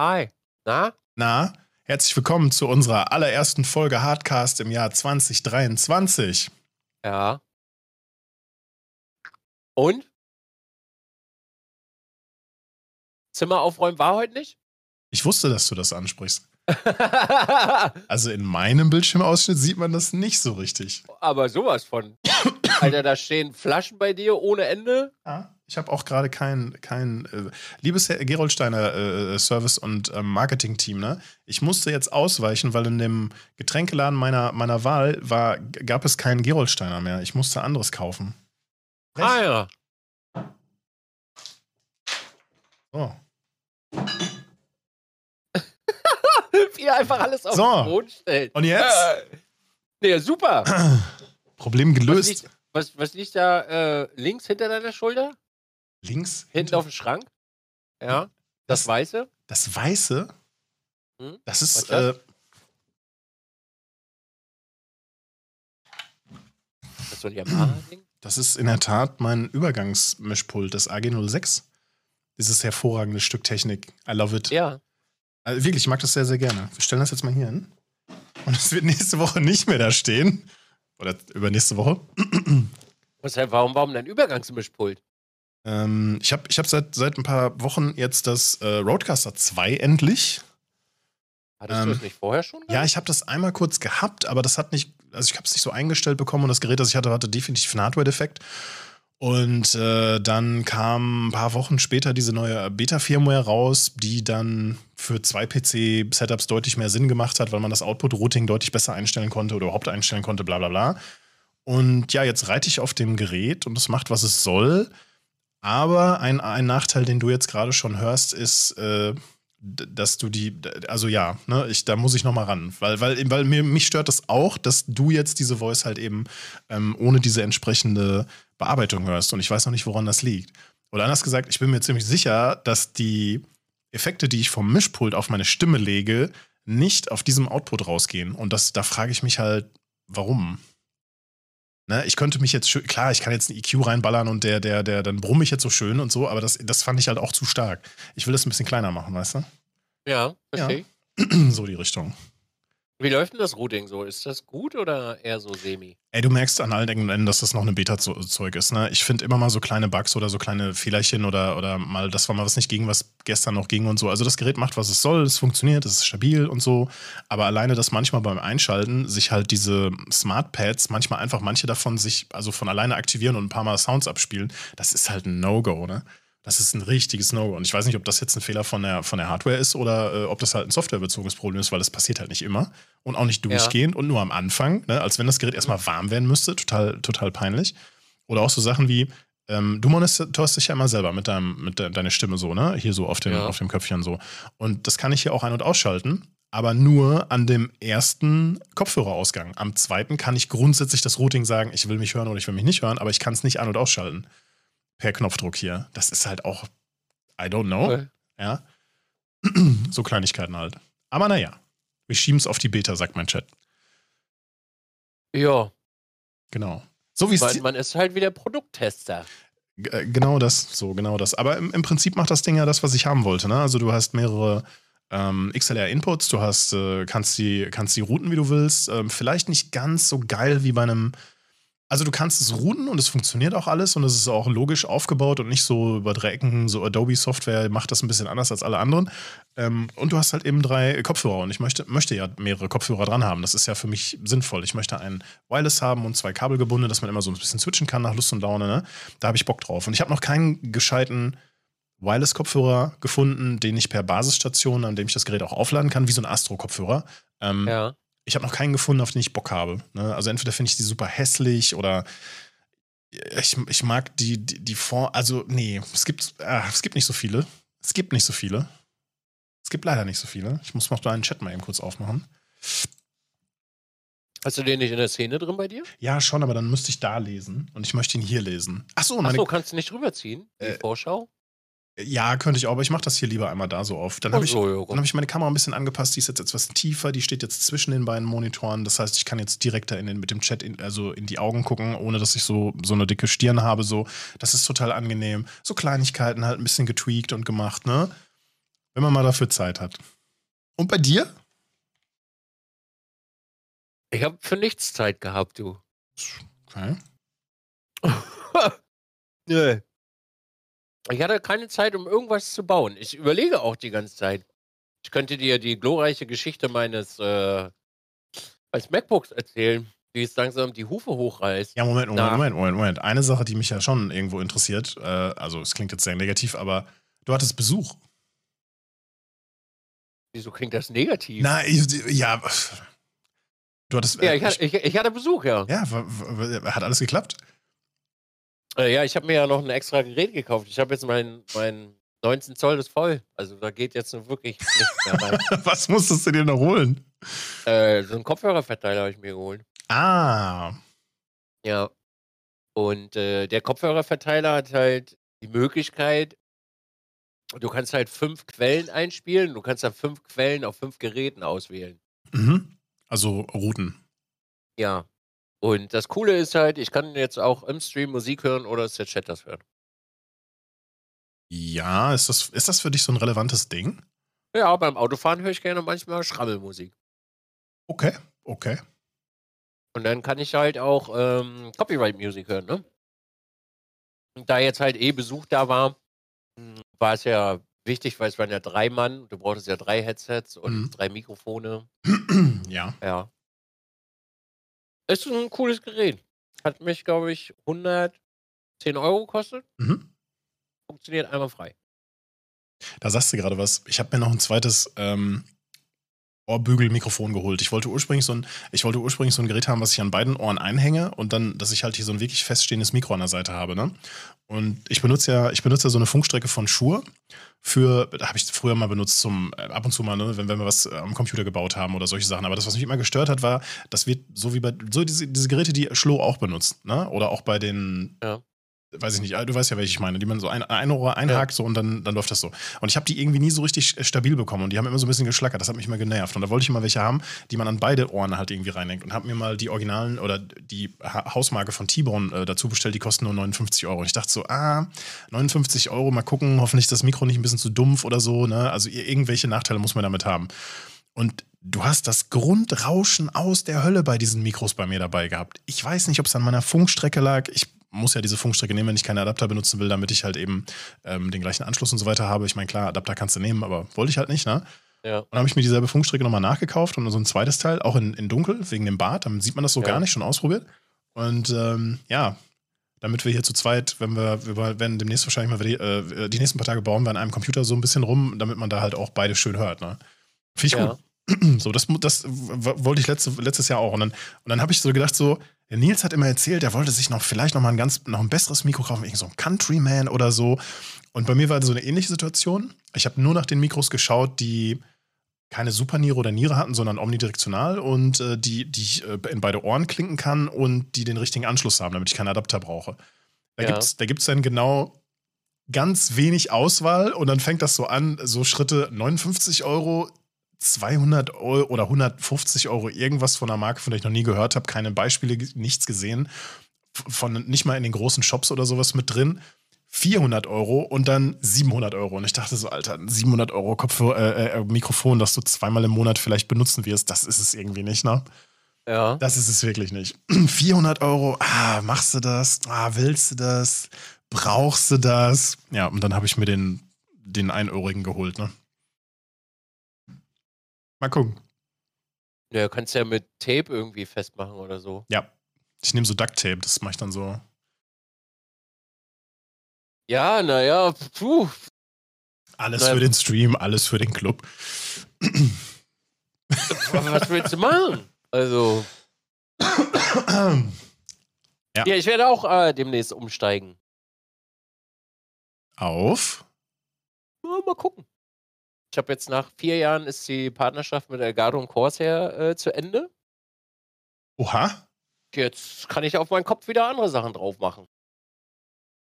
Hi. Na? Na, herzlich willkommen zu unserer allerersten Folge Hardcast im Jahr 2023. Ja. Und? Zimmer aufräumen war heute nicht? Ich wusste, dass du das ansprichst. also in meinem Bildschirmausschnitt sieht man das nicht so richtig. Aber sowas von. Alter, da stehen Flaschen bei dir ohne Ende. Ja, ich habe auch gerade kein, kein äh, liebes Herr Geroldsteiner äh, Service- und äh, Marketing-Team, ne? Ich musste jetzt ausweichen, weil in dem Getränkeladen meiner, meiner Wahl war, gab es keinen Geroldsteiner mehr. Ich musste anderes kaufen. Ah ja. So. Wie einfach alles auf So. den Boden stellt. Und jetzt? Äh, nee, super. Problem Was gelöst. liegt, was, was liegt da äh, links hinter deiner Schulter? Links. Hinten hinter- auf dem Schrank? Ja. Das, Das- Weiße? Das Weiße, Hm? das ist. Äh, Das ist so ein Yamaha-Ding? das ist in der Tat mein Übergangsmischpult, das AG06. Dieses hervorragende Stück Technik. I love it. Ja. Also wirklich, ich mag das sehr, sehr gerne. Wir stellen das jetzt mal hier hin. Und es wird nächste Woche nicht mehr da stehen. Oder übernächste Woche. Was, warum, warum dein Übergangsmischpult? Ähm, ich habe ich hab seit, seit ein paar Wochen jetzt das äh, Roadcaster 2 endlich. Hattest Ähm, du es nicht vorher schon? Ja, ich habe das einmal kurz gehabt, aber das hat nicht, also ich habe es nicht so eingestellt bekommen und das Gerät, das ich hatte, hatte definitiv einen Hardware-Defekt. Und äh, dann kam ein paar Wochen später diese neue Beta-Firmware raus, die dann für zwei PC-Setups deutlich mehr Sinn gemacht hat, weil man das Output-Routing deutlich besser einstellen konnte oder überhaupt einstellen konnte, bla bla bla. Und ja, jetzt reite ich auf dem Gerät und es macht, was es soll. Aber ein, ein Nachteil, den du jetzt gerade schon hörst, ist, äh, dass du die, also ja, ne, ich, da muss ich noch mal ran, weil, weil, weil mir, mich stört das auch, dass du jetzt diese Voice halt eben ähm, ohne diese entsprechende Bearbeitung hörst und ich weiß noch nicht, woran das liegt. Oder anders gesagt, ich bin mir ziemlich sicher, dass die Effekte, die ich vom Mischpult auf meine Stimme lege, nicht auf diesem Output rausgehen und das, da frage ich mich halt, warum? Ne, ich könnte mich jetzt schön, klar, ich kann jetzt einen EQ reinballern und der, der, der, dann brumme ich jetzt so schön und so, aber das, das fand ich halt auch zu stark. Ich will das ein bisschen kleiner machen, weißt du? Ja, verstehe. so die Richtung. Wie läuft denn das Routing so? Ist das gut oder eher so semi? Ey, du merkst an allen Ecken und Enden, dass das noch eine Beta-Zeug ist. Ne? Ich finde immer mal so kleine Bugs oder so kleine Fehlerchen oder, oder mal, das war mal was nicht ging, was gestern noch ging und so. Also das Gerät macht, was es soll, es funktioniert, es ist stabil und so. Aber alleine, dass manchmal beim Einschalten sich halt diese Smart Pads, manchmal einfach manche davon sich also von alleine aktivieren und ein paar Mal Sounds abspielen, das ist halt ein No-Go, ne? Das ist ein richtiges No-Go. Und ich weiß nicht, ob das jetzt ein Fehler von der, von der Hardware ist oder äh, ob das halt ein softwarebezogenes Problem ist, weil das passiert halt nicht immer und auch nicht Ja. durchgehend und nur am Anfang, ne? als wenn das Gerät erstmal warm werden müsste. Total, total peinlich. Oder auch so Sachen wie, ähm, du monitorst dich ja immer selber mit, deinem, mit de deiner Stimme so, ne? Hier so auf dem, Ja. auf dem Köpfchen so. Und das kann ich hier auch ein- und ausschalten, aber nur an dem ersten Kopfhörerausgang. Am zweiten kann ich grundsätzlich das Routing sagen, ich will mich hören oder ich will mich nicht hören, aber ich kann es nicht an- und ausschalten. Per Knopfdruck hier. Das ist halt auch, I don't know. Okay. Ja. so Kleinigkeiten halt. Aber naja, wir schieben es auf die Beta, sagt mein Chat. Ja, Genau. So wie es man, man ist halt wieder Produkttester. G- äh, Genau das, so, genau das. Aber im, im Prinzip macht das Ding ja das, was ich haben wollte. Ne? Also du hast mehrere ähm, XLR-Inputs, du hast, äh, kannst, die, kannst die routen, wie du willst. Ähm, vielleicht nicht ganz so geil wie bei einem. Also du kannst es routen und es funktioniert auch alles und es ist auch logisch aufgebaut und nicht so über drei Ecken, so Adobe-Software macht das ein bisschen anders als alle anderen. Ähm, und du hast halt eben drei Kopfhörer und ich möchte, möchte ja mehrere Kopfhörer dran haben. Das ist ja für mich sinnvoll. Ich möchte einen Wireless haben und zwei kabelgebundene, dass man immer so ein bisschen switchen kann nach Lust und Laune. Ne? Da habe ich Bock drauf. Und ich habe noch keinen gescheiten Wireless-Kopfhörer gefunden, den ich per Basisstation, an dem ich das Gerät auch aufladen kann, wie so ein Astro-Kopfhörer. Ähm, Ja. Ich habe noch keinen gefunden, auf den ich Bock habe. Ne? Also entweder finde ich die super hässlich oder ich, ich mag die, die, die Form. Also, nee, es gibt, ah, es gibt nicht so viele. Es gibt nicht so viele. Es gibt leider nicht so viele. Ich muss noch deinen Chat mal eben kurz aufmachen. Hast du den nicht in der Szene drin bei dir? Ja, schon, aber dann müsste ich da lesen und ich möchte ihn hier lesen. Ach so, meine, Achso, kannst du nicht rüberziehen? Die Äh, Vorschau? Ja, könnte ich auch, aber ich mache das hier lieber einmal da so auf. Dann habe ich, so, ja, Dann habe ich meine Kamera ein bisschen angepasst, die ist jetzt etwas tiefer, die steht jetzt zwischen den beiden Monitoren. Das heißt, ich kann jetzt direkter in den, mit dem Chat in, also in die Augen gucken, ohne dass ich so, so eine dicke Stirn habe. So. Das ist total angenehm. So Kleinigkeiten halt ein bisschen getweakt und gemacht, ne? Wenn man mal dafür Zeit hat. Und bei dir? Ich habe für nichts Zeit gehabt, du. Okay. Nö. Ich hatte keine Zeit, um irgendwas zu bauen. Ich überlege auch die ganze Zeit. Ich könnte dir die glorreiche Geschichte meines äh, als MacBooks erzählen, wie es langsam die Hufe hochreißt. Ja, Moment, Moment. Moment, Moment, Moment. Eine Sache, die mich ja schon irgendwo interessiert, äh, also es klingt jetzt sehr negativ, aber du hattest Besuch. Wieso klingt das negativ? Na, ich, ja. Du hattest. ja, äh, ich hatte, ich, ich hatte Besuch, ja. ja, hat alles geklappt? Äh, ja, ich habe mir ja noch ein extra Gerät gekauft. Ich habe jetzt mein, mein 19 Zoll ist voll. Also da geht jetzt nur wirklich nichts mehr rein. Was musstest du dir noch holen? äh, so einen Kopfhörerverteiler habe ich mir geholt. Ah. Ja. Und äh, der Kopfhörerverteiler hat halt die Möglichkeit, du kannst halt fünf Quellen einspielen, du kannst dann fünf Quellen auf fünf Geräten auswählen. Mhm. Also Routen. Ja. Und das Coole ist halt, ich kann jetzt auch im Stream Musik hören oder es der Chat das hören. Ja, ist das, ist das für dich so ein relevantes Ding? Ja, beim Autofahren höre ich gerne manchmal Schrabbelmusik. Okay, okay. Und dann kann ich halt auch ähm, Copyright-Musik hören, ne? Und da jetzt halt eh Besuch da war, mh, war es ja wichtig, weil es waren ja drei Mann, du brauchtest ja drei Headsets und Mhm. drei Mikrofone. ja. Ja. Ist ein cooles Gerät. Hat mich, glaube ich, 110 Euro gekostet. Mhm. Funktioniert einmal frei. Da sagst du gerade was. Ich habe mir noch ein zweites ähm, Ohrbügelmikrofon geholt. Ich wollte ursprünglich so ein, ich wollte ursprünglich so ein Gerät haben, was ich an beiden Ohren einhänge und dann, dass ich halt hier so ein wirklich feststehendes Mikro an der Seite habe. Ne? Und ich benutze ja, ich benutze ja so eine Funkstrecke von Shure für, habe ich früher mal benutzt zum äh, ab und zu mal, ne, wenn, wenn wir was äh, am Computer gebaut haben oder solche Sachen. Aber das, was mich immer gestört hat, war, das wird so wie bei so diese, diese Geräte, die Schlo auch benutzt, ne? Oder auch bei den Ja. Weiß ich nicht, du weißt ja, welche ich meine, die man so ein, ein Ohr einhakt so und dann, dann läuft das so. Und ich habe die irgendwie nie so richtig stabil bekommen und die haben immer so ein bisschen geschlackert. Das hat mich immer genervt. Und da wollte ich mal welche haben, die man an beide Ohren halt irgendwie reinhängt. Und habe mir mal die Originalen oder die ha Hausmarke von T-Bone äh, dazu bestellt, die kosten nur 59 Euro. Und ich dachte so, ah, 59 Euro, mal gucken, hoffentlich ist das Mikro nicht ein bisschen zu dumpf oder so. Ne? Also ir- irgendwelche Nachteile muss man damit haben. Und du hast das Grundrauschen aus der Hölle bei diesen Mikros bei mir dabei gehabt. Ich weiß nicht, ob es an meiner Funkstrecke lag. Ich muss ja diese Funkstrecke nehmen, wenn ich keine Adapter benutzen will, damit ich halt eben ähm, den gleichen Anschluss und so weiter habe. Ich meine, klar, Adapter kannst du nehmen, aber wollte ich halt nicht, ne? Ja. Und dann habe ich mir dieselbe Funkstrecke nochmal nachgekauft und so ein zweites Teil, auch in, in dunkel, wegen dem Bart. Dann sieht man das so Ja. gar nicht, schon ausprobiert. Und ähm, ja, damit wir hier zu zweit, wenn wir, wir werden demnächst wahrscheinlich mal wieder, äh, die nächsten paar Tage bauen wir an einem Computer so ein bisschen rum, damit man da halt auch beide schön hört, ne? Finde ich Ja. gut. So, das, das wollte ich letzte, letztes Jahr auch. Und dann, und dann habe ich so gedacht, so, der Nils hat immer erzählt, er wollte sich noch vielleicht noch mal ein ganz, noch ein besseres Mikro kaufen, irgend so ein Countryman oder so. Und bei mir war so eine ähnliche Situation. Ich habe nur nach den Mikros geschaut, die keine Superniere oder Niere hatten, sondern omnidirektional und äh, die, die ich äh, in beide Ohren klinken kann und die den richtigen Anschluss haben, damit ich keinen Adapter brauche. Da Ja. gibt's da gibt's dann genau ganz wenig Auswahl und dann fängt das so an, so Schritte 59 Euro, 200 Euro oder 150 Euro irgendwas von einer Marke, von der ich noch nie gehört habe, keine Beispiele, nichts gesehen, von nicht mal in den großen Shops oder sowas mit drin. 400 Euro und dann 700 Euro. Und ich dachte so, Alter, ein 700 Euro Kopfhörer, äh, äh, Mikrofon, das du zweimal im Monat vielleicht benutzen wirst, das ist es irgendwie nicht, ne? Ja. Das ist es wirklich nicht. 400 Euro, ah, machst du das? Ah, willst du das? Brauchst du das? Ja, und dann habe ich mir den, den Einörigen geholt, ne? Mal gucken. Ja, kannst ja mit Tape irgendwie festmachen oder so. Ja. Ich nehme so Duct Tape, das mache ich dann so. Ja, naja, puh. Alles Naja. für den Stream, alles für den Club. Was willst du machen? Also, Ja. ja, ich werde auch äh, demnächst umsteigen. Auf. Ja, mal gucken. Ich habe jetzt nach vier Jahren ist die Partnerschaft mit Elgato und Corsair äh, zu Ende. Oha. Jetzt kann ich auf meinen Kopf wieder andere Sachen drauf machen.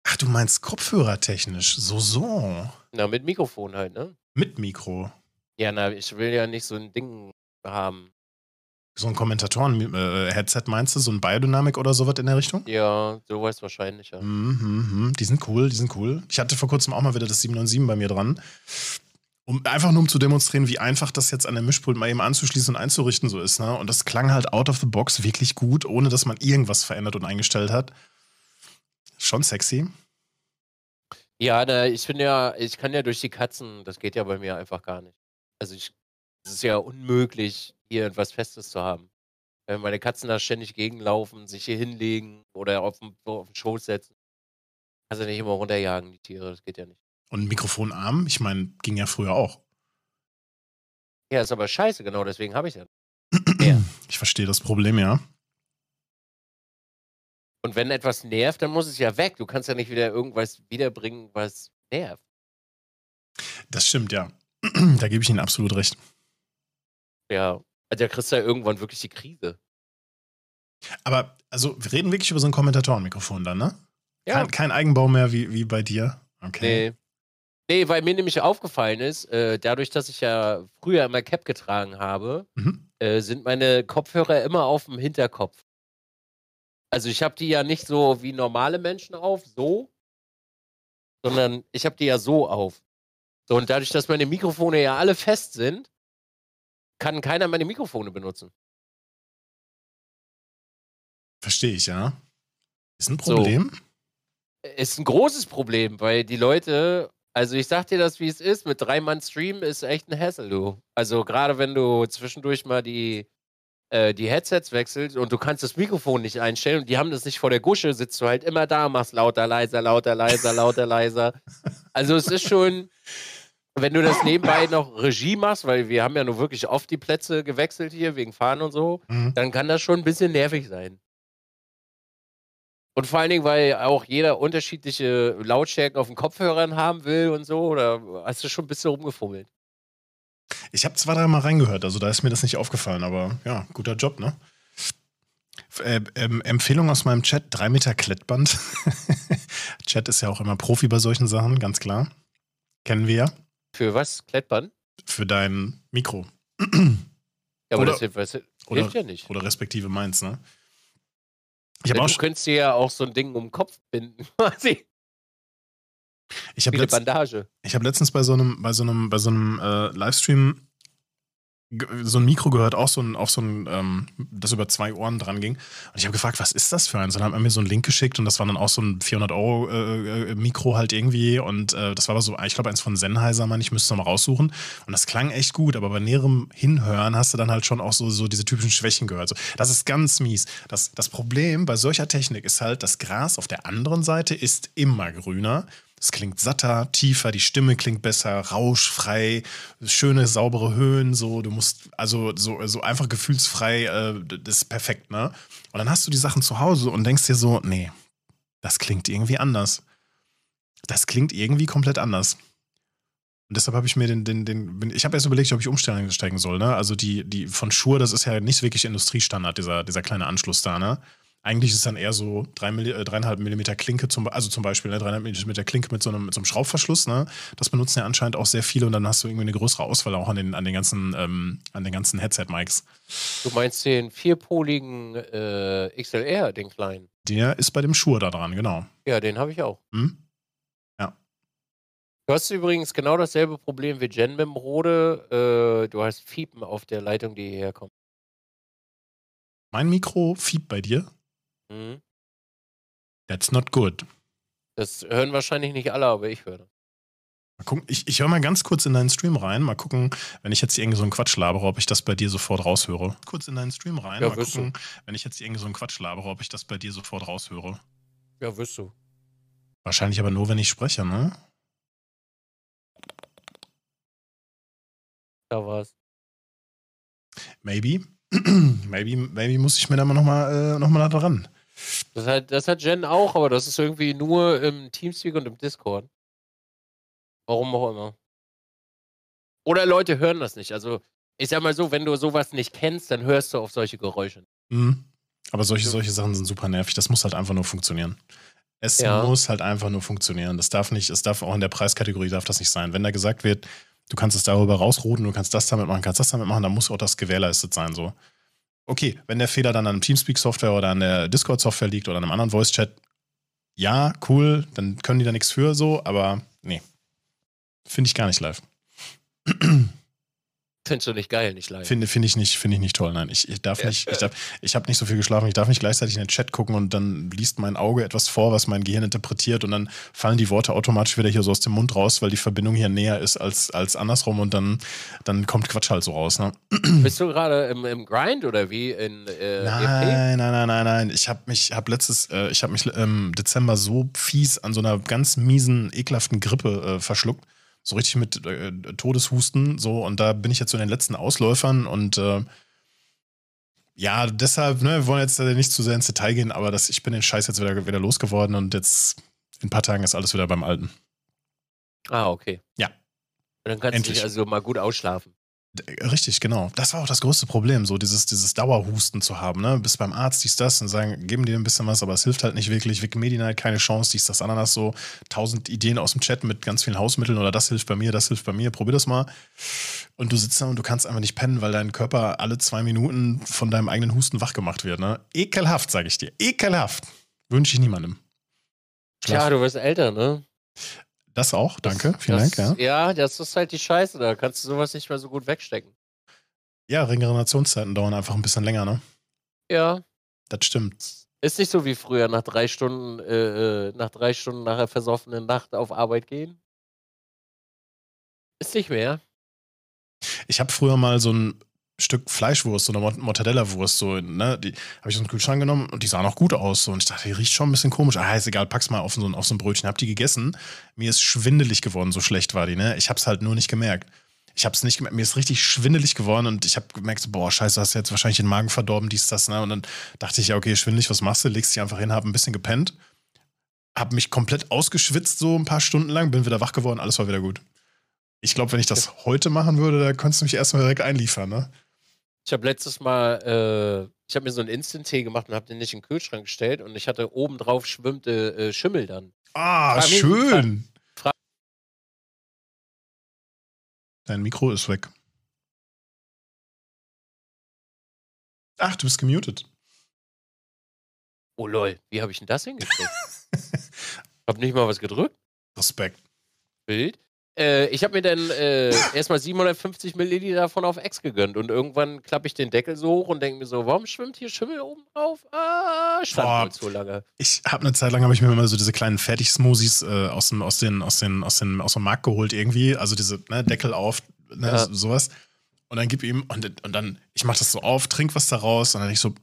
Ach, du meinst kopfhörertechnisch. So, so. Na, mit Mikrofon halt, ne? Mit Mikro. Ja, na, ich will ja nicht so ein Ding haben. So ein Kommentatoren-Headset meinst du? So ein Biodynamic oder sowas in der Richtung? Ja, sowas wahrscheinlich, ja. Mhm, mhm. Die sind cool, die sind cool. Ich hatte vor kurzem auch mal wieder das 797 bei mir dran. Um, einfach nur um zu demonstrieren, wie einfach das jetzt an der Mischpult mal eben anzuschließen und einzurichten so ist. Ne? Und das klang halt out of the box wirklich gut, ohne dass man irgendwas verändert und eingestellt hat. Schon sexy. Ja, ne, ich finde ja, ich kann ja durch die Katzen, das geht ja bei mir einfach gar nicht. Also ich, es ist ja unmöglich, hier etwas Festes zu haben. Wenn meine Katzen da ständig gegenlaufen, sich hier hinlegen oder auf den, auf den Schoß setzen. Kannst du nicht immer runterjagen, die Tiere, das geht ja nicht. Und ein Mikrofonarm, ich meine, ging ja früher auch. Ja, ist aber scheiße, genau, deswegen habe ich ja. ja. Ich verstehe das Problem, ja. Und wenn etwas nervt, dann muss es ja weg. Du kannst ja nicht wieder irgendwas wiederbringen, was nervt. Das stimmt, ja. da gebe ich Ihnen absolut recht. Ja, also da kriegst du ja irgendwann wirklich die Krise. Aber, also, wir reden wirklich über so ein Kommentatorenmikrofon dann, ne? Ja. Kein, kein Eigenbau mehr wie, wie bei dir. Okay. Nee. Nee, weil mir nämlich aufgefallen ist, äh, dadurch, dass ich ja früher immer Cap getragen habe, Mhm. äh, sind meine Kopfhörer immer auf dem Hinterkopf. Also ich habe die ja nicht so wie normale Menschen auf, so, sondern ich habe die ja so auf. So, und dadurch, dass meine Mikrofone ja alle fest sind, kann keiner meine Mikrofone benutzen. Verstehe ich, ja. Ist ein Problem. Ist ein großes Problem, weil die Leute, also ich sag dir das, wie es ist, mit drei Mann Stream ist echt ein Hassel, du. Also gerade wenn du zwischendurch mal die, äh, die Headsets wechselst und du kannst das Mikrofon nicht einstellen und die haben das nicht vor der Gusche, sitzt du halt immer da, machst lauter, leiser, lauter, leiser, lauter, leiser. Also es ist schon, wenn du das nebenbei noch Regie machst, weil wir haben ja nur wirklich oft die Plätze gewechselt hier wegen Fahren und so, Mhm. dann kann das schon ein bisschen nervig sein. Und vor allen Dingen, weil auch jeder unterschiedliche Lautstärken auf den Kopfhörern haben will und so, oder hast du schon ein bisschen rumgefummelt? Ich habe zwei, dreimal reingehört, also da ist mir das nicht aufgefallen, aber ja, guter Job, ne? Äh, ähm, Empfehlung aus meinem Chat: drei Meter Klettband. Chat ist ja auch immer Profi bei solchen Sachen, ganz klar. Kennen wir ja. Für was? Klettband? Für dein Mikro. Ja, aber Oder- das das hilft ja nicht. Oder respektive meins, ne? Ich auch du schon- könntest dir ja auch so ein Ding um den Kopf binden, quasi. ich Wie habe eine letzt, Bandage. ich hab letztens bei so einem, bei so einem, bei so einem äh, Livestream so ein Mikro gehört, auch so ein, auf so ein, ähm, das über zwei Ohren dran ging. Und ich habe gefragt, was ist das für eins? Und dann haben mir so einen Link geschickt und das war dann auch so ein 400 Euro äh, äh, Mikro halt irgendwie. Und äh, das war aber so, ich glaube, eins von Sennheiser, meine ich, müsste es mal raussuchen. Und das klang echt gut, aber bei näherem Hinhören hast du dann halt schon auch so, so diese typischen Schwächen gehört. So, das ist ganz mies. Das, das Problem bei solcher Technik ist halt, das Gras auf der anderen Seite ist immer grüner. Es klingt satter, tiefer, die Stimme klingt besser, rauschfrei, schöne, saubere Höhen, so, du musst, also so, so einfach gefühlsfrei, äh, das ist perfekt, ne? Und dann hast du die Sachen zu Hause und denkst dir so, nee, das klingt irgendwie anders. Das klingt irgendwie komplett anders. Und deshalb habe ich mir den, den, den, ich habe erst überlegt, ob ich umsteigen soll, ne? Also die, die von Shure, das ist ja nicht wirklich Industriestandard, dieser, dieser kleine Anschluss da, ne? Eigentlich ist es dann eher so 3 Milli, äh, 3,5 Millimeter Klinke, zum, also zum Beispiel ne, 3,5 Millimeter Klinke mit so, einem, mit so einem Schraubverschluss. Ne? Das benutzen ja anscheinend auch sehr viele und dann hast du irgendwie eine größere Auswahl auch an den, an den ganzen, ähm, an den ganzen Headset-Mics. Du meinst den vierpoligen äh, XLR, den kleinen? Der ist bei dem Shure da dran, genau. Ja, den habe ich auch. Hm? Du hast übrigens genau dasselbe Problem wie Jen mit dem Rode. Äh, du hast Fiepen auf der Leitung, die hierher kommt. Mein Mikro fiebt bei dir. Mhm. That's not good. Das hören wahrscheinlich nicht alle, aber ich höre das. Mal gucken, ich, ich höre mal ganz kurz in deinen Stream rein. Mal gucken, wenn ich jetzt hier irgendwie so einen Quatsch labere, ob ich das bei dir sofort raushöre. Kurz in deinen Stream rein. Ja, mal gucken, wenn ich jetzt hier irgendwie so einen Quatsch labere, ob ich das bei dir sofort raushöre. Ja, wirst du. Wahrscheinlich aber nur, wenn ich spreche, ne? Da war's. Maybe. maybe, maybe muss ich mir da mal nochmal äh, noch mal da dran. Das hat, das hat Jen auch, aber das ist irgendwie nur im Teamspeak und im Discord. Warum auch immer. Oder Leute hören das nicht. Also, ich sag mal so, wenn du sowas nicht kennst, dann hörst du auf solche Geräusche. Mhm. Aber solche, solche Sachen sind super nervig. Das muss halt einfach nur funktionieren. Es Ja. muss halt einfach nur funktionieren. Das darf nicht, es darf auch in der Preiskategorie darf das nicht sein. Wenn da gesagt wird, du kannst es darüber rausrouten, du kannst das damit machen, kannst das damit machen, dann muss auch das gewährleistet sein. So. Okay, wenn der Fehler dann an Teamspeak-Software oder an der Discord-Software liegt oder an einem anderen Voice-Chat, ja, cool, dann können die da nichts für so, aber nee. Finde ich gar nicht live. Findest du nicht geil, nicht live? Finde find ich, nicht, find ich nicht toll, nein. Ich, ich darf nicht, ich, darf, ich habe nicht so viel geschlafen, ich darf nicht gleichzeitig in den Chat gucken und dann liest mein Auge etwas vor, was mein Gehirn interpretiert und dann fallen die Worte automatisch wieder hier so aus dem Mund raus, weil die Verbindung hier näher ist als, als andersrum und dann, dann kommt Quatsch halt so raus. Ne? Bist du gerade im, im Grind oder wie in äh, Nein, nein, nein, nein, nein. Ich habe mich, habe letztes, äh, ich habe mich im Dezember so fies an so einer ganz miesen, ekelhaften Grippe äh, verschluckt so richtig mit äh, Todeshusten, so und da bin ich jetzt so in den letzten Ausläufern und äh, ja, deshalb, ne, wir wollen jetzt nicht zu sehr ins Detail gehen, aber das, ich bin den Scheiß jetzt wieder, wieder losgeworden und jetzt in ein paar Tagen ist alles wieder beim Alten. Ah, okay. Ja. Und dann kannst Endlich. du dich also mal gut ausschlafen. Richtig, genau. Das war auch das größte Problem, so dieses, dieses Dauerhusten zu haben. Ne? Bis beim Arzt, dies, das und sagen, geben dir ein bisschen was, aber es hilft halt nicht wirklich. Wikimedia hat keine Chance, dies, das, Ananas so. Tausend Ideen aus dem Chat mit ganz vielen Hausmitteln oder das hilft bei mir, das hilft bei mir, probier das mal. Und du sitzt da und du kannst einfach nicht pennen, weil dein Körper alle zwei Minuten von deinem eigenen Husten wach gemacht wird. Ne? Ekelhaft, sage ich dir. Ekelhaft. Wünsche ich niemandem. Schlaf. Tja, du wirst älter, ne? Das auch, danke. Das, Vielen das, Dank. Ja. ja, das ist halt die Scheiße. Da kannst du sowas nicht mehr so gut wegstecken. Ja, Regenerationszeiten dauern einfach ein bisschen länger, ne? Ja. Das stimmt. Ist nicht so wie früher nach drei Stunden, äh, äh nach drei Stunden nach der versoffenen Nacht auf Arbeit gehen. Ist nicht mehr. Ich habe früher mal so ein Stück Fleischwurst, eine Mortadella-Wurst, so, ne, die habe ich aus dem Kühlschrank genommen und die sah noch gut aus. So. Und ich dachte, die riecht schon ein bisschen komisch. Ah, ist egal, pack's mal auf so, ein, auf so ein Brötchen. Hab die gegessen. Mir ist schwindelig geworden, so schlecht war die, ne? Ich hab's halt nur nicht gemerkt. Ich hab's nicht gemerkt, mir ist richtig schwindelig geworden und ich habe gemerkt, so, boah, scheiße, hast jetzt wahrscheinlich den Magen verdorben, dies, das, ne? Und dann dachte ich, ja, okay, schwindelig, was machst du? Legst dich einfach hin, hab ein bisschen gepennt, hab mich komplett ausgeschwitzt, so ein paar Stunden lang, bin wieder wach geworden, alles war wieder gut. Ich glaube, wenn ich das heute machen würde, da könntest du mich erstmal direkt einliefern, ne? Ich habe letztes Mal, äh, ich habe mir so einen Instant-Tee gemacht und habe den nicht in den Kühlschrank gestellt und ich hatte oben drauf schwimmte äh, Schimmel dann. Ah, Frag schön. Fra Dein Mikro ist weg. Ach, du bist gemutet. Oh lol, wie habe ich denn das hingekriegt? hab nicht mal was gedrückt. Respekt. Bild. Äh, ich habe mir dann äh, erstmal 750 Milliliter davon auf Ex gegönnt und irgendwann klappe ich den Deckel so hoch und denke mir so, warum schwimmt hier Schimmel oben drauf? Ah, stand Boah, so lange. Ich habe eine Zeit lang habe ich mir immer so diese kleinen Fertig-Smoothies äh, aus, dem, aus, den, aus, den, aus, den, aus dem Markt geholt irgendwie, also diese ne, Deckel auf, ne, ja. sowas. Und dann gib ihm und, und dann, ich mache das so auf, trink was daraus und dann ich so,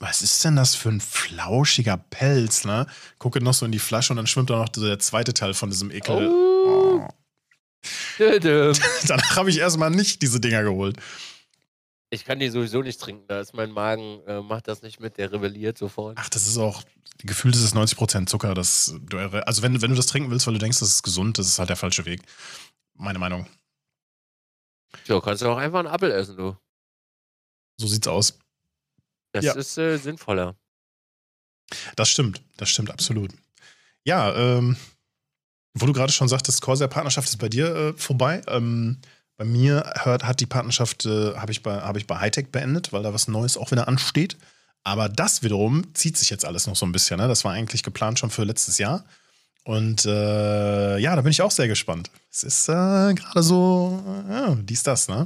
was ist denn das für ein flauschiger Pelz, ne? Gucke noch so in die Flasche und dann schwimmt da noch der zweite Teil von diesem Ekel. Oh. Danach habe ich erstmal nicht diese Dinger geholt. Ich kann die sowieso nicht trinken, da ist mein Magen, äh, macht das nicht mit, der rebelliert sofort. Ach, das ist auch, gefühlt ist es 90% Zucker. Das, also wenn, wenn du das trinken willst, weil du denkst, das ist gesund, das ist halt der falsche Weg. Meine Meinung. So, kannst du auch einfach einen Apfel essen, du. So sieht's aus. Das ja. ist äh, sinnvoller. Das stimmt, das stimmt absolut. Ja, ähm, wo du gerade schon sagtest, Corsair-Partnerschaft ist bei dir äh, vorbei. Ähm, bei mir hört, hat die Partnerschaft, äh, habe ich, bei, hab ich bei Hightech beendet, weil da was Neues auch wieder ansteht. Aber das wiederum zieht sich jetzt alles noch so ein bisschen. Ne? Das war eigentlich geplant schon für letztes Jahr. Und äh, ja, da bin ich auch sehr gespannt. Es ist äh, gerade so, ja, dies, das, ne?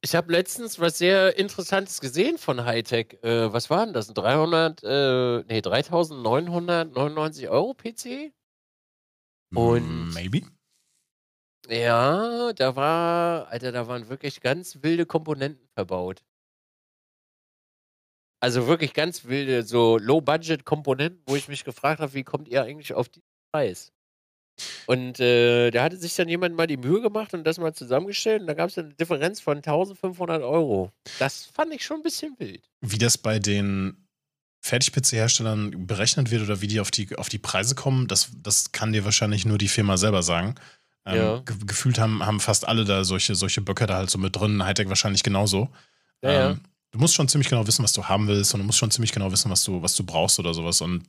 Ich habe letztens was sehr Interessantes gesehen von Hightech. Äh, was war denn das? Ein 300, äh, nee, 3999 Euro PC? Und. Maybe? Ja, da war, Alter, da waren wirklich ganz wilde Komponenten verbaut. Also wirklich ganz wilde, so Low-Budget-Komponenten, wo ich mich gefragt habe, wie kommt ihr eigentlich auf den Preis? Und äh, da hatte sich dann jemand mal die Mühe gemacht und das mal zusammengestellt und da gab es eine Differenz von 1500 Euro. Das fand ich schon ein bisschen wild. Wie das bei den Fertig-PC-Herstellern berechnet wird oder wie die auf die, auf die Preise kommen, das, das kann dir wahrscheinlich nur die Firma selber sagen. Ähm, ja. ge gefühlt haben, haben fast alle da solche, solche Böcke da halt so mit drin, Hightech wahrscheinlich genauso. Ja, ähm, du musst schon ziemlich genau wissen, was du haben willst und du musst schon ziemlich genau wissen, was du, was du brauchst oder sowas. Und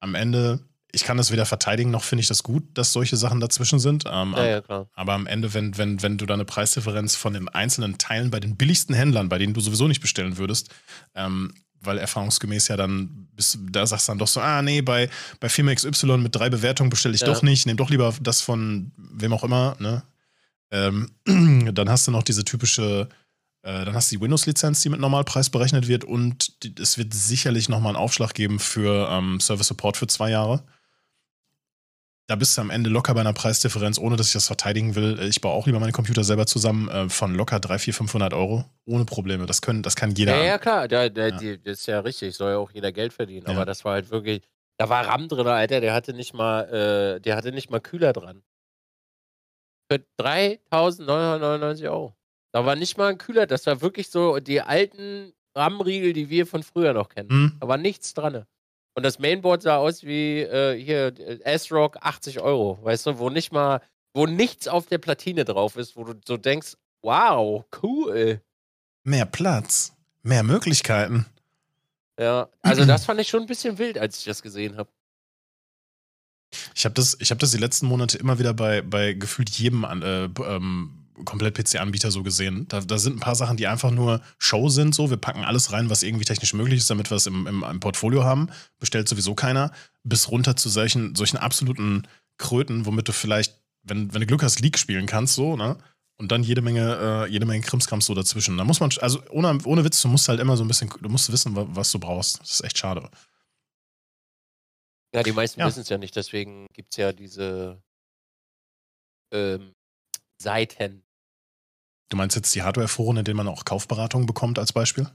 am Ende ich kann das weder verteidigen, noch finde ich das gut, dass solche Sachen dazwischen sind. Ähm, ja, ja, klar. Aber am Ende, wenn, wenn, wenn du da eine Preisdifferenz von den einzelnen Teilen bei den billigsten Händlern, bei denen du sowieso nicht bestellen würdest, ähm, weil erfahrungsgemäß ja dann, bist, da sagst du dann doch so, ah nee, bei, bei Firma XY mit drei Bewertungen bestelle ich ja. doch nicht, nehme doch lieber das von wem auch immer, ne? Ähm, dann hast du noch diese typische, äh, dann hast du die Windows-Lizenz, die mit Normalpreis berechnet wird und die, es wird sicherlich nochmal einen Aufschlag geben für ähm, Service Support für zwei Jahre. Da bist du am Ende locker bei einer Preisdifferenz, ohne dass ich das verteidigen will. Ich baue auch lieber meine Computer selber zusammen, äh, von locker 300, 400, 500 Euro. Ohne Probleme. Das, können, das kann jeder. Ja, ja klar. Da, da, ja. Die, das ist ja richtig. Soll ja auch jeder Geld verdienen. Ja. Aber das war halt wirklich. Da war RAM drin, Alter. Der hatte nicht mal, äh, der hatte nicht mal Kühler dran. Für 3.999 Euro. Da war nicht mal ein Kühler. Das war wirklich so die alten RAM-Riegel, die wir von früher noch kennen. Hm. Da war nichts dran. Und das Mainboard sah aus wie äh, hier S-Rock 80 Euro, weißt du, wo nicht mal, wo nichts auf der Platine drauf ist, wo du so denkst, wow, cool. Mehr Platz, mehr Möglichkeiten. Ja, also das fand ich schon ein bisschen wild, als ich das gesehen habe. Ich habe das, hab das die letzten Monate immer wieder bei, bei gefühlt jedem äh, ähm, Komplett-PC-Anbieter so gesehen. Da, da, sind ein paar Sachen, die einfach nur Show sind. So, wir packen alles rein, was irgendwie technisch möglich ist, damit wir es im, im, im Portfolio haben. Bestellt sowieso keiner. Bis runter zu solchen, solchen absoluten Kröten, womit du vielleicht, wenn, wenn du Glück hast, League spielen kannst, so, ne? Und dann jede Menge, äh, jede Menge Krimskrams so dazwischen. Da muss man, also ohne, ohne Witz, du musst halt immer so ein bisschen, du musst wissen, was du brauchst. Das ist echt schade. Ja, die meisten ja. wissen es ja nicht, deswegen gibt es ja diese ähm, Seiten, Du meinst jetzt die Hardware-Foren, in denen man auch Kaufberatungen bekommt, als Beispiel?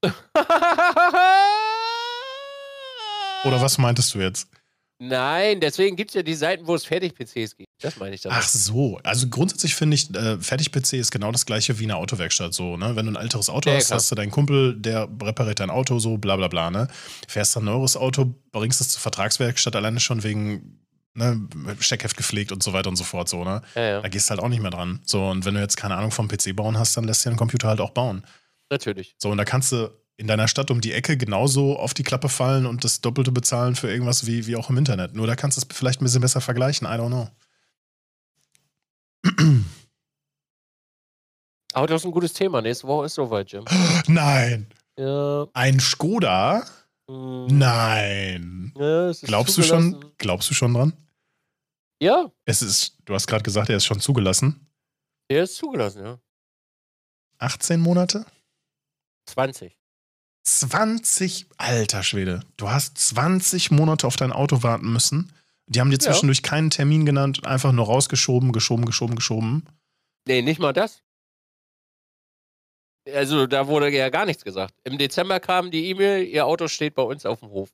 Oder was meintest du jetzt? Nein, deswegen gibt es ja die Seiten, wo es Fertig-PCs gibt. Das meine ich damit. Ach so. Also grundsätzlich finde ich, äh, Fertig-PC ist genau das gleiche wie eine Autowerkstatt. So, ne? Wenn du ein älteres Auto ja, hast, klar. hast du deinen Kumpel, der repariert dein Auto, so bla bla bla. Ne? Fährst ein neues Auto, bringst es zur Vertragswerkstatt alleine schon wegen ne, Steckheft gepflegt und so weiter und so fort, so, ne? Ja, ja. Da gehst du halt auch nicht mehr dran. So, und wenn du jetzt keine Ahnung vom PC bauen hast, dann lässt dir ein Computer halt auch bauen. Natürlich. So, und da kannst du in deiner Stadt um die Ecke genauso auf die Klappe fallen und das Doppelte bezahlen für irgendwas wie, wie auch im Internet. Nur da kannst du es vielleicht ein bisschen besser vergleichen, I don't know. Aber das ist ein gutes Thema. Nächste Woche ist soweit, Jim. Nein. Ja. Ein Skoda? Mhm. Nein. Ja, glaubst, du schon, glaubst du schon dran? Ja. Es ist, du hast gerade gesagt, er ist schon zugelassen. Er ist zugelassen, ja. 18 Monate? 20. 20, alter Schwede. Du hast 20 Monate auf dein Auto warten müssen. Die haben dir zwischendurch ja. keinen Termin genannt, einfach nur rausgeschoben, geschoben, geschoben, geschoben. Nee, nicht mal das. Also da wurde ja gar nichts gesagt. Im Dezember kam die E-Mail, ihr Auto steht bei uns auf dem Hof.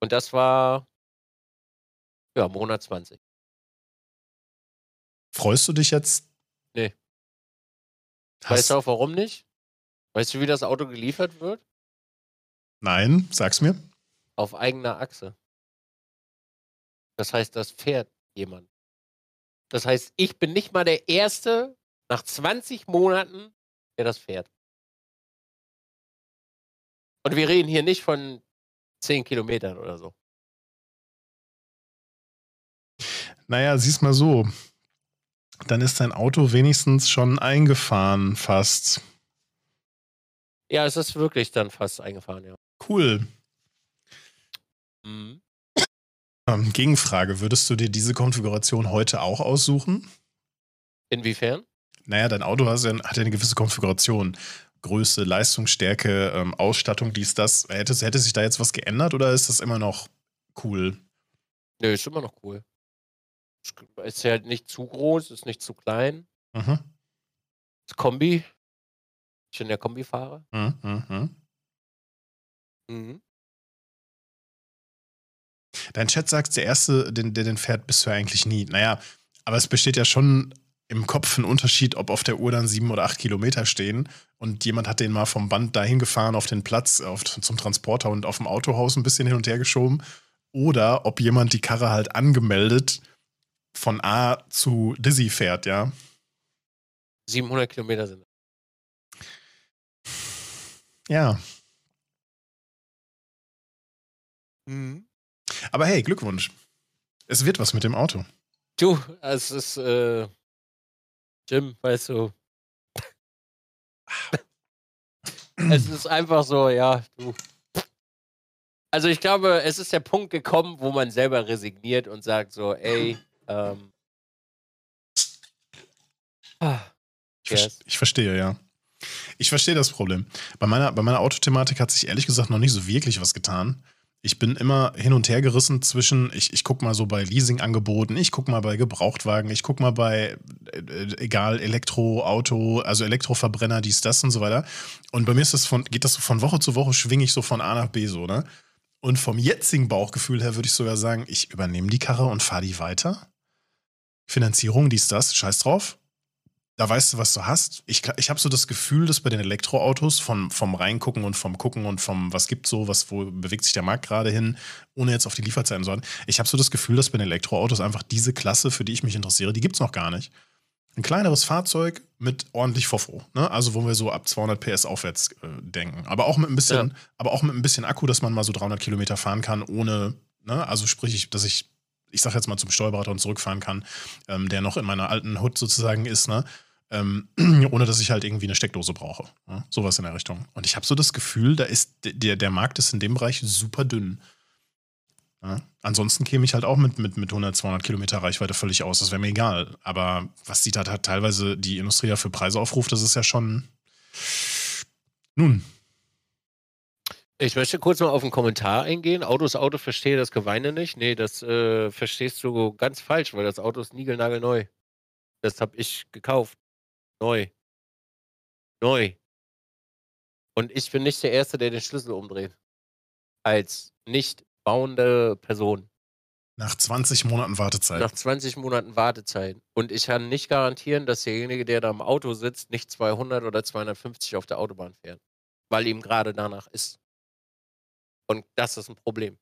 Und das war ja Monat 20. Freust du dich jetzt? Nee. Hast weißt du auch warum nicht? Weißt du, wie das Auto geliefert wird? Nein, sag's mir. Auf eigener Achse. Das heißt, das fährt jemand. Das heißt, ich bin nicht mal der Erste nach 20 Monaten, der das fährt. Und wir reden hier nicht von 10 Kilometern oder so. Naja, siehst mal so. Dann ist dein Auto wenigstens schon eingefahren, fast. Ja, es ist wirklich dann fast eingefahren, ja. Cool. Mhm. Ähm, Gegenfrage: Würdest du dir diese Konfiguration heute auch aussuchen? Inwiefern? Naja, dein Auto hat ja, hat ja eine gewisse Konfiguration. Größe, Leistungsstärke, ähm, Ausstattung, dies, das. Hätte, hätte sich da jetzt was geändert oder ist das immer noch cool? Nö, ist immer noch cool. Ist ja halt nicht zu groß, ist nicht zu klein. Mhm. Ist Kombi. Ich bin der Kombifahrer. Mhm, mhm. Mhm. Dein Chat sagt, der Erste, der den fährt, bist du eigentlich nie. Naja, aber es besteht ja schon im Kopf ein Unterschied, ob auf der Uhr dann sieben oder acht Kilometer stehen und jemand hat den mal vom Band dahin gefahren auf den Platz auf, zum Transporter und auf dem Autohaus ein bisschen hin und her geschoben oder ob jemand die Karre halt angemeldet von A zu Dizzy fährt, ja. 700 Kilometer sind. Ja. Mhm. Aber hey, Glückwunsch. Es wird was mit dem Auto. Du, es ist, äh, Jim, weißt du. es ist einfach so, ja, du. Also ich glaube, es ist der Punkt gekommen, wo man selber resigniert und sagt so, ey, ähm, ah, yes. ich, ich verstehe, ja. Ich verstehe das Problem. Bei meiner, bei meiner Autothematik hat sich ehrlich gesagt noch nicht so wirklich was getan. Ich bin immer hin und her gerissen zwischen, ich, ich gucke mal so bei Leasingangeboten, ich gucke mal bei Gebrauchtwagen, ich gucke mal bei, äh, egal, Elektroauto, also Elektroverbrenner, dies, das und so weiter. Und bei mir ist das von, geht das so von Woche zu Woche, schwinge ich so von A nach B so, ne? Und vom jetzigen Bauchgefühl her würde ich sogar sagen, ich übernehme die Karre und fahre die weiter. Finanzierung, dies, das, scheiß drauf da weißt du, was du hast. Ich, ich habe so das Gefühl, dass bei den Elektroautos vom, vom Reingucken und vom Gucken und vom, was gibt so, was, wo bewegt sich der Markt gerade hin, ohne jetzt auf die Lieferzeiten zu warten. Ich habe so das Gefühl, dass bei den Elektroautos einfach diese Klasse, für die ich mich interessiere, die gibt es noch gar nicht. Ein kleineres Fahrzeug mit ordentlich Fofo, ne? Also wo wir so ab 200 PS aufwärts äh, denken. Aber auch mit ein bisschen, ja. aber auch mit ein bisschen Akku, dass man mal so 300 Kilometer fahren kann, ohne, ne? Also sprich, dass ich ich sag jetzt mal zum Steuerberater und zurückfahren kann, ähm, der noch in meiner alten Hut sozusagen ist, ne? ähm, ohne dass ich halt irgendwie eine Steckdose brauche. Ja? Sowas in der Richtung. Und ich habe so das Gefühl, da ist der, der Markt ist in dem Bereich super dünn. Ja? Ansonsten käme ich halt auch mit, mit, mit 100, 200 Kilometer Reichweite völlig aus. Das wäre mir egal. Aber was die da teilweise die Industrie ja für Preise aufruft, das ist ja schon. Nun. Ich möchte kurz mal auf einen Kommentar eingehen. Autos Auto verstehe das Geweine nicht. Nee, das äh, verstehst du ganz falsch, weil das Auto ist niegelnagelneu. Das habe ich gekauft. Neu. Neu. Und ich bin nicht der Erste, der den Schlüssel umdreht. Als nicht bauende Person. Nach 20 Monaten Wartezeit. Nach 20 Monaten Wartezeit. Und ich kann nicht garantieren, dass derjenige, der da im Auto sitzt, nicht 200 oder 250 auf der Autobahn fährt. Weil ihm gerade danach ist. Und das ist ein Problem.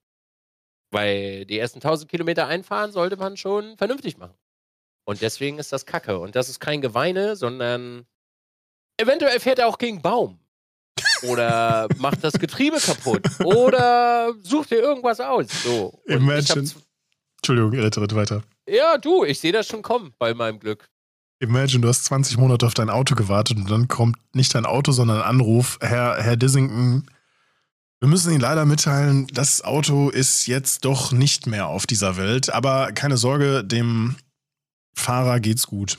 Weil die ersten 1000 Kilometer einfahren sollte man schon vernünftig machen. Und deswegen ist das Kacke. Und das ist kein Geweine, sondern eventuell fährt er auch gegen Baum. Oder macht das Getriebe kaputt. Oder sucht dir irgendwas aus. So. Imagine. Entschuldigung, rette weiter. Ja, du, ich sehe das schon kommen bei meinem Glück. Imagine, du hast 20 Monate auf dein Auto gewartet und dann kommt nicht dein Auto, sondern ein Anruf. Herr, Herr Dissington, wir müssen Ihnen leider mitteilen, das Auto ist jetzt doch nicht mehr auf dieser Welt. Aber keine Sorge, dem Fahrer geht's gut.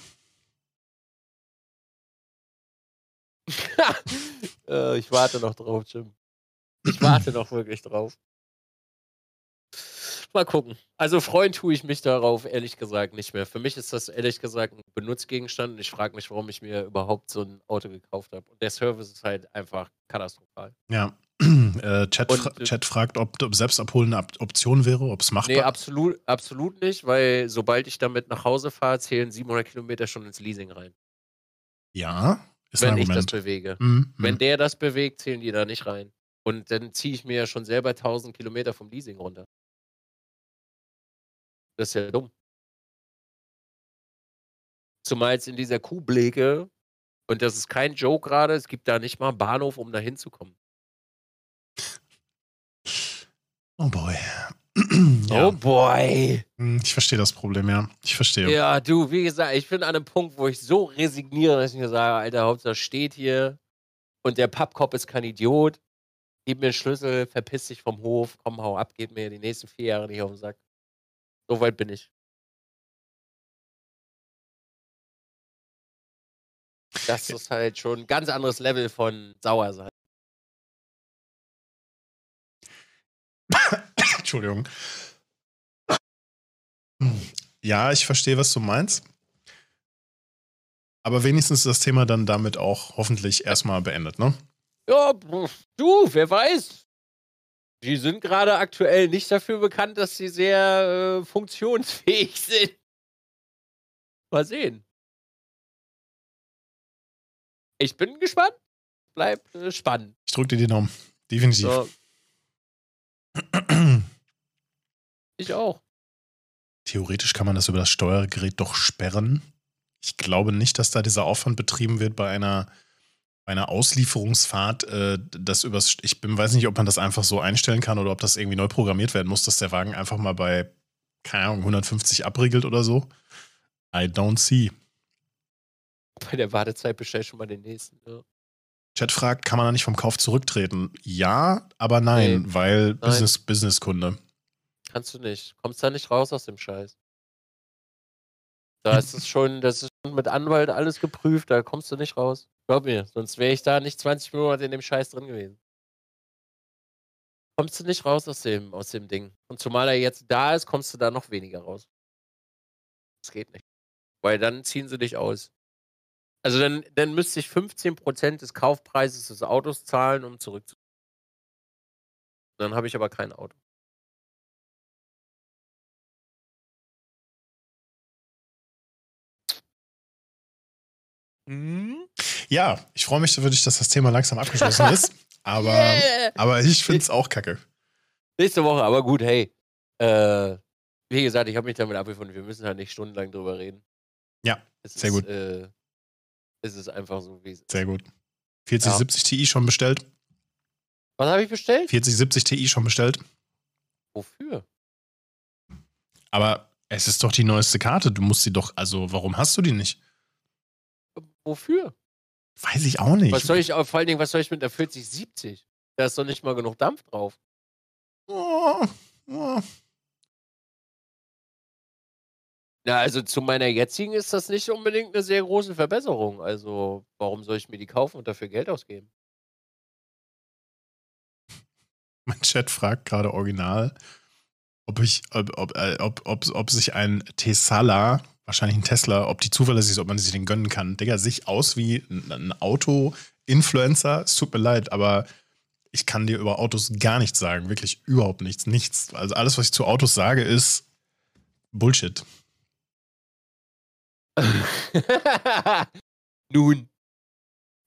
äh, ich warte noch drauf, Jim. Ich warte noch wirklich drauf. Mal gucken. Also freuen tue ich mich darauf, ehrlich gesagt, nicht mehr. Für mich ist das ehrlich gesagt ein Benutzgegenstand und ich frage mich, warum ich mir überhaupt so ein Auto gekauft habe. Und der Service ist halt einfach katastrophal. Ja, äh, Chat, und, fra Chat, fragt, ob, ob Selbstabholen eine Option wäre, ob es machbar ist. Nee, absolut, absolut nicht, weil sobald ich damit nach Hause fahre, zählen 700 Kilometer schon ins Leasing rein. Ja, ist Wenn ein ich das bewege. Mhm, Wenn der das bewegt, zählen die da nicht rein. Und dann ziehe ich mir ja schon selber 1000 Kilometer vom Leasing runter. Das ist ja dumm. Zumal es in dieser Kuhblege, und das ist kein Joke gerade, es gibt da nicht mal einen Bahnhof, um da hinzukommen. Oh boy. ja. Oh boy. Hm, ich verstehe das Problem, ja. Ich verstehe. Ja, du, wie gesagt, ich bin an einem Punkt, wo ich so resigniere, dass ich mir sage, Alter, Hauptsache steht hier und der Pappkopf ist kein Idiot. Gib mir einen Schlüssel, verpiss dich vom Hof, komm, hau ab, geht mir die nächsten vier Jahre nicht auf den Sack. So weit bin ich. Das ist halt schon ein ganz anderes Level von sauer sein. Entschuldigung. Ja, ich verstehe, was du meinst. Aber wenigstens ist das Thema dann damit auch hoffentlich erstmal beendet, ne? Ja, du, wer weiß. Die sind gerade aktuell nicht dafür bekannt, dass sie sehr äh, funktionsfähig sind. Mal sehen. Ich bin gespannt. Bleibt äh, spannend. Ich drücke dir die Daumen. Definitiv. So. Ich auch. Theoretisch kann man das über das Steuergerät doch sperren. Ich glaube nicht, dass da dieser Aufwand betrieben wird bei einer, bei einer Auslieferungsfahrt. Äh, das übers, ich bin, weiß nicht, ob man das einfach so einstellen kann oder ob das irgendwie neu programmiert werden muss, dass der Wagen einfach mal bei, keine Ahnung, 150 abriegelt oder so. I don't see. Bei der Wartezeit bestell schon mal den nächsten. Ja. Chat fragt, kann man da nicht vom Kauf zurücktreten? Ja, aber nein, Nee. weil Nein. Business, Business-Kunde. Kannst du nicht. Kommst da nicht raus aus dem Scheiß. Da ist es schon, das ist schon mit Anwalt alles geprüft, da kommst du nicht raus. Glaub mir, sonst wäre ich da nicht 20 Monate in dem Scheiß drin gewesen. Kommst du nicht raus aus dem, aus dem Ding. Und zumal er jetzt da ist, kommst du da noch weniger raus. Das geht nicht. Weil dann ziehen sie dich aus. Also dann, dann müsste ich 15% des Kaufpreises des Autos zahlen, um zurückzu. Dann habe ich aber kein Auto. Ja, ich freue mich für dich, dass das Thema langsam abgeschlossen ist. Aber, Yeah. aber ich finde es auch kacke. Nächste Woche, aber gut, hey. Äh, wie gesagt, ich habe mich damit abgefunden. Wir müssen halt nicht stundenlang drüber reden. Ja, es sehr ist, gut. Äh, es ist einfach so, wie es ist. Sehr gut. 4070 Ti schon bestellt? Was habe ich bestellt? 4070 Ti schon bestellt? Wofür? Aber es ist doch die neueste Karte. Du musst sie doch, also warum hast du die nicht? Wofür? Weiß ich auch nicht. Was soll ich, vor allen Dingen, was soll ich mit der 4070? Da ist doch nicht mal genug Dampf drauf. Oh, oh. Ja, also zu meiner jetzigen ist das nicht unbedingt eine sehr große Verbesserung. Also, warum soll ich mir die kaufen und dafür Geld ausgeben? Mein Chat fragt gerade original, ob ich, ob, ob, äh, ob, ob, sich ein Tesla, wahrscheinlich ein Tesla, ob die zuverlässig ist, ob man sich den gönnen kann. Digga, sich aus wie ein, Auto-Influencer. Es tut mir leid, aber ich kann dir über Autos gar nichts sagen. Wirklich überhaupt nichts. Nichts. Also alles, was ich zu Autos sage, ist Bullshit. Nun.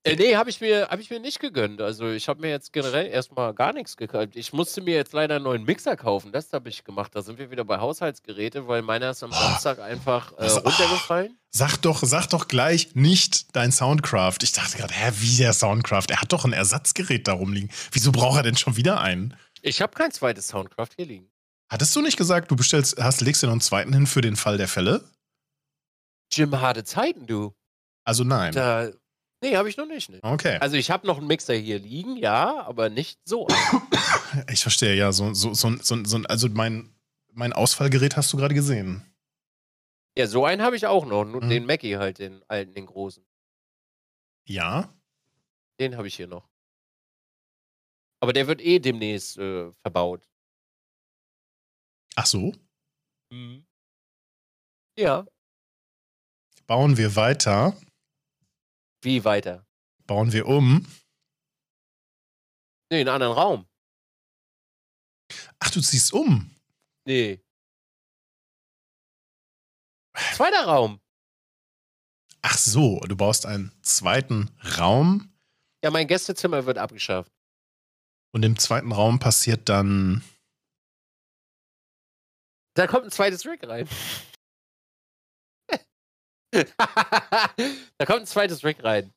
Äh, nee, habe ich, mir- hab ich mir nicht gegönnt. Also, ich habe mir jetzt generell erstmal gar nichts gekauft. Ich musste mir jetzt leider einen neuen Mixer kaufen. Das habe ich gemacht. Da sind wir wieder bei Haushaltsgeräte, weil meiner ist am Samstag einfach äh, runtergefallen. Sag doch, sag doch gleich nicht dein Soundcraft. Ich dachte gerade, hä, wie der Soundcraft? Er hat doch ein Ersatzgerät da rumliegen. Wieso braucht er denn schon wieder einen? Ich habe kein zweites Soundcraft hier liegen. Hattest du nicht gesagt, du bestellst, hast, legst dir noch einen zweiten hin für den Fall der Fälle? Jim, harte Zeiten, du. Also nein. Da, nee, habe ich noch nicht. Ne. Okay. Also, ich habe noch einen Mixer hier liegen, ja, aber nicht so. Ich verstehe, ja. So, so, so, so, so, also mein, mein Ausfallgerät hast du gerade gesehen. ja, so einen habe ich auch noch. Nur Mhm. Den Mackie halt, den alten, den großen. Ja. Den habe ich hier noch. Aber der wird eh demnächst äh, verbaut. Ach so. Ja. Bauen wir weiter. Wie weiter? Bauen wir um. Nee, in einen anderen Raum. Ach, du ziehst um. Nee. Zweiter Raum. Ach so, du baust einen zweiten Raum. Ja, mein Gästezimmer wird abgeschafft. Und im zweiten Raum passiert dann. Da kommt ein zweites Rig rein. da kommt ein zweites Rig rein.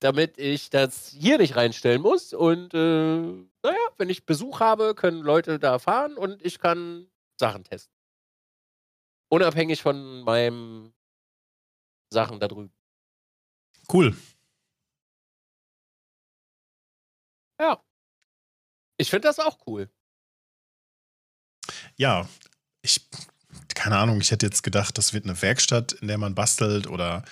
Damit ich das hier nicht reinstellen muss. Und äh, naja, wenn ich Besuch habe, können Leute da fahren und ich kann Sachen testen. Unabhängig von meinem Sachen da drüben. Cool. Ja. Ich finde das auch cool. Ja, ich. Keine Ahnung, ich hätte jetzt gedacht, das wird eine Werkstatt, in der man bastelt oder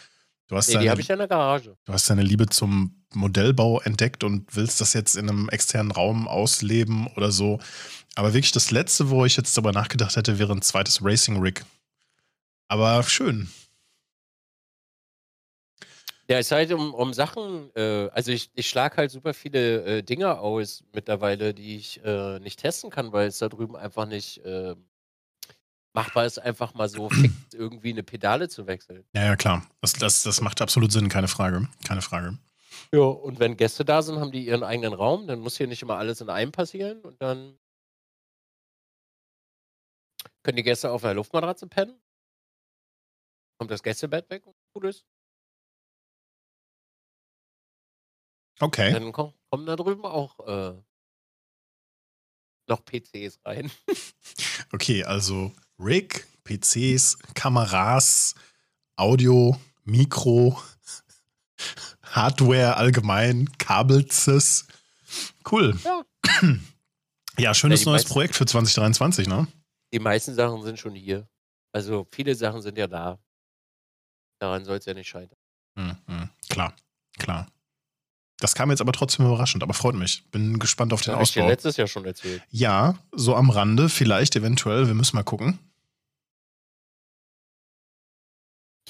du hast, Nee, die deine, habe ich ja in der Garage. du hast deine Liebe zum Modellbau entdeckt und willst das jetzt in einem externen Raum ausleben oder so. Aber wirklich das Letzte, wo ich jetzt darüber nachgedacht hätte, wäre ein zweites Racing Rig. Aber schön. Ja, es ist halt um, um Sachen, äh, also ich, ich schlage halt super viele äh, Dinge aus mittlerweile, die ich äh, nicht testen kann, weil es da drüben einfach nicht machbar ist, einfach mal so fix irgendwie eine Pedale zu wechseln. Ja, ja, klar. Das, das, das macht absolut Sinn, keine Frage. Keine Frage. Ja, und wenn Gäste da sind, haben die ihren eigenen Raum, dann muss hier nicht immer alles in einem passieren und dann können die Gäste auf einer Luftmatratze pennen. Kommt das Gästebett weg und gut ist. Okay. Dann ko- kommen da drüben auch äh, noch PCs rein. Okay, also Rig, PCs, Kameras, Audio, Mikro. Hardware allgemein, Kabelzes. Cool. Ja. Ja, schönes Ja, neues meisten- Projekt für 2023, ne? Die meisten Sachen sind schon hier. Also viele Sachen sind ja da. Daran soll es ja nicht scheitern. Hm, hm. Klar, klar. Das kam jetzt aber trotzdem überraschend, aber freut mich. Bin gespannt auf den Habe ich dir Ausbau. letztes Jahr schon erzählt. Ja, so am Rande, vielleicht, eventuell, wir müssen mal gucken.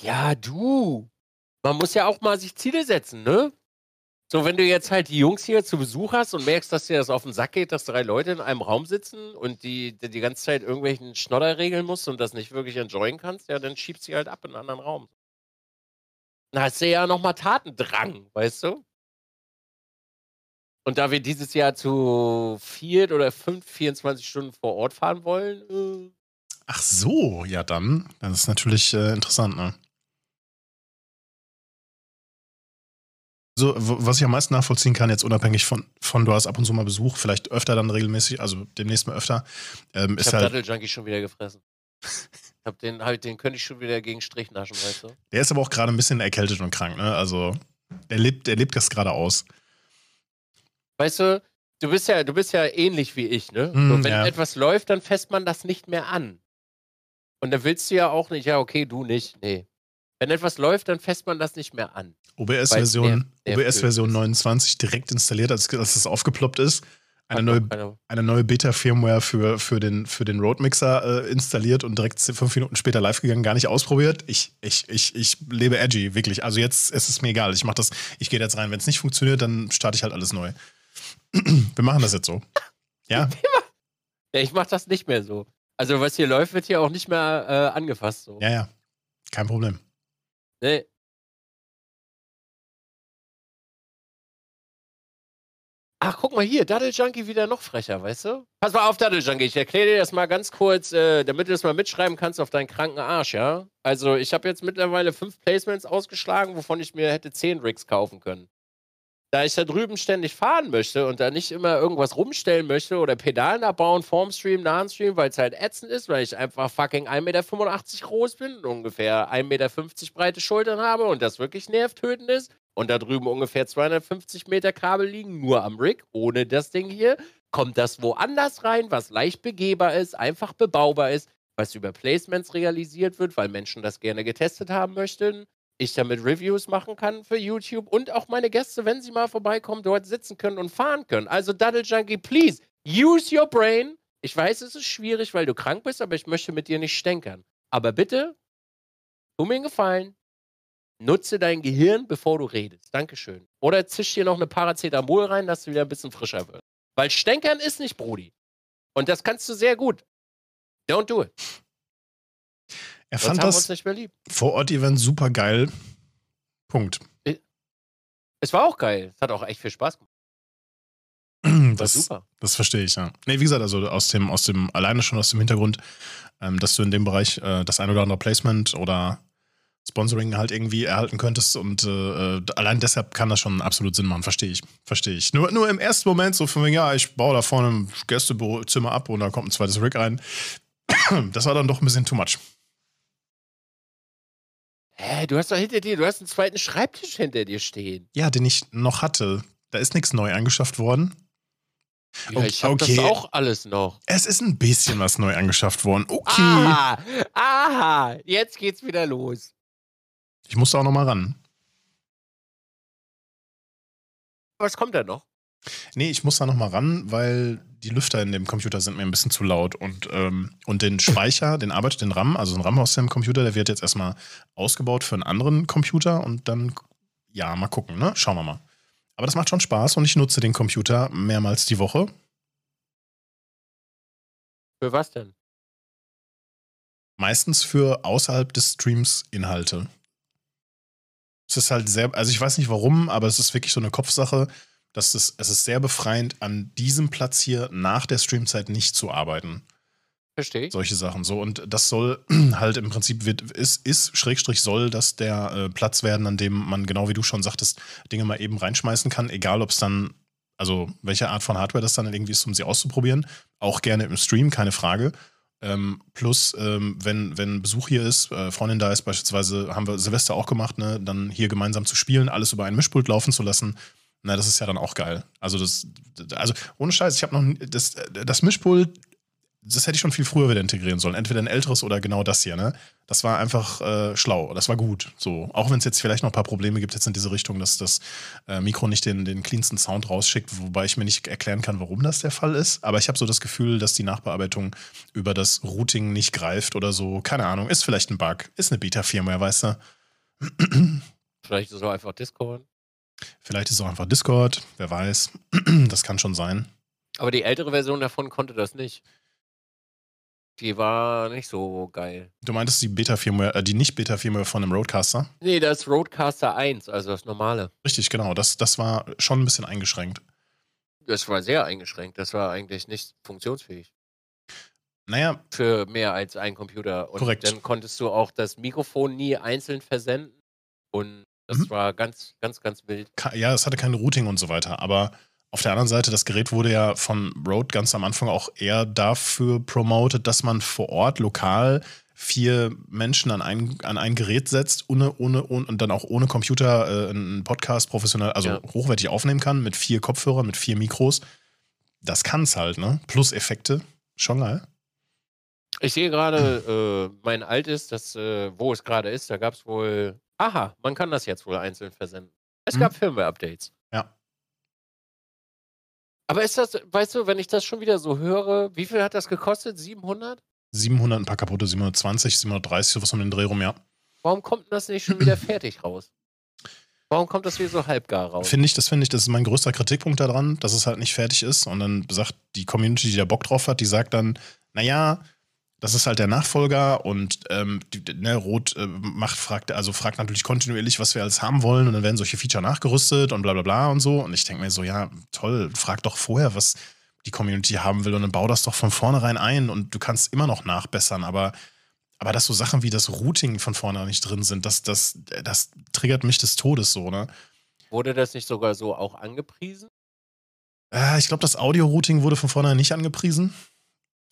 Ja, du. Man muss ja auch mal sich Ziele setzen, ne? So, wenn du jetzt halt die Jungs hier zu Besuch hast und merkst, dass dir das auf den Sack geht, dass drei Leute in einem Raum sitzen und die, die die ganze Zeit irgendwelchen Schnodder regeln musst und das nicht wirklich enjoyen kannst, ja, dann schiebst sie halt ab in einen anderen Raum. Dann hast du ja nochmal Tatendrang, weißt du? Und da wir dieses Jahr zu viert oder fünf, 24 Stunden vor Ort fahren wollen, äh, Ach so, ja dann. Das ist natürlich äh, interessant, ne? So, was ich am meisten nachvollziehen kann, jetzt unabhängig von, von du hast ab und zu mal Besuch, vielleicht öfter dann regelmäßig, also demnächst mal öfter, ähm, ich ist hab halt, Dattel Junkie schon wieder gefressen. hab den, hab, den könnte ich schon wieder gegen Strich naschen, weißt du? der ist aber auch gerade ein bisschen erkältet und krank, ne? Also, der lebt, der lebt das gerade aus. Weißt du, du bist ja, du bist ja ähnlich wie ich, ne? Mm, so, wenn ja. etwas läuft, dann fässt man das nicht mehr an. Und dann willst du ja auch nicht, ja, okay, du nicht, nee. Wenn etwas läuft, dann fässt man das nicht mehr an. OBS-Version ist. 29 direkt installiert, als, als es aufgeploppt ist. Eine neue, eine neue Beta-Firmware für, für den, für den Roadmixer äh, installiert und direkt fünf Minuten später live gegangen, gar nicht ausprobiert. Ich, ich, ich, ich lebe edgy, wirklich. Also jetzt ist es mir egal. Ich mach das, ich gehe jetzt rein. Wenn es nicht funktioniert, dann starte ich halt alles neu. Wir machen das jetzt so. Ja? Ja, ich mach das nicht mehr so. Also, was hier läuft, wird hier auch nicht mehr äh, angefasst. So. Ja, ja. Kein Problem. Nee. Ach, guck mal hier, Daddle Junkie wieder noch frecher, weißt du? Pass mal auf, Daddle Junkie, ich erkläre dir das mal ganz kurz, äh, damit du das mal mitschreiben kannst auf deinen kranken Arsch, ja? Also, ich habe jetzt mittlerweile fünf Placements ausgeschlagen, wovon ich mir hätte zehn Rigs kaufen können. Da ich da drüben ständig fahren möchte und da nicht immer irgendwas rumstellen möchte oder Pedalen abbauen, vorm Stream, nach dem Stream, weil es halt ätzend ist, weil ich einfach fucking 1,85 Meter groß bin, und ungefähr 1,50 Meter breite Schultern habe und das wirklich nervtötend ist und da drüben ungefähr 250 Meter Kabel liegen, nur am Rig, ohne das Ding hier, kommt das woanders rein, was leicht begehbar ist, einfach bebaubar ist, was über Placements realisiert wird, weil Menschen das gerne getestet haben möchten. Ich damit Reviews machen kann für YouTube und auch meine Gäste, wenn sie mal vorbeikommen, dort sitzen können und fahren können. Also Daddle Junkie, please, use your brain. Ich weiß, es ist schwierig, weil du krank bist, aber ich möchte mit dir nicht stänkern. Aber bitte, tu mir einen Gefallen, nutze dein Gehirn, bevor du redest. Dankeschön. Oder zisch dir noch eine Paracetamol rein, dass du wieder ein bisschen frischer wirst. Weil stänkern ist nicht, Brudi. Und das kannst du sehr gut. Don't do it. Er Sonst fand das. Vor-Ort-Event super geil. Punkt. Es war auch geil. Es hat auch echt viel Spaß gemacht. War Das, super. Das verstehe ich, ja. Nee, wie gesagt, also aus dem, aus dem, alleine schon aus dem Hintergrund, ähm, dass du in dem Bereich äh, das ein oder andere Placement oder Sponsoring halt irgendwie erhalten könntest und äh, äh, allein deshalb kann das schon absolut Sinn machen, verstehe ich. Verstehe ich. Nur, nur im ersten Moment so von wegen, ja, ich baue da vorne ein Gästezimmer ab und da kommt ein zweites Rig rein. Das war dann doch ein bisschen too much. Hä, du hast doch hinter dir, du hast einen zweiten Schreibtisch hinter dir stehen. Ja, den ich noch hatte. Da ist nichts neu angeschafft worden. Ja, Ok- ich hab okay. das auch alles noch. Es ist ein bisschen was neu angeschafft worden. Okay. Aha, aha, jetzt geht's wieder los. Ich musste auch noch mal ran. Was kommt da noch? Nee, ich muss da noch mal ran, weil die Lüfter in dem Computer sind mir ein bisschen zu laut. Und, ähm, und den Speicher, den arbeitet den RAM, also ein RAM aus dem Computer, der wird jetzt erstmal ausgebaut für einen anderen Computer und dann, ja, mal gucken, ne? Schauen wir mal. Aber das macht schon Spaß und ich nutze den Computer mehrmals die Woche. Für was denn? Meistens für außerhalb des Streams Inhalte. Es ist halt sehr, also ich weiß nicht warum, aber es ist wirklich so eine Kopfsache, dass es, es ist sehr befreiend, an diesem Platz hier nach der Streamzeit nicht zu arbeiten. Verstehe. Solche Sachen so. Und das soll halt im Prinzip wird, ist, ist, Schrägstrich soll das der äh, Platz werden, an dem man, genau wie du schon sagtest, Dinge mal eben reinschmeißen kann, egal ob es dann, also welche Art von Hardware das dann irgendwie ist, um sie auszuprobieren. Auch gerne im Stream, keine Frage. Ähm, plus, ähm, wenn, wenn Besuch hier ist, äh, Freundin da ist, beispielsweise, haben wir Silvester auch gemacht, ne, dann hier gemeinsam zu spielen, alles über ein Mischpult laufen zu lassen. Na, das ist ja dann auch geil. Also, das, also ohne Scheiß, ich habe noch das, das Mischpult das hätte ich schon viel früher wieder integrieren sollen. Entweder ein älteres oder genau das hier, ne? Das war einfach äh, schlau. Das war gut. So. Auch wenn es jetzt vielleicht noch ein paar Probleme gibt, jetzt in diese Richtung, dass das äh, Mikro nicht den, den cleansten Sound rausschickt, wobei ich mir nicht erklären kann, warum das der Fall ist. Aber ich habe so das Gefühl, dass die Nachbearbeitung über das Routing nicht greift oder so. Keine Ahnung. Ist vielleicht ein Bug. Ist eine Beta-Firmware, weißt du? Vielleicht ist es auch einfach Discord. Vielleicht ist es auch einfach Discord. Wer weiß. das kann schon sein. Aber die ältere Version davon konnte das nicht. Die war nicht so geil. Du meintest die Beta-Firmware, äh, die nicht Beta-Firmware von einem Roadcaster? Nee, das Roadcaster 1, also das normale. Richtig, genau. Das, das war schon ein bisschen eingeschränkt. Das war sehr eingeschränkt. Das war eigentlich nicht funktionsfähig. Naja. Für mehr als einen Computer. Und korrekt. dann konntest du auch das Mikrofon nie einzeln versenden. Und das mhm. war ganz, ganz, ganz wild. Ja, es hatte kein Routing und so weiter. Aber auf der anderen Seite, das Gerät wurde ja von Rode ganz am Anfang auch eher dafür promoted, dass man vor Ort lokal vier Menschen an ein, an ein Gerät setzt ohne, ohne, ohne, und dann auch ohne Computer äh, einen Podcast professionell, also ja. hochwertig aufnehmen kann, mit vier Kopfhörern, mit vier Mikros. Das kann es halt, ne? Plus Effekte. Schon geil. Ich sehe gerade, äh, mein altes, das, äh, wo es gerade ist, da gab es wohl. Aha, man kann das jetzt wohl einzeln versenden. Es mhm. gab Firmware-Updates. Aber ist das, weißt du, wenn ich das schon wieder so höre, wie viel hat das gekostet? 700? 700, ein paar kaputte, 720, 730, sowas um den Dreh rum, ja. Warum kommt das nicht schon wieder fertig raus? Warum kommt das wieder so halbgar raus? Finde ich, das finde ich, das ist mein größter Kritikpunkt daran, dass es halt nicht fertig ist. Und dann sagt die Community, die da Bock drauf hat, die sagt dann, naja, das ist halt der Nachfolger und ähm, ne, Rot äh, macht, fragt, also fragt natürlich kontinuierlich, was wir alles haben wollen und dann werden solche Feature nachgerüstet und bla bla bla und so. Und ich denke mir so, ja, toll, frag doch vorher, was die Community haben will und dann bau das doch von vornherein ein und du kannst immer noch nachbessern, aber, aber dass so Sachen wie das Routing von vornherein nicht drin sind, das, das, das triggert mich des Todes so, ne? Wurde das nicht sogar so auch angepriesen? Äh, ich glaube, das Audio-Routing wurde von vornherein nicht angepriesen.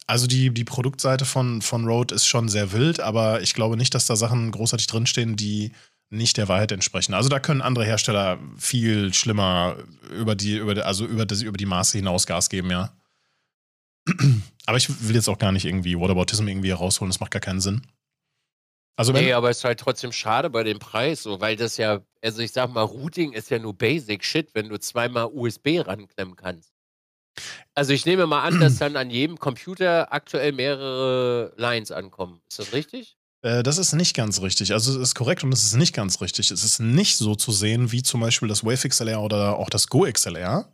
Also die, die Produktseite von, von Rode ist schon sehr wild, aber ich glaube nicht, dass da Sachen großartig drinstehen, die nicht der Wahrheit entsprechen. Also da können andere Hersteller viel schlimmer über die, über die, also über, über die Maße hinaus Gas geben, ja. Aber ich will jetzt auch gar nicht irgendwie Whataboutism irgendwie herausholen, das macht gar keinen Sinn. Also nee, aber es ist halt trotzdem schade bei dem Preis, so, weil das ja, also ich sag mal, Routing ist ja nur Basic Shit, wenn du zweimal USB ranklemmen kannst. Also ich nehme mal an, dass dann an jedem Computer aktuell mehrere Lines ankommen. Ist das richtig? Äh, das ist nicht ganz richtig. Also es ist korrekt und es ist nicht ganz richtig. Es ist nicht so zu sehen wie zum Beispiel das Wave XLR oder auch das Go XLR,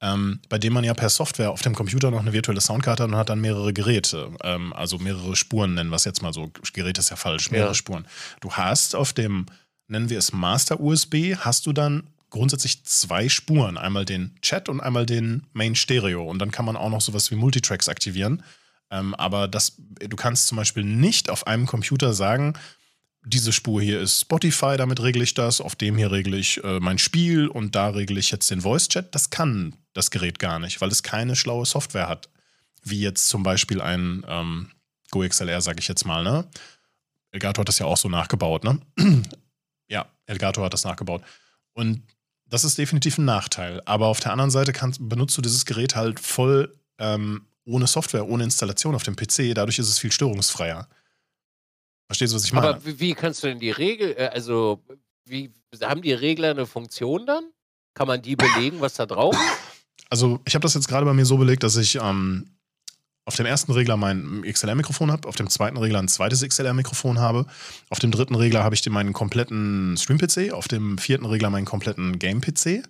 ähm, bei dem man ja per Software auf dem Computer noch eine virtuelle Soundkarte hat und hat dann mehrere Geräte. Ähm, also mehrere Spuren nennen wir es jetzt mal so. Gerät ist ja falsch, mehrere ja. Spuren. Du hast auf dem, nennen wir es Master USB, hast du dann grundsätzlich zwei Spuren. Einmal den Chat und einmal den Main Stereo. Und dann kann man auch noch sowas wie Multitracks aktivieren. Ähm, aber das, du kannst zum Beispiel nicht auf einem Computer sagen, diese Spur hier ist Spotify, damit regle ich das, auf dem hier regle ich äh, mein Spiel und da regle ich jetzt den Voice-Chat. Das kann das Gerät gar nicht, weil es keine schlaue Software hat. Wie jetzt zum Beispiel ein ähm, GoXLR, sage ich jetzt mal, ne? Elgato hat das ja auch so nachgebaut, ne? ja, Elgato hat das nachgebaut. Und das ist definitiv ein Nachteil. Aber auf der anderen Seite kannst, benutzt du dieses Gerät halt voll ähm, ohne Software, ohne Installation auf dem PC. Dadurch ist es viel störungsfreier. Verstehst du, was ich meine? Aber wie kannst du denn die Regel, äh, also wie haben die Regler eine Funktion dann? Kann man die belegen, was da drauf ist? Also ich habe das jetzt gerade bei mir so belegt, dass ich ähm, auf dem ersten Regler mein XLR-Mikrofon habe, auf dem zweiten Regler ein zweites XLR-Mikrofon habe, auf dem dritten Regler habe ich meinen kompletten Stream-PC, auf dem vierten Regler meinen kompletten Game-PC.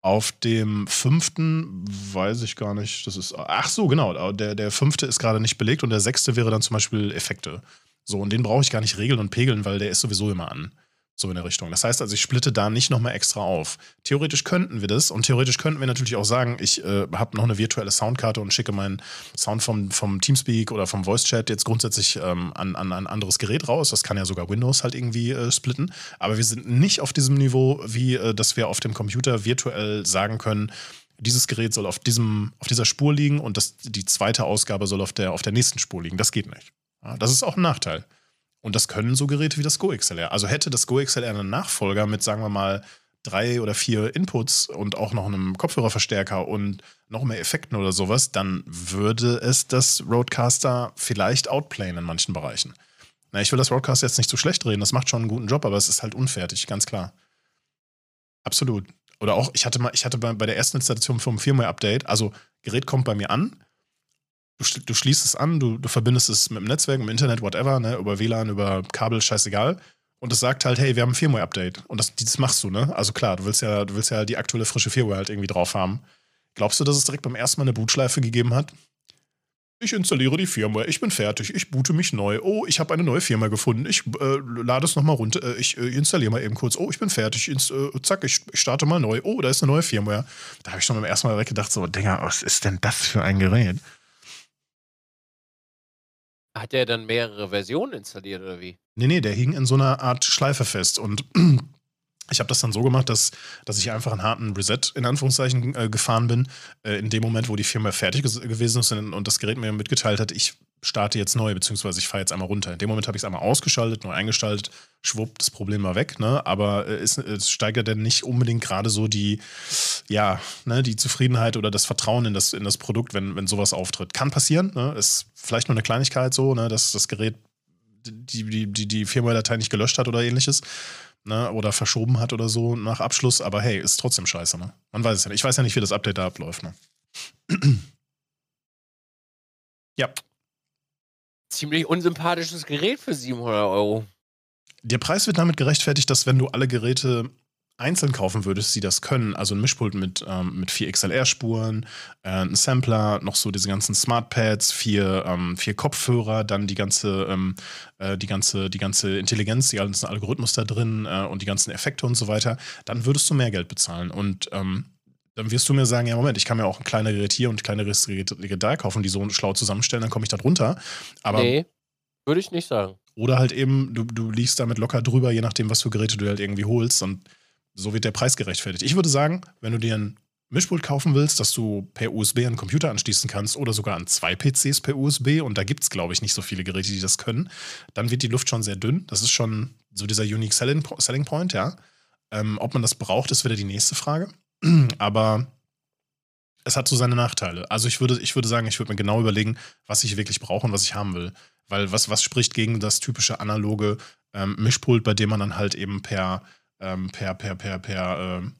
Auf dem fünften weiß ich gar nicht. Das ist. Ach so, genau. Der, der fünfte ist gerade nicht belegt und der sechste wäre dann zum Beispiel Effekte. So, und den brauche ich gar nicht regeln und pegeln, weil der ist sowieso immer an. So in der Richtung. Das heißt also, ich splitte da nicht nochmal extra auf. Theoretisch könnten wir das und theoretisch könnten wir natürlich auch sagen, ich äh, habe noch eine virtuelle Soundkarte und schicke meinen Sound vom, vom Teamspeak oder vom Voice-Chat jetzt grundsätzlich ähm, an, an ein anderes Gerät raus. Das kann ja sogar Windows halt irgendwie äh, splitten. Aber wir sind nicht auf diesem Niveau, wie äh, dass wir auf dem Computer virtuell sagen können, dieses Gerät soll auf, diesem, auf dieser Spur liegen und das, die zweite Ausgabe soll auf der, auf der nächsten Spur liegen. Das geht nicht. Ja, das ist auch ein Nachteil. Und das können so Geräte wie das Go XLR. Also hätte das Go XLR einen Nachfolger mit, sagen wir mal, drei oder vier Inputs und auch noch einem Kopfhörerverstärker und noch mehr Effekten oder sowas, dann würde es das Roadcaster vielleicht outplayen in manchen Bereichen. Na, ich will das Roadcaster jetzt nicht zu schlecht reden, das macht schon einen guten Job, aber es ist halt unfertig, ganz klar. Absolut. Oder auch, ich hatte mal, ich hatte bei, bei der ersten Installation vom Firmware-Update, also Gerät kommt bei mir an, du, schließt es an, du, du verbindest es mit dem Netzwerk, mit dem Internet, whatever, ne, über WLAN, über Kabel, scheißegal. Und es sagt halt, hey, wir haben ein Firmware-Update. Und das, das machst du, ne? Also klar, du willst ja, du willst ja die aktuelle frische Firmware halt irgendwie drauf haben. Glaubst du, dass es direkt beim ersten Mal eine Bootschleife gegeben hat? Ich installiere die Firmware, ich bin fertig, ich boote mich neu. Oh, ich habe eine neue Firma gefunden. Ich äh, lade es nochmal runter. Äh, ich äh, installiere mal eben kurz. Oh, ich bin fertig. Inst äh, zack, ich, ich, starte mal neu. Oh, da ist eine neue Firmware. Da habe ich schon beim ersten Mal weggedacht, so, Digga, was ist denn das für ein Gerät? Hat der dann mehrere Versionen installiert oder wie? Nee, nee, der hing in so einer Art Schleife fest. Und ich habe das dann so gemacht, dass, dass ich einfach einen harten Reset in Anführungszeichen äh, gefahren bin. Äh, in dem Moment, wo die Firma fertig gewesen ist und, und das Gerät mir mitgeteilt hat, ich starte jetzt neu, beziehungsweise ich fahre jetzt einmal runter. In dem Moment habe ich es einmal ausgeschaltet, neu eingestaltet, schwupp, das Problem war weg, ne? Aber äh, es, es steigert dann nicht unbedingt gerade so die, ja, ne, die Zufriedenheit oder das Vertrauen in das, in das Produkt, wenn, wenn sowas auftritt. Kann passieren, ne? Ist vielleicht nur eine Kleinigkeit so, ne, dass das Gerät die, die, die, die Firmware-Datei nicht gelöscht hat oder ähnliches ne, oder verschoben hat oder so nach Abschluss, aber hey, ist trotzdem scheiße, ne? Man weiß es ja nicht. Ich weiß ja nicht, wie das Update da abläuft, ne? ja. Ziemlich unsympathisches Gerät für 700 Euro. Der Preis wird damit gerechtfertigt, dass wenn du alle Geräte einzeln kaufen würdest, sie das können, also ein Mischpult mit, ähm, mit vier XLR-Spuren, äh, ein Sampler, noch so diese ganzen Smartpads, vier, ähm, vier Kopfhörer, dann die ganze, ähm, äh, die ganze, die ganze Intelligenz, die ganzen Algorithmus da drin äh, und die ganzen Effekte und so weiter, dann würdest du mehr Geld bezahlen. Und ähm, dann wirst du mir sagen, ja, Moment, ich kann mir auch ein kleines Gerät hier und ein kleineres Gerät da kaufen, die so schlau zusammenstellen, dann komme ich da drunter. Aber nee, würde ich nicht sagen. Oder halt eben, du, du liegst damit locker drüber, je nachdem, was für Geräte du halt irgendwie holst. Und so wird der Preis gerechtfertigt. Ich würde sagen, wenn du dir ein Mischpult kaufen willst, dass du per USB einen Computer anschließen kannst oder sogar an zwei PCs per USB, und da gibt es, glaube ich, nicht so viele Geräte, die das können, dann wird die Luft schon sehr dünn. Das ist schon so dieser Unique Selling, Selling Point, ja. Ähm, ob man das braucht, ist wieder die nächste Frage. Aber es hat so seine Nachteile. Also ich würde, ich würde sagen, ich würde mir genau überlegen, was ich wirklich brauche und was ich haben will. Weil was, was spricht gegen das typische analoge ähm, Mischpult, bei dem man dann halt eben per ähm, per, per, per, per, äh,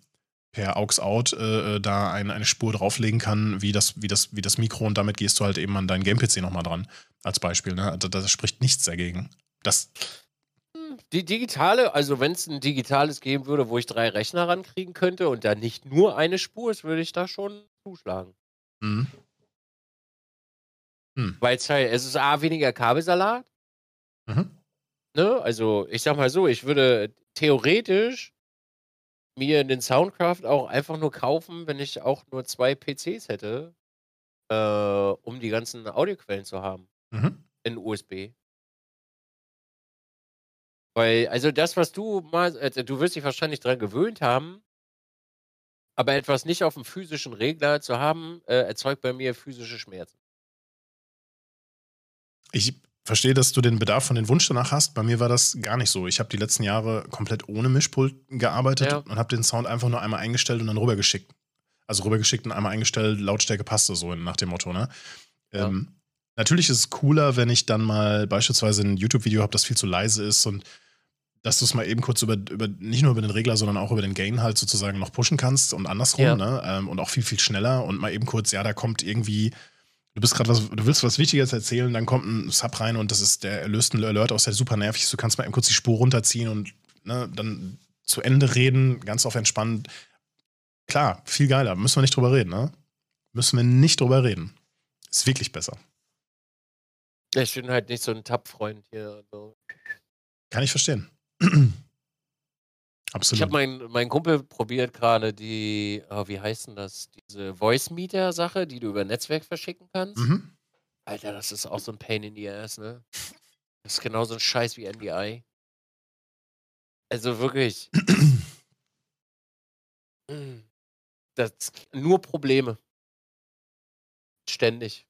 per AUX-Out äh, äh, da ein, eine Spur drauflegen kann, wie das, wie, das, wie das Mikro und damit gehst du halt eben an deinen Game-PC nochmal dran, als Beispiel. Ne? Also, das spricht nichts dagegen. Das hm, die digitale, also wenn es ein digitales geben würde, wo ich drei Rechner rankriegen könnte und da nicht nur eine Spur ist, würde ich da schon zuschlagen. Mhm. Hm. Weil es halt, es ist A, weniger Kabelsalat. Mhm. Ne? Also, ich sag mal so, ich würde theoretisch mir den Soundcraft auch einfach nur kaufen, wenn ich auch nur zwei PCs hätte, äh, um die ganzen Audioquellen zu haben. Mhm. In USB. Weil, also das, was du mal, äh, du wirst dich wahrscheinlich daran gewöhnt haben, aber etwas nicht auf dem physischen Regler zu haben, äh, erzeugt bei mir physische Schmerzen. Ich verstehe, dass du den Bedarf von den Wunsch danach hast. Bei mir war das gar nicht so. Ich habe die letzten Jahre komplett ohne Mischpult gearbeitet ja. und habe den Sound einfach nur einmal eingestellt und dann rübergeschickt. Also rübergeschickt und einmal eingestellt, Lautstärke passte so nach dem Motto, ne? Ja. Ähm, natürlich ist es cooler, wenn ich dann mal beispielsweise ein YouTube-Video habe, das viel zu leise ist und dass du es mal eben kurz über, über, nicht nur über den Regler, sondern auch über den Gain halt sozusagen noch pushen kannst und andersrum, ja. ne? Ähm, und auch viel, viel schneller und mal eben kurz, ja, da kommt irgendwie du bist gerade was, du willst was Wichtiges erzählen, dann kommt ein Sub rein und das ist der erlöste Alert aus, der super nervig ist. Du kannst mal eben kurz die Spur runterziehen und ne, dann zu Ende reden, ganz auf entspannt. Klar, viel geiler. Müssen wir nicht drüber reden, ne? Müssen wir nicht drüber reden. Ist wirklich besser. Ich bin halt nicht so ein Tab-Freund hier. Also. Kann ich verstehen. Absolut. Ich habe meinen mein Kumpel probiert gerade die, oh, wie heißt denn das? Diese Voice-Meter-Sache, die du über Netzwerk verschicken kannst. Mhm. Alter, das ist auch so ein Pain in the Ass, ne? Das ist genauso ein Scheiß wie NDI. Also wirklich. das nur Probleme. Ständig.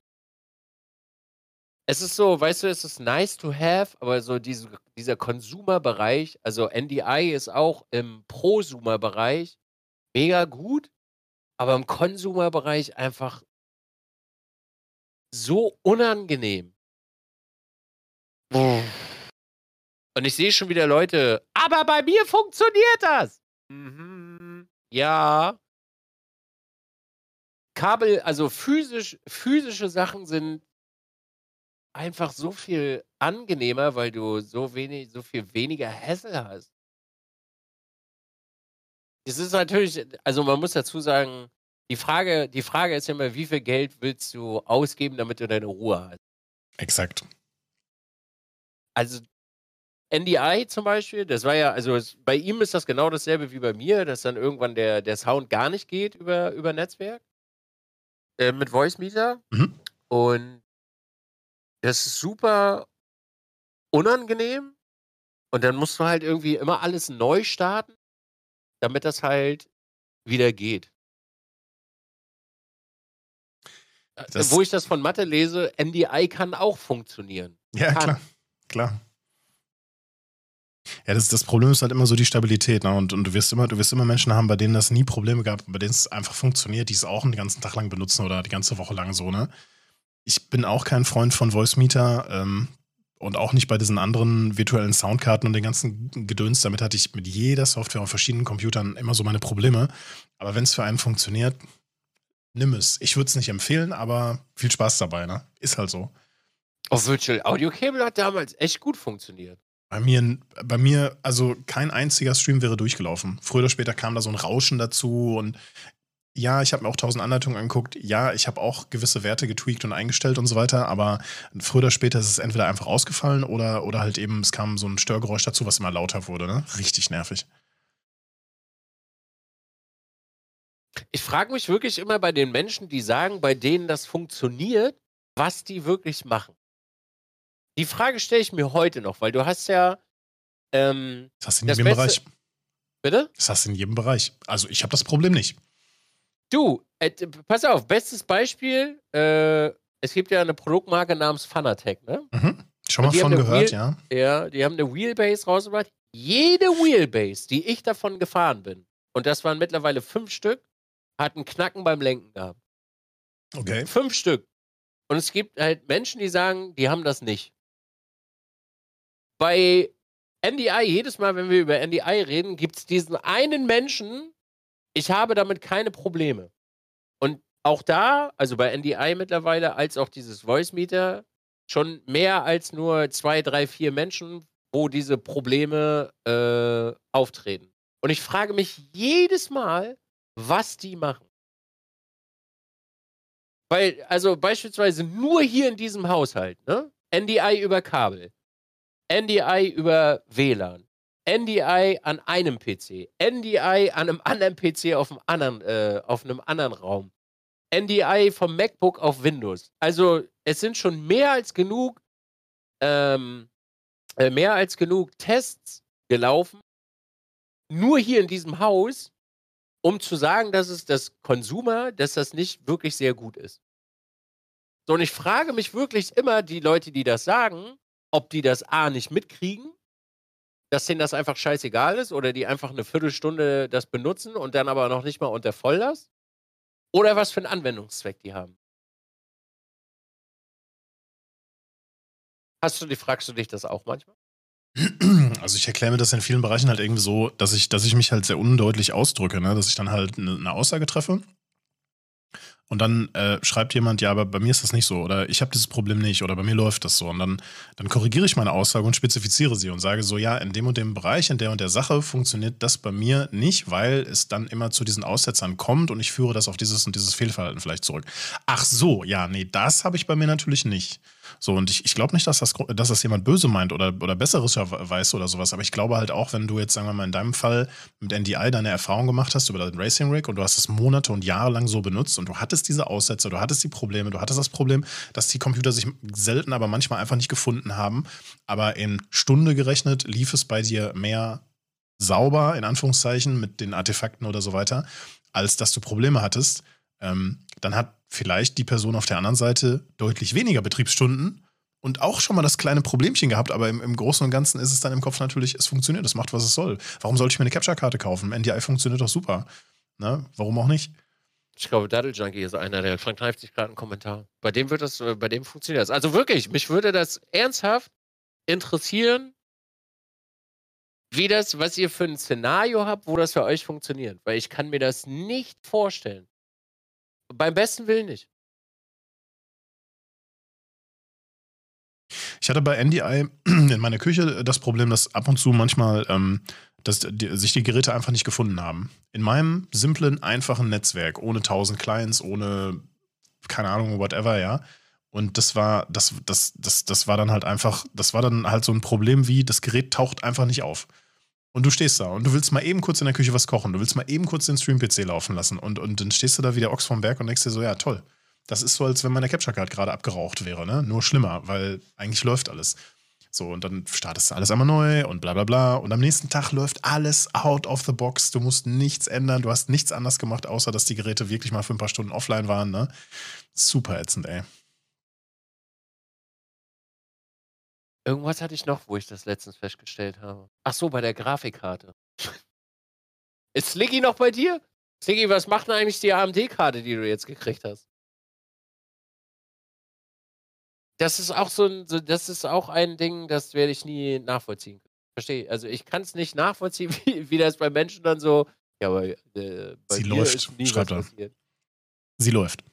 Es ist so, weißt du, es ist nice to have, aber so diese, dieser Consumer-Bereich, also NDI ist auch im Prosumer-Bereich mega gut, aber im Consumer-Bereich einfach so unangenehm. Und ich sehe schon wieder Leute, aber bei mir funktioniert das. Mhm. Ja. Kabel, also physisch, physische Sachen sind einfach so viel angenehmer, weil du so wenig, so viel weniger Hassel hast. Es ist natürlich, also man muss dazu sagen, die Frage, die Frage ist ja immer, wie viel Geld willst du ausgeben, damit du deine Ruhe hast? Exakt. Also NDI zum Beispiel, das war ja, also es, bei ihm ist das genau dasselbe wie bei mir, dass dann irgendwann der, der Sound gar nicht geht über, über Netzwerk. Äh, mit Voice Meter. Mhm. Und das ist super unangenehm. Und dann musst du halt irgendwie immer alles neu starten, damit das halt wieder geht. Äh, das Wo ich das von Mathe lese, NDI kann auch funktionieren. Ja, kann. klar. Klar. Ja, das, das Problem ist halt immer so die Stabilität. Ne? Und, und du, wirst immer, du wirst immer Menschen haben, bei denen das nie Probleme gab, bei denen es einfach funktioniert, die es auch den ganzen Tag lang benutzen oder die ganze Woche lang so. Ne? Ich bin auch kein Freund von Voice Meter ähm, und auch nicht bei diesen anderen virtuellen Soundkarten und den ganzen Gedöns. Damit hatte ich mit jeder Software auf verschiedenen Computern immer so meine Probleme. Aber wenn es für einen funktioniert, nimm es. Ich würde es nicht empfehlen, aber viel Spaß dabei. Ne? Ist halt so. Auch Virtual Audio Cable hat damals echt gut funktioniert. Bei mir, bei mir, also kein einziger Stream wäre durchgelaufen. Früher oder später kam da so ein Rauschen dazu und ja, ich habe mir auch tausend Anleitungen angeguckt. Ja, ich habe auch gewisse Werte getweakt und eingestellt und so weiter, aber früher oder später ist es entweder einfach ausgefallen oder, oder halt eben, es kam so ein Störgeräusch dazu, was immer lauter wurde. Ne? Richtig nervig. Ich frage mich wirklich immer bei den Menschen, die sagen, bei denen das funktioniert, was die wirklich machen. Die Frage stelle ich mir heute noch, weil du hast ja. Ähm, das hast du in jedem Bereich. Bitte? Das hast du in jedem Bereich. Also ich habe das Problem nicht. Du, äh, pass auf, bestes Beispiel, äh, es gibt ja eine Produktmarke namens Fanatec, ne? Mhm. Schon mal von gehört, Wheel, ja. Ja, die haben eine Wheelbase rausgebracht. Jede Wheelbase, die ich davon gefahren bin, und das waren mittlerweile fünf Stück, hat einen Knacken beim Lenken gehabt. Okay. Fünf Stück. Und es gibt halt Menschen, die sagen, die haben das nicht bei NDI, jedes Mal, wenn wir über NDI reden, gibt es diesen einen Menschen, ich habe damit keine Probleme. Und auch da, also bei NDI mittlerweile, als auch dieses Voice Meter, schon mehr als nur zwei, drei, vier Menschen, wo diese Probleme äh, auftreten. Und ich frage mich jedes Mal, was die machen. Weil, also beispielsweise nur hier in diesem Haushalt, ne? NDI über Kabel. NDI über WLAN, NDI an einem PC, NDI an einem anderen PC auf einem anderen, äh, auf einem anderen Raum, NDI vom MacBook auf Windows. Also es sind schon mehr als genug, ähm, äh, mehr als genug Tests gelaufen, nur hier in diesem Haus, um zu sagen, dass es das Konsumer, dass das nicht wirklich sehr gut ist. So, und ich frage mich wirklich immer, die Leute, die das sagen, ob die das A nicht mitkriegen, dass denen das einfach scheißegal ist oder die einfach eine Viertelstunde das benutzen und dann aber noch nicht mal unter Volllast oder was für einen Anwendungszweck die haben. Hast du die, fragst du dich das auch manchmal? Also ich erkläre mir das in vielen Bereichen halt irgendwie so, dass ich, dass ich mich halt sehr undeutlich ausdrücke, ne? dass ich dann halt eine, eine Aussage treffe und dann äh, schreibt jemand, ja, aber bei mir ist das nicht so oder ich habe dieses Problem nicht oder bei mir läuft das so. Und dann, dann korrigiere ich meine Aussage und spezifiziere sie und sage so, ja, in dem und dem Bereich, in der und der Sache funktioniert das bei mir nicht, weil es dann immer zu diesen Aussetzern kommt und ich führe das auf dieses und dieses Fehlverhalten vielleicht zurück. Ach so, ja, nee, das habe ich bei mir natürlich nicht. So, und ich, ich glaube nicht, dass das, dass das jemand böse meint oder, oder Besseres weiß oder sowas, aber ich glaube halt auch, wenn du jetzt, sagen wir mal, in deinem Fall mit NDI deine Erfahrung gemacht hast über den Racing Rig und du hast es Monate und Jahre lang so benutzt und du hattest diese Aussätze, du hattest die Probleme, du hattest das Problem, dass die Computer sich selten, aber manchmal einfach nicht gefunden haben, aber in Stunde gerechnet lief es bei dir mehr sauber, in Anführungszeichen, mit den Artefakten oder so weiter, als dass du Probleme hattest, ähm, dann hat vielleicht die Person auf der anderen Seite deutlich weniger Betriebsstunden und auch schon mal das kleine Problemchen gehabt, aber im, im Großen und Ganzen ist es dann im Kopf natürlich, es funktioniert, es macht, was es soll. Warum sollte ich mir eine Capture-Karte kaufen? NDI funktioniert doch super. Ne? Warum auch nicht? Ich glaube, Daddle Junkie ist einer, der verkneift sich gerade einen Kommentar. Bei dem wird das, äh, bei dem funktioniert das. Also wirklich, mich würde das ernsthaft interessieren, wie das, was ihr für ein Szenario habt, wo das für euch funktioniert. Weil ich kann mir das nicht vorstellen. Beim besten Willen nicht. Ich hatte bei NDI in meiner Küche das Problem, dass ab und zu manchmal ähm, dass die, sich die Geräte einfach nicht gefunden haben. In meinem simplen, einfachen Netzwerk, ohne 1000 Clients, ohne, keine Ahnung, whatever, ja. Und das war, das, das, das, das war dann halt einfach, das war dann halt so ein Problem wie, das Gerät taucht einfach nicht auf. Und du stehst da und du willst mal eben kurz in der Küche was kochen, du willst mal eben kurz den Stream-PC laufen lassen und, und dann stehst du da wie der Ochs vom Berg und denkst dir so, ja toll, das ist so, als wenn meine Capture Card gerade abgeraucht wäre, ne? Nur schlimmer, weil eigentlich läuft alles. So, und dann startest du alles einmal neu und bla bla bla. Und am nächsten Tag läuft alles out of the box. Du musst nichts ändern, du hast nichts anders gemacht, außer dass die Geräte wirklich mal für ein paar Stunden offline waren, ne? Super ätzend, ey. Irgendwas hatte ich noch, wo ich das letztens festgestellt habe. Ach so, bei der Grafikkarte. Ist Sliggy noch bei dir? Sliggy, was macht denn eigentlich die AMD-Karte, die du jetzt gekriegt hast? Das ist auch so ein, so, das ist auch ein Ding, das werde ich nie nachvollziehen können. Verstehe. Also ich kann es nicht nachvollziehen, wie, wie das bei Menschen dann so. Ja, aber äh, bei Sie läuft, schreibt er. Sie läuft.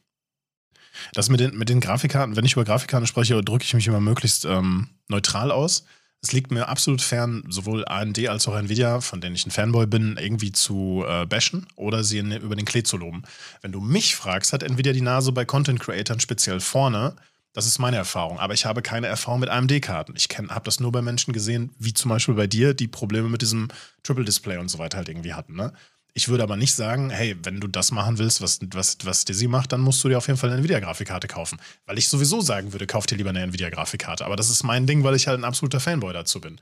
Das mit den, mit den Grafikkarten, wenn ich über Grafikkarten spreche, drücke ich mich immer möglichst ähm, neutral aus. Es liegt mir absolut fern, sowohl AMD als auch Nvidia, von denen ich ein Fanboy bin, irgendwie zu äh, bashen oder sie in, über den Klee zu loben. Wenn du mich fragst, hat Nvidia die Nase bei Content Creatern speziell vorne das ist meine Erfahrung. Aber ich habe keine Erfahrung mit AMD-Karten. Ich habe das nur bei Menschen gesehen, wie zum Beispiel bei dir, die Probleme mit diesem Triple Display und so weiter halt irgendwie hatten. Ne? Ich würde aber nicht sagen, hey, wenn du das machen willst, was, was, was Dizzy macht, dann musst du dir auf jeden Fall eine Nvidia-Grafikkarte kaufen. Weil ich sowieso sagen würde, kauf dir lieber eine Nvidia-Grafikkarte. Aber das ist mein Ding, weil ich halt ein absoluter Fanboy dazu bin.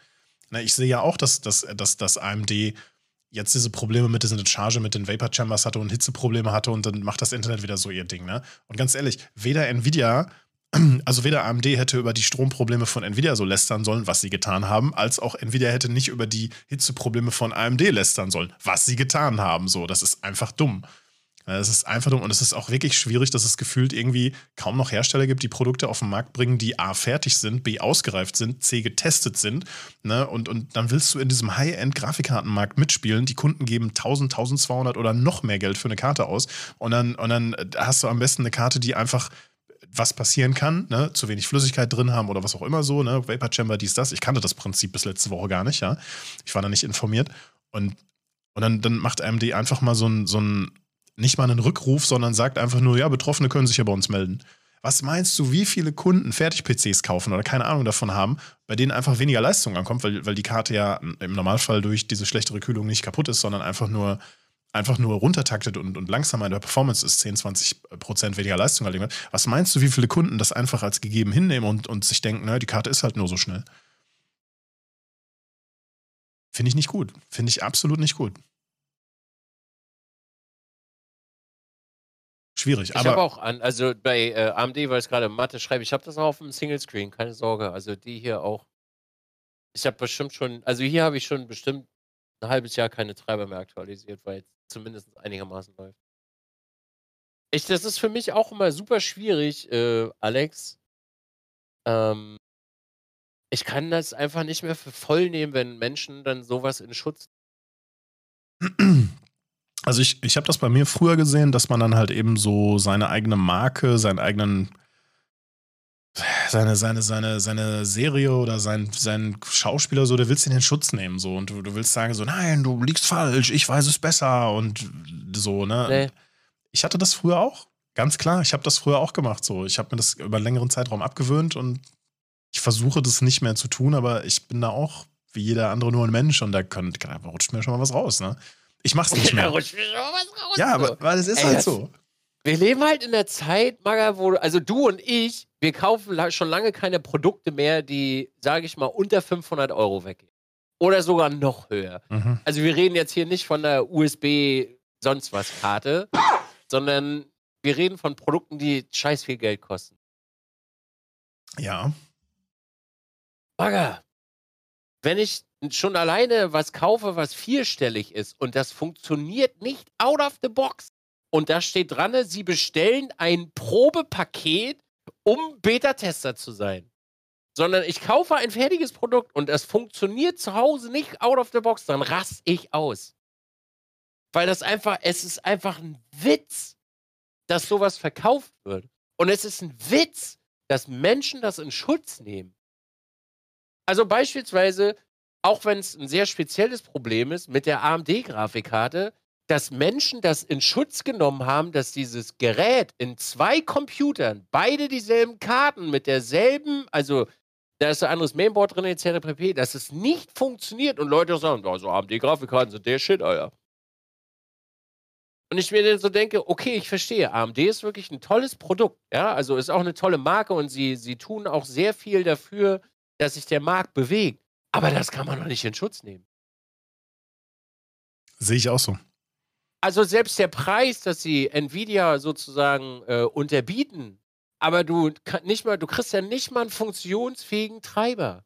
Na, ich sehe ja auch, dass, dass, dass, dass AMD jetzt diese Probleme mit dieser Charge mit den Vapor Chambers hatte und Hitzeprobleme hatte und dann macht das Internet wieder so ihr Ding. Ne? Und ganz ehrlich, weder Nvidia also weder AMD hätte über die Stromprobleme von Nvidia so lästern sollen, was sie getan haben, als auch Nvidia hätte nicht über die Hitzeprobleme von AMD lästern sollen, was sie getan haben. So, das ist einfach dumm. Das ist einfach dumm und es ist auch wirklich schwierig, dass es gefühlt irgendwie kaum noch Hersteller gibt, die Produkte auf den Markt bringen, die A fertig sind, B ausgereift sind, C getestet sind. Ne? Und, und dann willst du in diesem High-End-Grafikkartenmarkt mitspielen. Die Kunden geben 1000, 1200 oder noch mehr Geld für eine Karte aus. Und dann, und dann hast du am besten eine Karte, die einfach was passieren kann, ne? zu wenig Flüssigkeit drin haben oder was auch immer so, ne? Vapor Chamber, dies, das. Ich kannte das Prinzip bis letzte Woche gar nicht, ja. Ich war da nicht informiert. Und, und dann, dann macht AMD einfach mal so ein, so ein, nicht mal einen Rückruf, sondern sagt einfach nur, ja, Betroffene können sich ja bei uns melden. Was meinst du, wie viele Kunden Fertig-PCs kaufen oder keine Ahnung davon haben, bei denen einfach weniger Leistung ankommt, weil, weil die Karte ja im Normalfall durch diese schlechtere Kühlung nicht kaputt ist, sondern einfach nur einfach nur runtertaktet und, und langsamer in der Performance ist, 10, 20 Prozent weniger Leistung halt Was meinst du, wie viele Kunden das einfach als gegeben hinnehmen und, und sich denken, naja, die Karte ist halt nur so schnell? Finde ich nicht gut. Finde ich absolut nicht gut. Schwierig. Ich habe auch an, also bei äh, AMD, weil es gerade Mathe schreibe, ich habe das auch auf dem Single Screen, keine Sorge. Also die hier auch. Ich habe bestimmt schon, also hier habe ich schon bestimmt ein halbes Jahr keine Treiber mehr aktualisiert, weil zumindest einigermaßen läuft. Ich, das ist für mich auch immer super schwierig, äh, Alex. Ähm, ich kann das einfach nicht mehr für voll nehmen, wenn Menschen dann sowas in Schutz. Also ich, ich habe das bei mir früher gesehen, dass man dann halt eben so seine eigene Marke, seinen eigenen seine, seine, seine, seine Serie oder sein, sein Schauspieler so, der willst in den Schutz nehmen so und du, du willst sagen so, nein, du liegst falsch, ich weiß es besser und so, ne? Nee. Ich hatte das früher auch, ganz klar, ich habe das früher auch gemacht so. Ich habe mir das über einen längeren Zeitraum abgewöhnt und ich versuche das nicht mehr zu tun, aber ich bin da auch wie jeder andere nur ein Mensch und da, kann, da rutscht mir schon mal was raus, ne? Ich mach's nicht mehr. Da rutscht mir schon mal was raus. Ja, aber weil es ist Ey, halt so. Wir leben halt in der Zeit, Maga, wo, also du und ich, wir kaufen schon lange keine Produkte mehr, die, sage ich mal, unter 500 Euro weggehen. Oder sogar noch höher. Mhm. Also wir reden jetzt hier nicht von der USB sonst was Karte, sondern wir reden von Produkten, die scheiß viel Geld kosten. Ja. Bagger, wenn ich schon alleine was kaufe, was vierstellig ist und das funktioniert nicht out of the box und da steht dran, Sie bestellen ein Probepaket, um Beta-Tester zu sein. Sondern ich kaufe ein fertiges Produkt und es funktioniert zu Hause nicht out of the box, dann raste ich aus. Weil das einfach, es ist einfach ein Witz, dass sowas verkauft wird. Und es ist ein Witz, dass Menschen das in Schutz nehmen. Also beispielsweise, auch wenn es ein sehr spezielles Problem ist mit der AMD-Grafikkarte, dass Menschen das in Schutz genommen haben, dass dieses Gerät in zwei Computern beide dieselben Karten mit derselben, also da ist ein anderes Mainboard drin, etc. pp., dass es nicht funktioniert und Leute sagen, also AMD-Grafikkarten sind der Shit, Alter. Und ich mir dann so denke, okay, ich verstehe, AMD ist wirklich ein tolles Produkt, ja, also ist auch eine tolle Marke und sie, sie tun auch sehr viel dafür, dass sich der Markt bewegt. Aber das kann man doch nicht in Schutz nehmen. Sehe ich auch so. Also selbst der Preis, dass sie Nvidia sozusagen äh, unterbieten, aber du nicht mal, du kriegst ja nicht mal einen funktionsfähigen Treiber.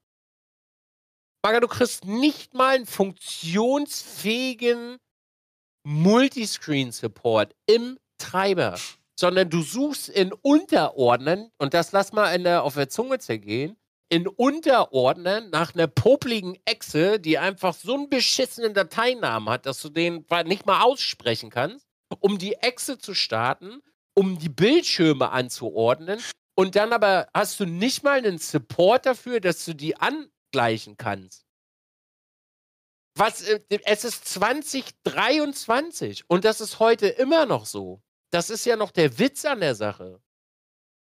Maga, du kriegst nicht mal einen funktionsfähigen Multiscreen-Support im Treiber, sondern du suchst in Unterordnern, und das lass mal in der, auf der Zunge zergehen, in Unterordnern nach einer popligen Echse, die einfach so einen beschissenen Dateinamen hat, dass du den nicht mal aussprechen kannst, um die Echse zu starten, um die Bildschirme anzuordnen. Und dann aber hast du nicht mal einen Support dafür, dass du die angleichen kannst. Was, äh, es ist 2023 und das ist heute immer noch so. Das ist ja noch der Witz an der Sache.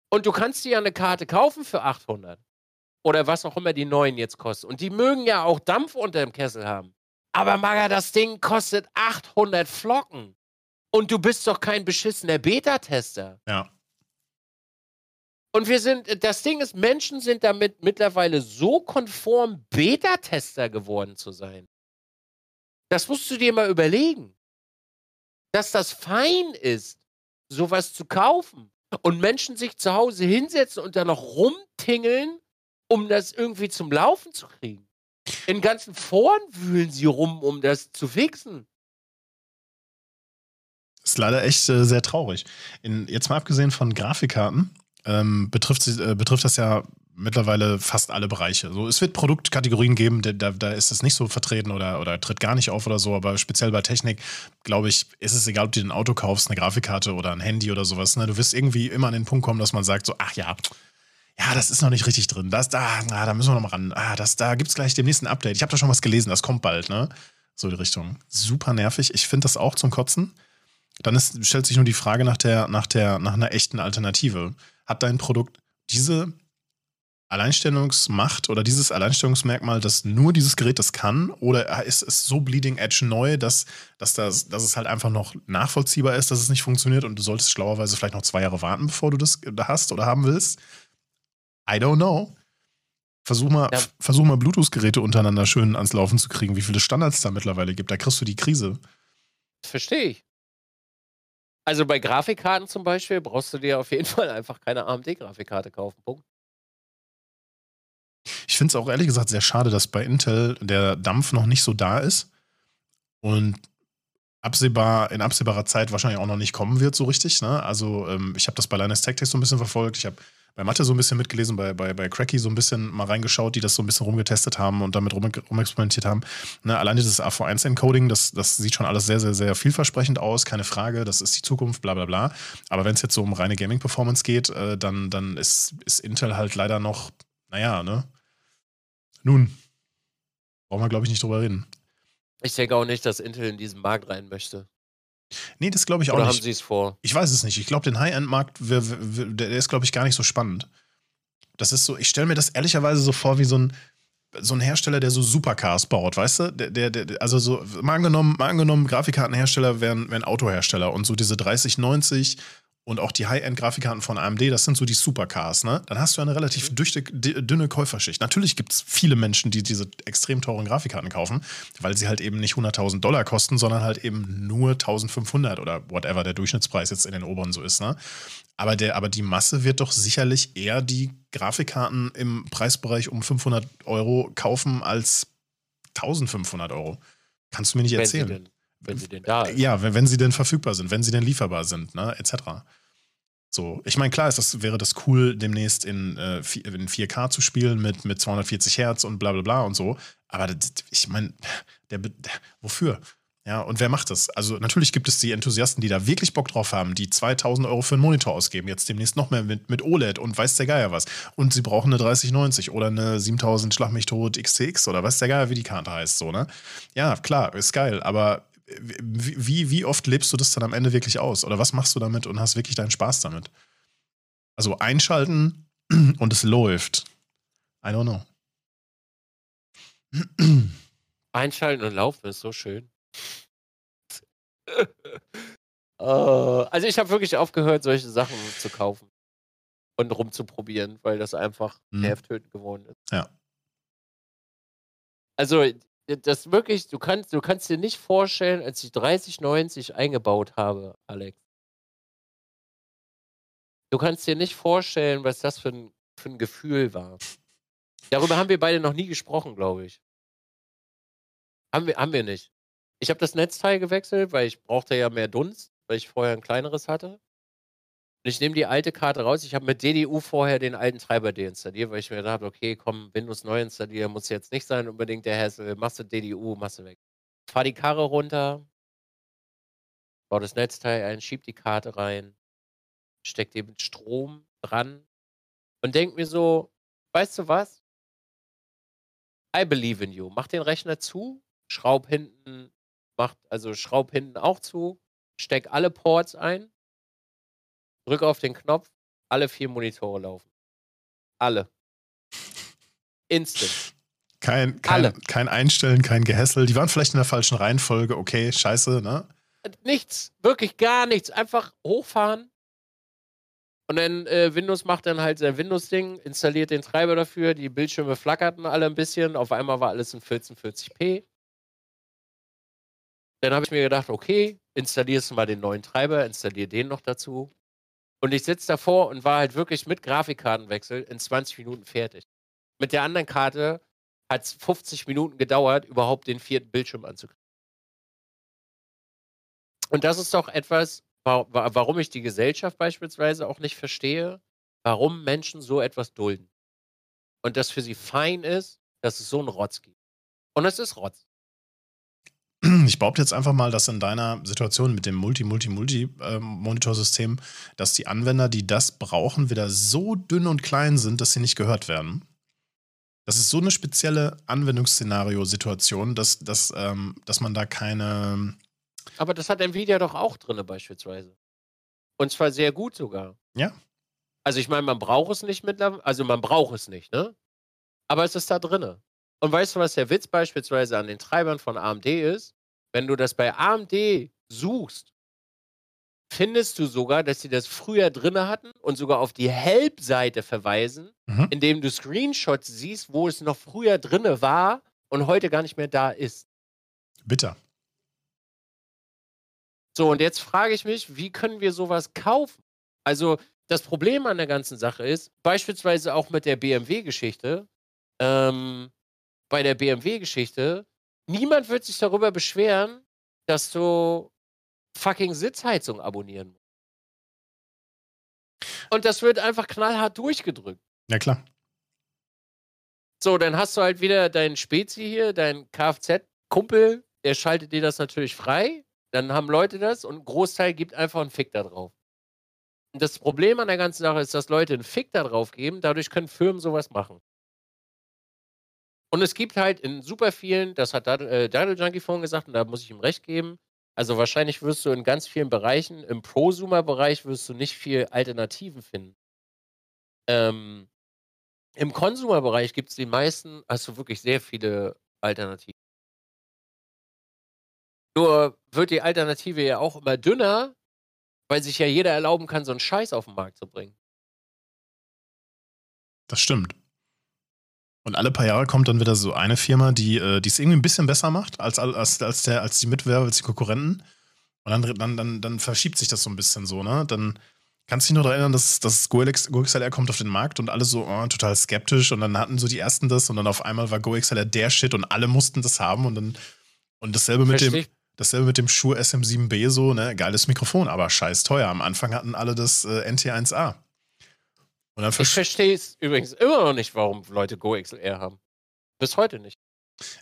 Und du kannst dir ja eine Karte kaufen für 800 oder was auch immer die neuen jetzt kosten. Und die mögen ja auch Dampf unter dem Kessel haben. Aber Maga, das Ding kostet 800 Flocken. Und du bist doch kein beschissener Beta-Tester. Ja. Und wir sind, das Ding ist, Menschen sind damit mittlerweile so konform, Beta-Tester geworden zu sein. Das musst du dir mal überlegen. Dass das fein ist, sowas zu kaufen. Und Menschen sich zu Hause hinsetzen und dann noch rumtingeln um das irgendwie zum Laufen zu kriegen. In ganzen Foren wühlen sie rum, um das zu fixen. Ist leider echt äh, sehr traurig. In, jetzt mal abgesehen von Grafikkarten, ähm, betrifft, äh, betrifft das ja mittlerweile fast alle Bereiche. So, es wird Produktkategorien geben, da, da ist es nicht so vertreten oder, oder tritt gar nicht auf oder so, aber speziell bei Technik, glaube ich, ist es egal, ob du ein Auto kaufst, eine Grafikkarte oder ein Handy oder sowas. Ne? Du wirst irgendwie immer an den Punkt kommen, dass man sagt, so, ach ja, ja, das ist noch nicht richtig drin. Das, da, ah, da müssen wir noch mal ran. Ah, das, da gibt es gleich demnächst ein Update. Ich habe da schon was gelesen, das kommt bald, ne? So die Richtung. Super nervig. Ich finde das auch zum Kotzen. Dann ist, stellt sich nur die Frage nach, der, nach, der, nach einer echten Alternative. Hat dein Produkt diese Alleinstellungsmacht oder dieses Alleinstellungsmerkmal, dass nur dieses Gerät das kann? Oder ist es so bleeding edge neu, dass, dass, das, dass es halt einfach noch nachvollziehbar ist, dass es nicht funktioniert und du solltest schlauerweise vielleicht noch zwei Jahre warten, bevor du das hast oder haben willst? I don't know. Versuch mal, ja. versuch mal Bluetooth-Geräte untereinander schön ans Laufen zu kriegen, wie viele Standards da mittlerweile gibt. Da kriegst du die Krise. Verstehe ich. Also bei Grafikkarten zum Beispiel brauchst du dir auf jeden Fall einfach keine AMD-Grafikkarte kaufen. Punkt. Ich finde es auch ehrlich gesagt sehr schade, dass bei Intel der Dampf noch nicht so da ist und absehbar, in absehbarer Zeit wahrscheinlich auch noch nicht kommen wird, so richtig. Ne? Also ähm, ich habe das bei Linus Tech Tech so ein bisschen verfolgt. Ich habe bei Mathe so ein bisschen mitgelesen, bei, bei, bei Cracky so ein bisschen mal reingeschaut, die das so ein bisschen rumgetestet haben und damit rum, rumexperimentiert haben. Ne, alleine das AV1-Encoding, das, das sieht schon alles sehr, sehr, sehr vielversprechend aus, keine Frage, das ist die Zukunft, bla bla bla. Aber wenn es jetzt so um reine Gaming-Performance geht, äh, dann, dann ist, ist Intel halt leider noch, naja, ne? Nun, brauchen wir, glaube ich, nicht drüber reden. Ich denke auch nicht, dass Intel in diesen Markt rein möchte. Nee, das glaube ich auch Oder nicht. haben sie es vor? Ich weiß es nicht. Ich glaube, den High-End-Markt, der ist, glaube ich, gar nicht so spannend. Das ist so, ich stelle mir das ehrlicherweise so vor wie so ein, so ein Hersteller, der so Supercars baut, weißt du? Der, der, der, also so, mal angenommen, mal angenommen, Grafikkartenhersteller wären, wären Autohersteller und so diese 3090 und auch die High-End-Grafikkarten von AMD, das sind so die Supercars, ne? Dann hast du eine relativ Mhm. dünne Käuferschicht. Natürlich gibt es viele Menschen, die diese extrem teuren Grafikkarten kaufen, weil sie halt eben nicht 100.000 Dollar kosten, sondern halt eben nur 1.500 oder whatever der Durchschnittspreis jetzt in den oberen so ist, ne? Aber, der, aber die Masse wird doch sicherlich eher die Grafikkarten im Preisbereich um 500 Euro kaufen als 1500 Euro. Kannst du mir nicht erzählen. Wenn sie denn da ist. Ja, wenn, wenn sie denn verfügbar sind, wenn sie denn lieferbar sind, ne, etc. So, ich meine, klar ist das, wäre das cool, demnächst in, äh, in 4K zu spielen mit, mit 240 Hertz und bla bla bla und so. Aber das, ich meine, der, der, wofür? Ja, und wer macht das? Also natürlich gibt es die Enthusiasten, die da wirklich Bock drauf haben, die 2000 Euro für einen Monitor ausgeben, jetzt demnächst noch mehr mit, mit OLED und weiß der Geier was. Und sie brauchen eine 3090 oder eine 7000 Schlag mich tot XTX oder weiß der Geier, wie die Karte heißt, so, ne? Ja, klar, ist geil, aber wie, wie, oft lebst du das dann am Ende wirklich aus? Oder was machst du damit und hast wirklich deinen Spaß damit? Also einschalten und es läuft. I don't know. Einschalten und laufen ist so schön. Äh, also ich habe wirklich aufgehört, solche Sachen zu kaufen und rumzuprobieren, weil das einfach Mhm. nervtötend geworden ist. Ja. Also das wirklich, du kannst, du kannst dir nicht vorstellen, als ich 3090 eingebaut habe, Alex. Du kannst dir nicht vorstellen, was das für ein, für ein Gefühl war. Darüber haben wir beide noch nie gesprochen, glaube ich. Haben wir, haben wir nicht. Ich habe das Netzteil gewechselt, weil ich brauchte ja mehr Dunst, weil ich vorher ein kleineres hatte. Und ich nehme die alte Karte raus. Ich habe mit DDU vorher den alten Treiber deinstalliert, weil ich mir gedacht habe, okay, komm, Windows neu installieren muss jetzt nicht sein, unbedingt der Hassel. Machst du DDU, machst du weg. Fahr die Karre runter, baue das Netzteil ein, schieb die Karte rein, steck den Strom dran und denk mir so, weißt du was? I believe in you. Mach den Rechner zu, schraub hinten, macht, also schraub hinten auch zu, steck alle Ports ein, drück auf den Knopf, alle vier Monitore laufen. Alle. Instant. Kein, kein, Alle. kein Einstellen, kein Gehässel. Die waren vielleicht in der falschen Reihenfolge. Okay, scheiße, ne? Nichts, wirklich gar nichts. Einfach hochfahren. Und dann äh, Windows macht dann halt sein Windows-Ding, installiert den Treiber dafür, die Bildschirme flackerten alle ein bisschen, auf einmal war alles in 1440p. Dann habe ich mir gedacht, okay, installierst du mal den neuen Treiber, installier den noch dazu. Und ich sitze davor und war halt wirklich mit Grafikkartenwechsel in 20 Minuten fertig. Mit der anderen Karte hat es 50 Minuten gedauert, überhaupt den vierten Bildschirm anzukriegen. Und das ist doch etwas, wa wa warum ich die Gesellschaft beispielsweise auch nicht verstehe, warum Menschen so etwas dulden. Und das für sie fein ist, dass es so einen Rotz gibt. Und es ist Rotz. Ich behaupte jetzt einfach mal, dass in deiner Situation mit dem Multi-Multi-Multi-Monitorsystem, dass die Anwender, die das brauchen, wieder so dünn und klein sind, dass sie nicht gehört werden. Das ist so eine spezielle Anwendungsszenario-Situation, dass, dass, ähm, dass man da keine. Aber das hat Nvidia doch auch drinne beispielsweise. Und zwar sehr gut sogar. Ja. Also ich meine, man braucht es nicht mittlerweile, also man braucht es nicht, ne? Aber es ist da drinne. Und weißt du, was der Witz beispielsweise an den Treibern von AMD ist? Wenn du das bei AMD suchst, findest du sogar, dass sie das früher drinne hatten und sogar auf die Help-Seite verweisen, Mhm. indem du Screenshots siehst, wo es noch früher drinne war und heute gar nicht mehr da ist. Bitter. So, und jetzt frage ich mich, wie können wir sowas kaufen? Also, das Problem an der ganzen Sache ist, beispielsweise auch mit der BMW-Geschichte, ähm, bei der BMW-Geschichte, niemand wird sich darüber beschweren, dass du fucking Sitzheizung abonnieren musst. Und das wird einfach knallhart durchgedrückt. Ja, klar. So, dann hast du halt wieder deinen Spezi hier, deinen Kfz-Kumpel, der schaltet dir das natürlich frei. Dann haben Leute das und ein Großteil gibt einfach einen Fick da drauf. Und das Problem an der ganzen Sache ist, dass Leute einen Fick da drauf geben, dadurch können Firmen sowas machen. Und es gibt halt in super vielen, das hat äh, Daniel Junkie vorhin gesagt, und da muss ich ihm recht geben, also wahrscheinlich wirst du in ganz vielen Bereichen, im Prosumer-Bereich wirst du nicht viel Alternativen finden. Ähm, Im Konsumerbereich gibt es die meisten, hast du wirklich sehr viele Alternativen. Nur wird die Alternative ja auch immer dünner, Weil sich ja jeder erlauben kann, so einen Scheiß auf den Markt zu bringen. Das stimmt. Und alle paar Jahre kommt dann wieder so eine Firma, die äh, es irgendwie ein bisschen besser macht als, als, als, der, als die Mitbewerber, als die Konkurrenten. Und dann, dann, dann, dann verschiebt sich das so ein bisschen so, ne? Dann kannst du dich nur daran erinnern, dass, dass GoXLR kommt auf den Markt und alle so oh, total skeptisch und dann hatten so die ersten das und dann auf einmal war GoXLR der Shit und alle mussten das haben und dann und dasselbe mit dem dasselbe mit dem Shure SM7B so, ne? Geiles Mikrofon, aber scheiß teuer. Am Anfang hatten alle das äh, NT1A. Ich verstehe es übrigens immer noch nicht, warum Leute GoXLR haben. Bis heute nicht.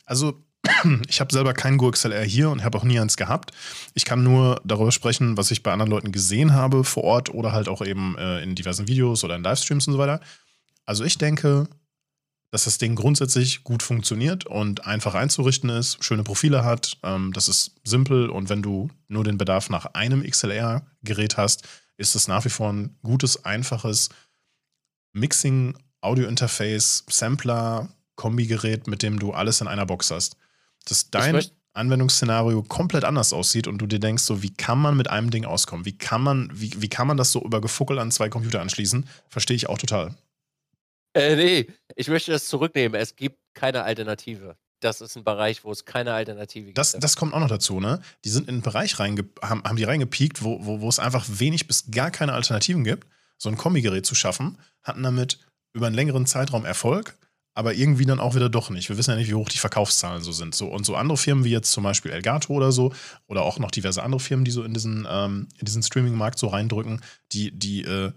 Also, ich habe selber kein GoXLR hier und habe auch nie eins gehabt. Ich kann nur darüber sprechen, was ich bei anderen Leuten gesehen habe vor Ort oder halt auch eben äh, in diversen Videos oder in Livestreams und so weiter. Also ich denke, dass das Ding grundsätzlich gut funktioniert und einfach einzurichten ist, schöne Profile hat. Ähm, das ist simpel und wenn du nur den Bedarf nach einem XLR-Gerät hast, ist es nach wie vor ein gutes, einfaches Mixing, Audio-Interface, Sampler, Kombigerät, mit dem du alles in einer Box hast. Dass dein Anwendungsszenario komplett anders aussieht und du dir denkst, so, wie kann man mit einem Ding auskommen? Wie kann man, wie, wie kann man das so über Gefuckel an zwei Computer anschließen? Verstehe ich auch total. Äh, nee, ich möchte das zurücknehmen. Es gibt keine Alternative. Das ist ein Bereich, wo es keine Alternative gibt. Das, das kommt auch noch dazu, ne? Die sind in einen Bereich reinge haben, haben die reingepiekt, wo, wo, wo es einfach wenig bis gar keine Alternativen gibt, so ein Kombigerät zu schaffen, hatten damit über einen längeren Zeitraum Erfolg, aber irgendwie dann auch wieder doch nicht. Wir wissen ja nicht, wie hoch die Verkaufszahlen so sind. So, und so andere Firmen wie jetzt zum Beispiel Elgato oder so, oder auch noch diverse andere Firmen, die so in diesen, ähm, diesen Streaming-Markt so reindrücken, die, die äh,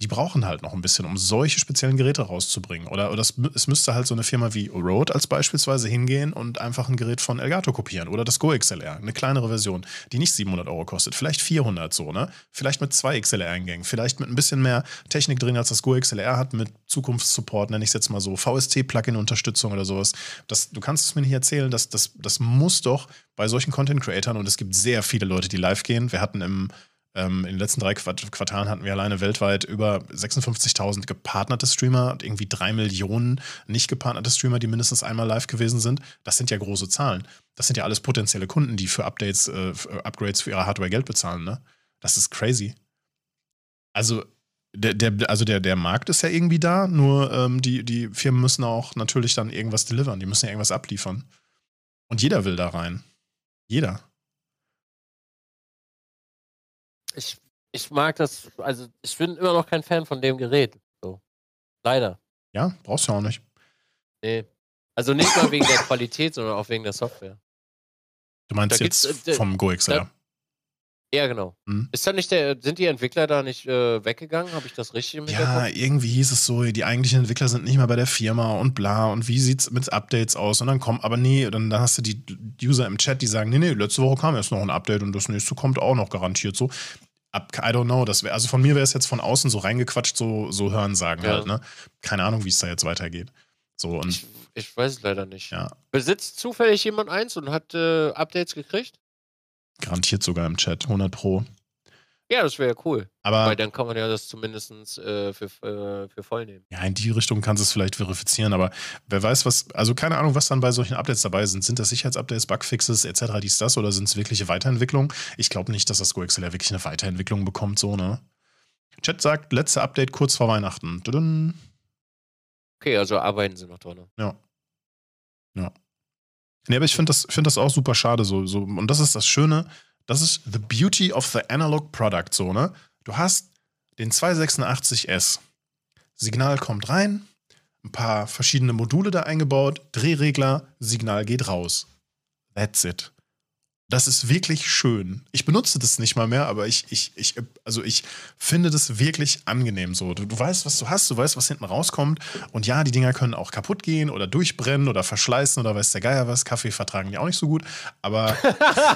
die brauchen halt noch ein bisschen, um solche speziellen Geräte rauszubringen. Oder, oder es, es, müsste halt so eine Firma wie Rode als beispielsweise hingehen und einfach ein Gerät von Elgato kopieren. Oder das Go XLR, eine kleinere Version, die nicht 700 Euro kostet. Vielleicht 400 so, ne? Vielleicht mit zwei XLR-Eingängen. Vielleicht mit ein bisschen mehr Technik drin, als das Go XLR hat, mit Zukunftssupport, nenne ich es jetzt mal so. VST-Plugin-Unterstützung oder sowas. Das, du kannst es mir nicht erzählen, dass das, das muss doch bei solchen Content-Creatern, und es gibt sehr viele Leute, die live gehen. Wir hatten im in den letzten drei Quartalen hatten wir alleine weltweit über 56.000 gepartnerte Streamer und irgendwie drei Millionen nicht gepartnerte Streamer, die mindestens einmal live gewesen sind. Das sind ja große Zahlen. Das sind ja alles potenzielle Kunden, die für Updates, äh, für Upgrades für ihre Hardware Geld bezahlen. Ne? Das ist crazy. Also der, der, also der, der Markt ist ja irgendwie da, nur ähm, die, die Firmen müssen auch natürlich dann irgendwas delivern, die müssen ja irgendwas abliefern. Und jeder will da rein. Jeder. Ich, ich mag das, also ich bin immer noch kein Fan von dem Gerät. So. Leider. Ja, brauchst du auch nicht. Nee. Also nicht mal wegen der Qualität, sondern auch wegen der Software. Du meinst da jetzt äh, vom GoXLR? Ja, genau. Hm. Ist da nicht der, sind die Entwickler da nicht äh, weggegangen? Habe ich das richtig im Ja, irgendwie hieß es so, die eigentlichen Entwickler sind nicht mehr bei der Firma und bla und wie sieht es mit Updates aus? Und dann kommt, aber nee, dann, dann hast du die User im Chat, die sagen, nee, nee, letzte Woche kam jetzt noch ein Update und das nächste kommt auch noch garantiert so. Ab, I don't know, das wär, also von mir wäre es jetzt von außen so reingequatscht, so, so hören sagen ja. halt, ne? Keine Ahnung, wie es da jetzt weitergeht. So, und ich, ich weiß es leider nicht. Ja. Besitzt zufällig jemand eins und hat äh, Updates gekriegt? Garantiert sogar im Chat, 100 Pro. Ja, das wäre ja cool. Aber Weil dann kann man ja das zumindest äh, für, äh, für voll nehmen. Ja, in die Richtung kannst du es vielleicht verifizieren, aber wer weiß, was, also keine Ahnung, was dann bei solchen Updates dabei sind. Sind das Sicherheitsupdates, Bugfixes etc., dies, das, oder sind es wirkliche Weiterentwicklungen? Ich glaube nicht, dass das GoXLR wirklich eine Weiterentwicklung bekommt, so, ne? Chat sagt, letzte Update kurz vor Weihnachten. Tudun. Okay, also arbeiten sie noch dran. Ja. Ja. Nee, aber ich finde das, find das auch super schade so, so. Und das ist das Schöne, das ist the beauty of the analog product, so, ne? Du hast den 286S. Signal kommt rein, ein paar verschiedene Module da eingebaut, Drehregler, Signal geht raus. That's it. Das ist wirklich schön. Ich benutze das nicht mal mehr, aber ich, ich, ich, also ich finde das wirklich angenehm so. Du, du weißt, was du hast, du weißt, was hinten rauskommt. Und ja, die Dinger können auch kaputt gehen oder durchbrennen oder verschleißen oder weiß der Geier was. Kaffee vertragen die auch nicht so gut. Aber.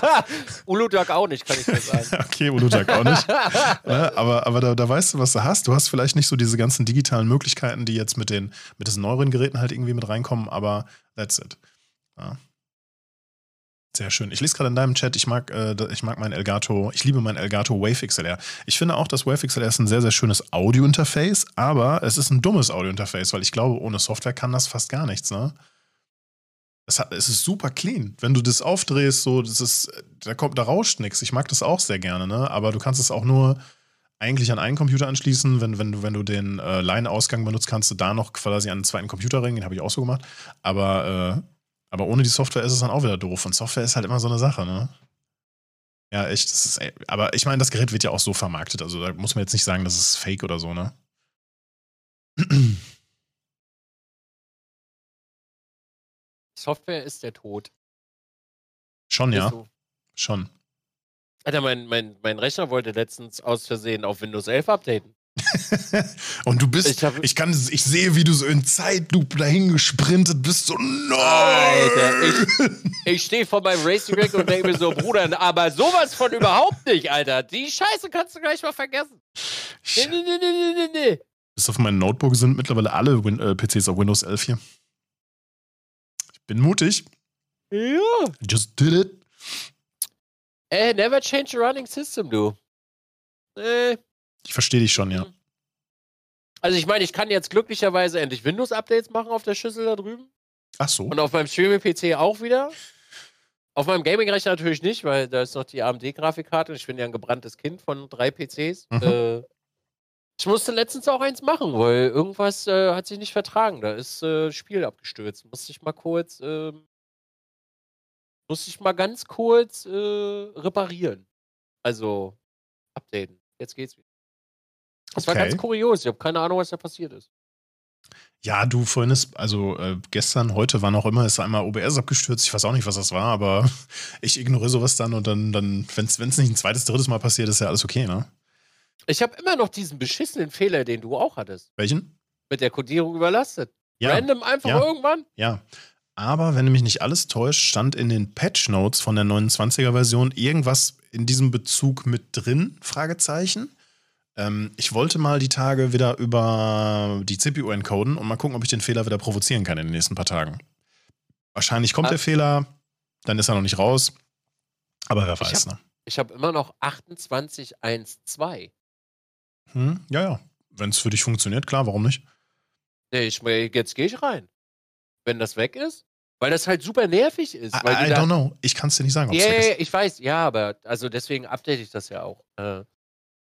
Uludag auch nicht, kann ich dir sagen. okay, Uludag auch nicht. ja, aber aber da, da weißt du, was du hast. Du hast vielleicht nicht so diese ganzen digitalen Möglichkeiten, die jetzt mit, den, mit diesen neueren Geräten halt irgendwie mit reinkommen, aber that's it. Ja. Sehr schön. Ich lese gerade in deinem Chat, ich mag, äh, ich mag mein Elgato, ich liebe mein Elgato Wave XLR. Ich finde auch, das Wave XLR ist ein sehr, sehr schönes Audio-Interface, aber es ist ein dummes Audio-Interface, weil ich glaube, ohne Software kann das fast gar nichts, ne? Es, hat, es ist super clean. Wenn du das aufdrehst, so, das ist, da kommt, da rauscht nichts. Ich mag das auch sehr gerne, ne? Aber du kannst es auch nur eigentlich an einen Computer anschließen. Wenn, wenn, du, wenn du den äh, Line-Ausgang benutzt, kannst du da noch quasi an einen zweiten Computer ringen. Den habe ich auch so gemacht. Aber, äh, aber ohne die Software ist es dann auch wieder doof. Und Software ist halt immer so eine Sache, ne? Ja, echt. Das ist, aber ich meine, das Gerät wird ja auch so vermarktet. Also da muss man jetzt nicht sagen, das ist fake oder so, ne? Software ist der Tod. Schon, ja. Schon. Alter, mein, mein, mein Rechner wollte letztens aus Versehen auf Windows 11 updaten. und du bist, ich, hab, ich, kann, ich sehe, wie du so in Zeitlupe dahin gesprintet bist, so no! Alter, ich, ich stehe vor meinem Racing Rack und denke mir so, Bruder, aber sowas von überhaupt nicht, Alter. Die Scheiße kannst du gleich mal vergessen. Nee, nee, nee, nee, nee, nee. Bis auf meinem Notebook sind mittlerweile alle Win äh, PCs auf Windows 11 hier. Ich bin mutig. Ja. Just did it. Ey, never change a running system, du. Äh. Ich verstehe dich schon, ja. Hm. Also ich meine, ich kann jetzt glücklicherweise endlich Windows-Updates machen auf der Schüssel da drüben. Ach so. Und auf meinem Streaming-PC auch wieder. Auf meinem Gaming-Rechner natürlich nicht, weil da ist noch die AMD-Grafikkarte. Ich bin ja ein gebranntes Kind von drei PCs. Mhm. Äh, ich musste letztens auch eins machen, weil irgendwas äh, hat sich nicht vertragen. Da ist äh, Spiel abgestürzt. Musste ich mal kurz ähm, muss ich mal ganz kurz äh, reparieren. Also updaten. Jetzt geht's wieder. Das okay. war ganz kurios. Ich habe keine Ahnung, was da passiert ist. Ja, du, vorhin ist, also äh, gestern, heute, wann auch immer, ist einmal OBS abgestürzt. Ich weiß auch nicht, was das war, aber ich ignoriere sowas dann und dann, dann wenn es nicht ein zweites, drittes Mal passiert, ist ja alles okay, ne? Ich habe immer noch diesen beschissenen Fehler, den du auch hattest. Welchen? Mit der Codierung überlastet. Ja. Random einfach ja. irgendwann? Ja. Aber wenn mich nicht alles täuscht, stand in den Patch Notes von der 29er Version irgendwas in diesem Bezug mit drin? Fragezeichen. Ähm, ich wollte mal die Tage wieder über die CPU encoden und mal gucken, ob ich den Fehler wieder provozieren kann in den nächsten paar Tagen. Wahrscheinlich kommt ah. der Fehler, dann ist er noch nicht raus. Aber wer weiß, ich hab, ne? Ich habe immer noch 28.1.2. Hm, ja, ja. Wenn es für dich funktioniert, klar, warum nicht? Nee, ich, jetzt gehe ich rein wenn das weg ist? Weil das halt super nervig ist. I, I don't know. Ich kann es dir nicht sagen, ob yeah, weg ist. Ich weiß, ja, aber also deswegen update ich das ja auch. Äh,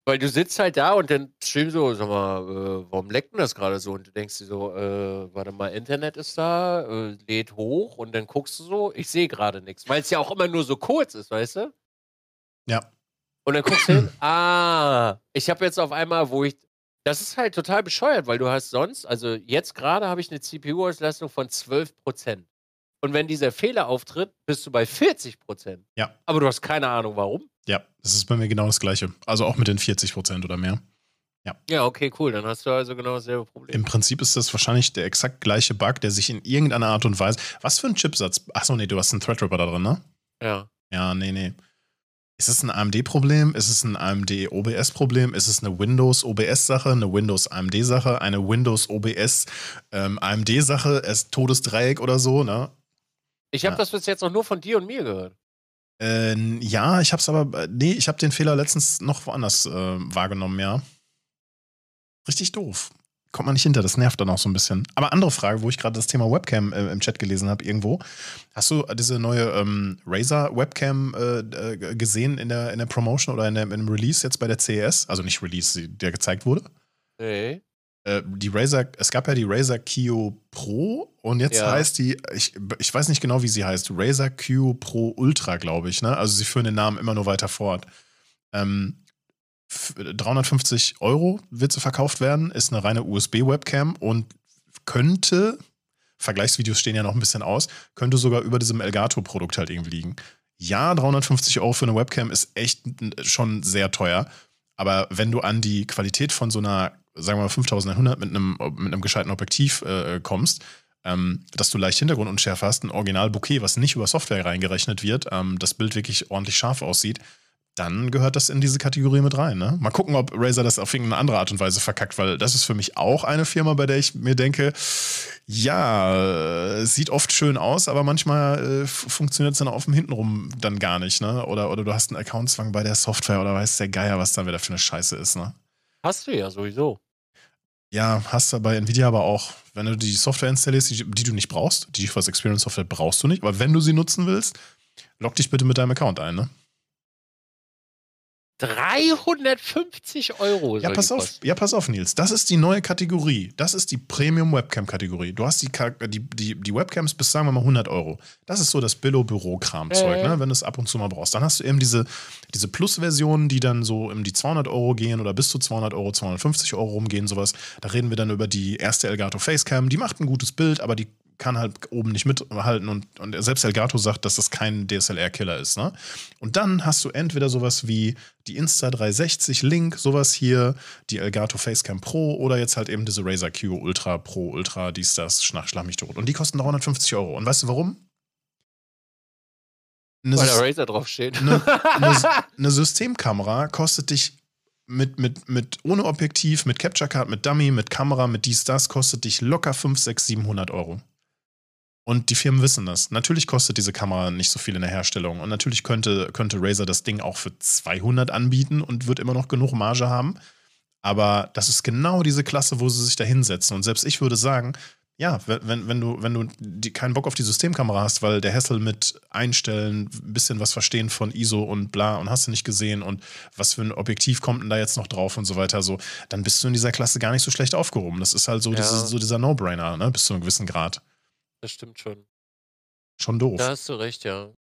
weil du sitzt halt da und dann streamst so, sag mal, äh, warum leckt denn das gerade so? Und du denkst dir so, äh, warte mal, Internet ist da, äh, lädt hoch und dann guckst du so, ich sehe gerade nichts. Weil es ja auch immer nur so kurz ist, weißt du? Ja. Und dann guckst du hin, ah, ich habe jetzt auf einmal, wo ich das ist halt total bescheuert, weil du hast sonst, also jetzt gerade habe ich eine CPU-Auslastung von 12%. Und wenn dieser Fehler auftritt, bist du bei 40%. Ja. Aber du hast keine Ahnung, warum. Ja, das ist bei mir genau das Gleiche. Also auch mit den 40% oder mehr. Ja. Ja, okay, cool. Dann hast du also genau dasselbe Problem. Im Prinzip ist das wahrscheinlich der exakt gleiche Bug, der sich in irgendeiner Art und Weise. Was für ein Chipsatz? Achso, nee, du hast einen Threadripper da drin, ne? Ja. Ja, nee, nee. Ist es ein AMD-Problem? Ist es ein AMD-OBS-Problem? Ist es eine Windows-OBS-Sache, eine Windows-AMD-Sache, eine Windows-OBS-AMD-Sache, ähm, es Todesdreieck oder so, ne? Ich habe ja. das bis jetzt noch nur von dir und mir gehört. Äh, ja, ich habe es aber, nee, ich habe den Fehler letztens noch woanders äh, wahrgenommen, ja. Richtig doof kommt man nicht hinter. Das nervt dann auch so ein bisschen. Aber andere Frage, wo ich gerade das Thema Webcam äh, im Chat gelesen habe, irgendwo. Hast du diese neue ähm, Razer Webcam äh, äh, gesehen in der, in der Promotion oder in, der, in dem Release jetzt bei der CES? Also nicht Release, der gezeigt wurde? Nee. Äh, die Razer, es gab ja die Razer Kio Pro und jetzt ja. heißt die, ich, ich weiß nicht genau, wie sie heißt, Razer Q Pro Ultra, glaube ich. Ne? Also sie führen den Namen immer nur weiter fort. Ähm, 350 Euro wird sie verkauft werden, ist eine reine USB-Webcam und könnte, Vergleichsvideos stehen ja noch ein bisschen aus, könnte sogar über diesem Elgato-Produkt halt irgendwie liegen. Ja, 350 Euro für eine Webcam ist echt schon sehr teuer, aber wenn du an die Qualität von so einer, sagen wir mal 5100 mit einem, mit einem gescheiten Objektiv äh, kommst, ähm, dass du leicht Hintergrundunschärfe hast, ein Original-Bouquet, was nicht über Software reingerechnet wird, ähm, das Bild wirklich ordentlich scharf aussieht, dann gehört das in diese Kategorie mit rein. Ne? Mal gucken, ob Razer das auf irgendeine andere Art und Weise verkackt, weil das ist für mich auch eine Firma, bei der ich mir denke, ja, sieht oft schön aus, aber manchmal äh, funktioniert es dann auf dem Hintenrum dann gar nicht. Ne? Oder, oder du hast einen Accountzwang bei der Software oder weiß der Geier, was dann wieder für eine Scheiße ist. Ne? Hast du ja sowieso. Ja, hast du bei Nvidia aber auch, wenn du die Software installierst, die, die du nicht brauchst, die GeForce Experience Software brauchst du nicht, aber wenn du sie nutzen willst, log dich bitte mit deinem Account ein, ne? 350 Euro. Ja, pass auf, ja, pass auf, Nils. Das ist die neue Kategorie. Das ist die Premium-Webcam-Kategorie. Du hast die, die, die, die Webcams bis, sagen wir mal, 100 Euro. Das ist so das Billo-Büro-Kram-Zeug, äh. ne? wenn du es ab und zu mal brauchst. Dann hast du eben diese, diese Plus-Versionen, die dann so um die 200 Euro gehen oder bis zu 200 Euro, 250 Euro rumgehen, sowas. Da reden wir dann über die erste Elgato Facecam. Die macht ein gutes Bild, aber die kann halt oben nicht mithalten und, und selbst Elgato sagt, dass das kein DSLR-Killer ist. Ne? Und dann hast du entweder sowas wie die Insta360 Link, sowas hier, die Elgato Facecam Pro oder jetzt halt eben diese Razer Q Ultra Pro Ultra, dies, das, schlag, schlag mich tot. Und die kosten 350 Euro. Und weißt du warum? Eine Weil da Razer draufsteht. Eine, eine, eine Systemkamera kostet dich mit, mit, mit ohne Objektiv, mit Capture Card, mit Dummy, mit Kamera, mit dies, das, kostet dich locker 5, 6, 700 Euro. Und die Firmen wissen das. Natürlich kostet diese Kamera nicht so viel in der Herstellung. Und natürlich könnte, könnte Razer das Ding auch für 200 anbieten und wird immer noch genug Marge haben. Aber das ist genau diese Klasse, wo sie sich da hinsetzen. Und selbst ich würde sagen, ja, wenn, wenn du, wenn du die, keinen Bock auf die Systemkamera hast, weil der Hassel mit Einstellen, ein bisschen was verstehen von ISO und bla und hast du nicht gesehen und was für ein Objektiv kommt denn da jetzt noch drauf und so weiter, so, dann bist du in dieser Klasse gar nicht so schlecht aufgehoben. Das ist halt so, ja. diese, so dieser No-Brainer, ne, bis zu einem gewissen Grad. Das stimmt schon. Schon doof. Da hast du recht, ja.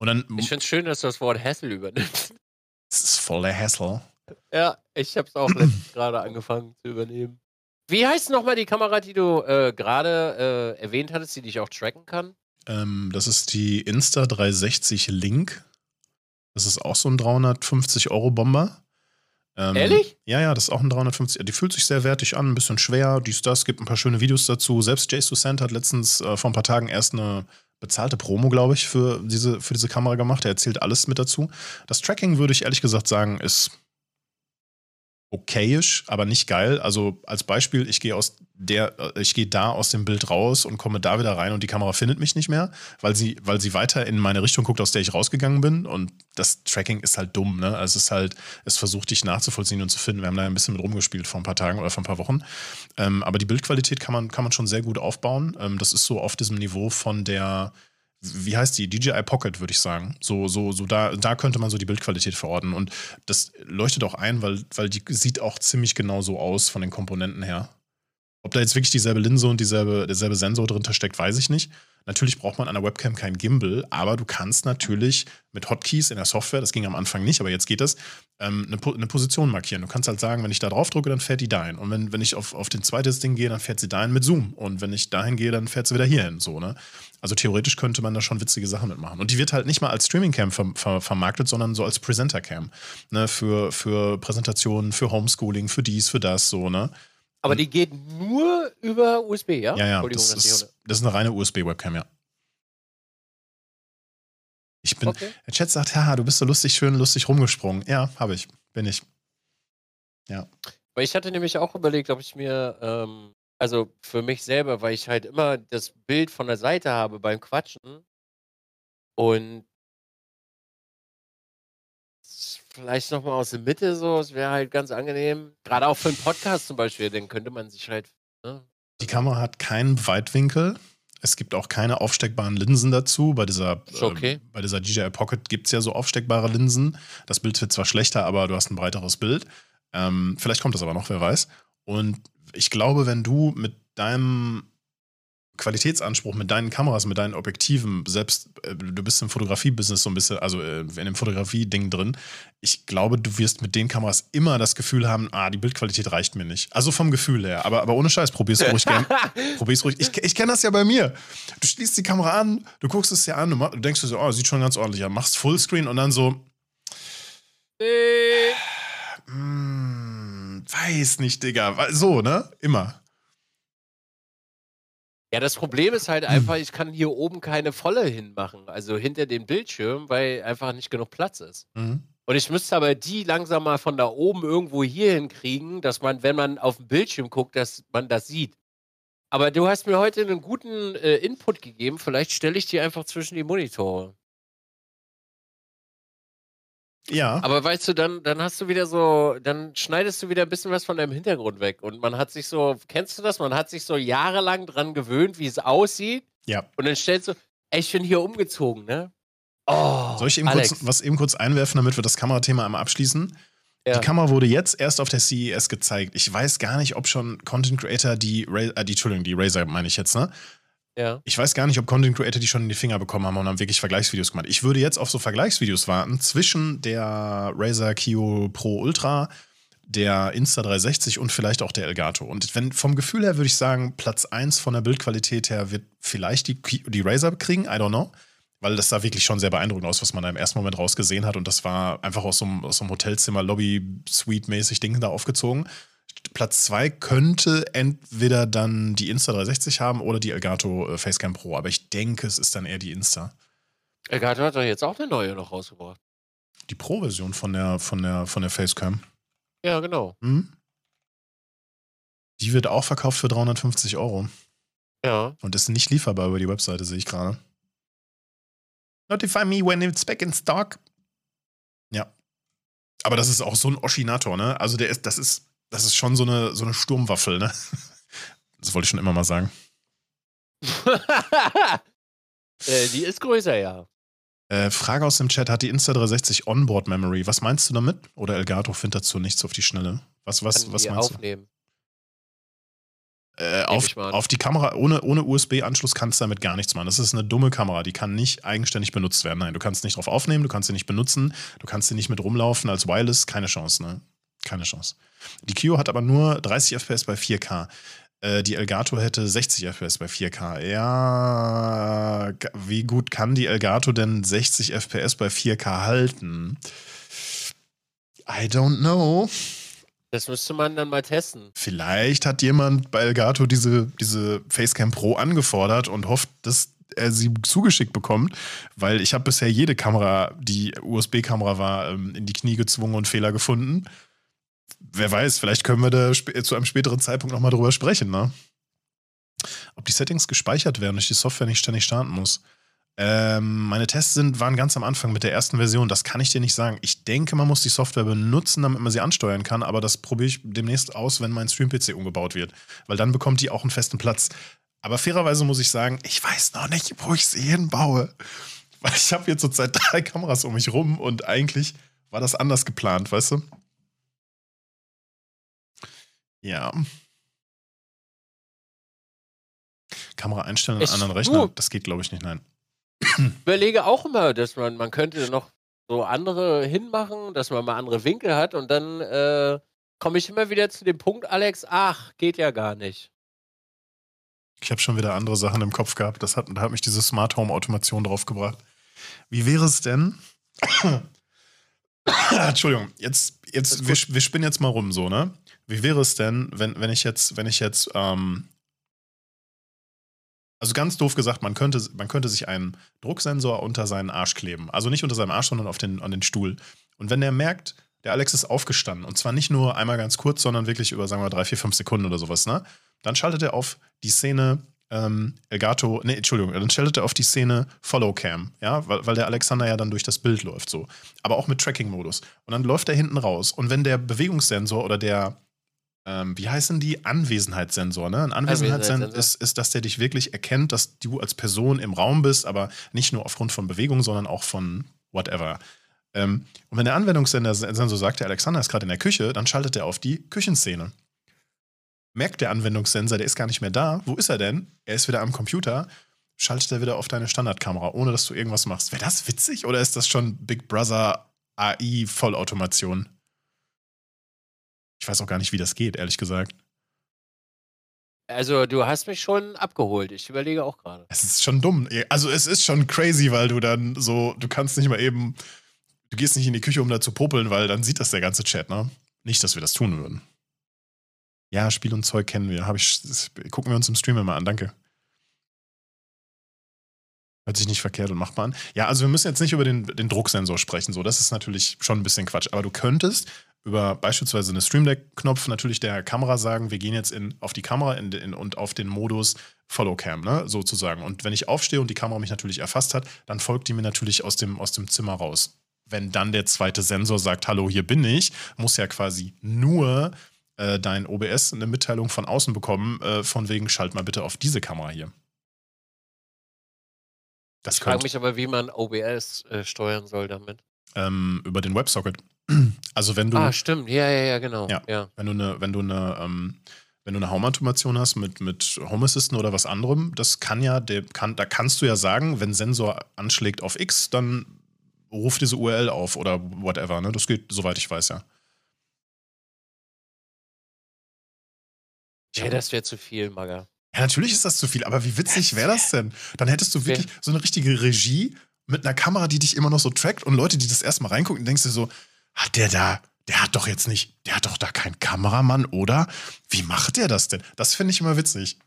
Und dann, ich finde es schön, dass du das Wort Hassel übernimmst. Das ist voll der Hassel. Ja, ich habe es auch gerade angefangen zu übernehmen. Wie heißt nochmal die Kamera, die du äh, gerade äh, erwähnt hattest, die dich auch tracken kann? Ähm, das ist die Insta360 Link. Das ist auch so ein 350-Euro-Bomber. Ähm, Ehrlich? Ja, ja, das ist auch ein 350. Die fühlt sich sehr wertig an, ein bisschen schwer, dies, das, gibt ein paar schöne Videos dazu. Selbst Jay Susant hat letztens äh, vor ein paar Tagen erst eine bezahlte Promo, glaube ich, für diese, für diese Kamera gemacht. Er erzählt alles mit dazu. Das Tracking, würde ich ehrlich gesagt sagen, ist okayisch, aber nicht geil. Also als Beispiel, ich gehe aus der, äh, ich gehe da aus dem Bild raus und komme da wieder rein und die Kamera findet mich nicht mehr, weil sie, weil sie weiter in meine Richtung guckt, aus der ich rausgegangen bin. Und das Tracking ist halt dumm, ne? Also es ist halt, es versucht dich nachzuvollziehen und zu finden. Wir haben da ein bisschen mit rumgespielt vor ein paar Tagen oder vor ein paar Wochen. Ähm, aber die Bildqualität kann man, kann man schon sehr gut aufbauen. Ähm, das ist so auf diesem Niveau von der wie heißt die? DJI Pocket, würde ich sagen. So, so, so da, da könnte man so die Bildqualität verorten. Und das leuchtet auch ein, weil, weil die sieht auch ziemlich genau so aus von den Komponenten her. Ob da jetzt wirklich dieselbe Linse und dieselbe, derselbe Sensor drin steckt, weiß ich nicht. Natürlich braucht man an der Webcam kein Gimbal, aber du kannst natürlich mit Hotkeys in der Software, das ging am Anfang nicht, aber jetzt geht das, ähm, eine, Position markieren. Du kannst halt sagen, wenn ich da drauf drücke, dann fährt die dahin. Und wenn, wenn ich auf, auf den zweites Ding gehe, dann fährt sie dahin mit Zoom. Und wenn ich dahin gehe, dann fährt sie wieder hierhin. So, ne? Also theoretisch könnte man da schon witzige Sachen mitmachen. Und die wird halt nicht mal als Streaming-Cam ver ver vermarktet, sondern so als Presenter-Cam. Ne? Für, für Präsentationen, für Homeschooling, für dies, für das, so, ne? Aber die geht nur über USB, ja? Ja, ja. Das ist, das ist eine reine USB-Webcam, ja. Ich bin, okay. der Chat sagt, haha, du bist so lustig, schön lustig rumgesprungen. Ja, habe ich. Bin ich. Ja. Weil ich hatte nämlich auch überlegt, ob ich mir, ähm, also für mich selber, weil ich halt immer das Bild von der Seite habe beim Quatschen und vielleicht nochmal aus der Mitte so, es wäre halt ganz angenehm. Gerade auch für einen Podcast zum Beispiel, dann könnte man sich halt. Ne? Die Kamera hat keinen Weitwinkel. Es gibt auch keine aufsteckbaren Linsen dazu. Bei dieser, okay. äh, bei dieser DJI Pocket gibt es ja so aufsteckbare Linsen. Das Bild wird zwar schlechter, aber du hast ein breiteres Bild. Ähm, vielleicht kommt das aber noch, wer weiß. Und ich glaube, wenn du mit deinem Qualitätsanspruch mit deinen Kameras, mit deinen Objektiven, selbst äh, du bist im Fotografie-Business so ein bisschen, also äh, in dem Fotografie-Ding drin. Ich glaube, du wirst mit den Kameras immer das Gefühl haben, ah, die Bildqualität reicht mir nicht. Also vom Gefühl her. Aber, aber ohne Scheiß, probier's ruhig gern. probier's ruhig. Ich, ich kenne das ja bei mir. Du schließt die Kamera an, du guckst es dir an, du, mach, du denkst dir so, oh, sieht schon ganz ordentlich aus. Machst Fullscreen und dann so. Äh. Hm, weiß nicht, Digga. So, ne? Immer. Ja, das Problem ist halt einfach, ich kann hier oben keine Volle hinmachen, also hinter den Bildschirm, weil einfach nicht genug Platz ist. Mhm. Und ich müsste aber die langsam mal von da oben irgendwo hier hinkriegen, dass man, wenn man auf den Bildschirm guckt, dass man das sieht. Aber du hast mir heute einen guten äh, Input gegeben, vielleicht stelle ich die einfach zwischen die Monitore. Ja. Aber weißt du, dann, dann hast du wieder so, dann schneidest du wieder ein bisschen was von deinem Hintergrund weg. Und man hat sich so, kennst du das? Man hat sich so jahrelang dran gewöhnt, wie es aussieht. Ja. Und dann stellst du, ey, ich bin hier umgezogen, ne? Oh, Soll ich eben Alex. kurz, was eben kurz einwerfen, damit wir das Kamerathema einmal abschließen? Ja. Die Kamera wurde jetzt erst auf der CES gezeigt. Ich weiß gar nicht, ob schon Content Creator die, Ra äh, die Entschuldigung, die Razer meine ich jetzt, ne? Ja. Ich weiß gar nicht, ob Content Creator die schon in die Finger bekommen haben und haben wirklich Vergleichsvideos gemacht. Ich würde jetzt auf so Vergleichsvideos warten zwischen der Razer Kio Pro Ultra, der Insta360 und vielleicht auch der Elgato. Und wenn vom Gefühl her würde ich sagen, Platz 1 von der Bildqualität her wird vielleicht die, die Razer kriegen, I don't know. Weil das sah wirklich schon sehr beeindruckend aus, was man da im ersten Moment rausgesehen hat. Und das war einfach aus so einem, aus so einem Hotelzimmer, Lobby-Suite-mäßig Ding da aufgezogen. Platz 2 könnte entweder dann die Insta360 haben oder die Elgato äh, Facecam Pro. Aber ich denke, es ist dann eher die Insta. Elgato hat doch jetzt auch eine neue noch rausgebracht. Die Pro-Version von der, von, der, von der Facecam. Ja, genau. Hm? Die wird auch verkauft für 350 Euro. Ja. Und ist nicht lieferbar über die Webseite, sehe ich gerade. Notify me when it's back in stock. Ja. Aber das ist auch so ein Oshinator, ne? Also der ist, das ist, das ist schon so eine, so eine Sturmwaffel, ne? Das wollte ich schon immer mal sagen. äh, die ist größer, ja. Äh, Frage aus dem Chat: Hat die Insta360 Onboard Memory? Was meinst du damit? Oder Elgato findet dazu nichts auf die Schnelle? Was, was, Kann was die meinst aufnehmen. du? Äh, auf, auf die Kamera, ohne, ohne USB-Anschluss kannst du damit gar nichts machen. Das ist eine dumme Kamera, die kann nicht eigenständig benutzt werden. Nein, du kannst nicht drauf aufnehmen, du kannst sie nicht benutzen, du kannst sie nicht mit rumlaufen als Wireless, keine Chance, ne? Keine Chance. Die Kio hat aber nur 30 FPS bei 4K. Äh, die Elgato hätte 60 FPS bei 4K. Ja, wie gut kann die Elgato denn 60 FPS bei 4K halten? I don't know. Das müsste man dann mal testen. Vielleicht hat jemand bei Elgato diese, diese Facecam Pro angefordert und hofft, dass er sie zugeschickt bekommt, weil ich habe bisher jede Kamera, die USB-Kamera war, ähm, in die Knie gezwungen und Fehler gefunden. Wer weiß, vielleicht können wir da zu einem späteren Zeitpunkt nochmal drüber sprechen, ne? Ob die Settings gespeichert werden ich die Software nicht ständig starten muss. Ähm, meine Tests sind, waren ganz am Anfang mit der ersten Version. Das kann ich dir nicht sagen. Ich denke, man muss die Software benutzen, damit man sie ansteuern kann. Aber das probiere ich demnächst aus, wenn mein Stream-PC umgebaut wird. Weil dann bekommt die auch einen festen Platz. Aber fairerweise muss ich sagen, ich weiß noch nicht, wo ich sie hinbaue. Weil ich habe jetzt zurzeit drei Kameras um mich rum und eigentlich war das anders geplant, weißt du? Ja. Kamera einstellen an anderen Rechner, du- das geht, glaube ich, nicht, nein. Ich überlege auch immer, dass man, man könnte noch so andere hinmachen, dass man mal andere Winkel hat und dann äh, komme ich immer wieder zu dem Punkt, Alex, ach, geht ja gar nicht. Ich habe schon wieder andere Sachen im Kopf gehabt. Das hat, da hat mich diese Smart Home Automation draufgebracht. Wie wäre es denn? Entschuldigung, jetzt, jetzt wir, gut. wir spinnen jetzt mal rum so, ne? Wie wäre es denn, wenn, wenn ich jetzt, wenn ich jetzt, ähm, also ganz doof gesagt, man könnte, man könnte sich einen Drucksensor unter seinen Arsch kleben. Also nicht unter seinem Arsch, sondern auf den, an den Stuhl. Und wenn der merkt, der Alex ist aufgestanden, und zwar nicht nur einmal ganz kurz, sondern wirklich über, sagen wir, drei, vier, fünf Sekunden oder sowas, ne? Dann schaltet er auf die Szene ähm, Elgato, nee, Entschuldigung, dann schaltet er auf die Szene Follow Cam, ja, weil, weil der Alexander ja dann durch das Bild läuft, so. Aber auch mit Tracking-Modus. Und dann läuft er hinten raus. Und wenn der Bewegungssensor oder der, ähm, wie heißen die? Anwesenheitssensor, ne? Ein Anwesenheitssensor ist, ist, dass der dich wirklich erkennt, dass du als Person im Raum bist, aber nicht nur aufgrund von Bewegung, sondern auch von whatever. Ähm, und wenn der Anwendungssensor sagt, der Alexander ist gerade in der Küche, dann schaltet er auf die Küchenszene merkt der Anwendungssensor, der ist gar nicht mehr da. Wo ist er denn? Er ist wieder am Computer. Schaltet er wieder auf deine Standardkamera, ohne dass du irgendwas machst. Wäre das witzig oder ist das schon Big Brother AI Vollautomation? Ich weiß auch gar nicht, wie das geht, ehrlich gesagt. Also, du hast mich schon abgeholt. Ich überlege auch gerade. Es ist schon dumm. Also es ist schon crazy, weil du dann so, du kannst nicht mal eben, du gehst nicht in die Küche, um da zu popeln, weil dann sieht das der ganze Chat, ne? Nicht, dass wir das tun würden. Ja, Spiel und Zeug kennen wir. Hab ich, gucken wir uns im Stream immer an, danke. Hört sich nicht verkehrt und machbar an. Ja, also wir müssen jetzt nicht über den, den Drucksensor sprechen, so. Das ist natürlich schon ein bisschen Quatsch. Aber du könntest über beispielsweise eine Stream Deck-Knopf natürlich der Kamera sagen, wir gehen jetzt in, auf die Kamera in, in, und auf den Modus Follow Cam, ne, sozusagen. Und wenn ich aufstehe und die Kamera mich natürlich erfasst hat, dann folgt die mir natürlich aus dem, aus dem Zimmer raus. Wenn dann der zweite Sensor sagt, hallo, hier bin ich, muss ja quasi nur äh, dein OBS eine Mitteilung von außen bekommen, äh, von wegen, schalt mal bitte auf diese Kamera hier. Das Ich frage mich aber, wie man OBS äh, steuern soll damit. ähm, über den Websocket. Also wenn du, Ah, stimmt. Ja, ja, ja, genau. Ja. ja. wenn du eine, wenn du eine, ähm, wenn du eine Home-Automation hast mit, mit Home Assistant oder was anderem, das kann ja, der kann, da kannst du ja sagen, wenn Sensor anschlägt auf X, dann ruf diese URL auf oder whatever. Ne? Das geht, soweit ich weiß, ja. Hab- das wäre zu viel, Maga. Ja, natürlich ist das zu viel, aber wie witzig wäre das denn? Dann hättest du wirklich so eine richtige Regie mit einer Kamera, die dich immer noch so trackt und Leute, die das erstmal reingucken, denkst du so, hat der da, der hat doch jetzt nicht, der hat doch da keinen Kameramann, oder? Wie macht der das denn? Das finde ich immer witzig.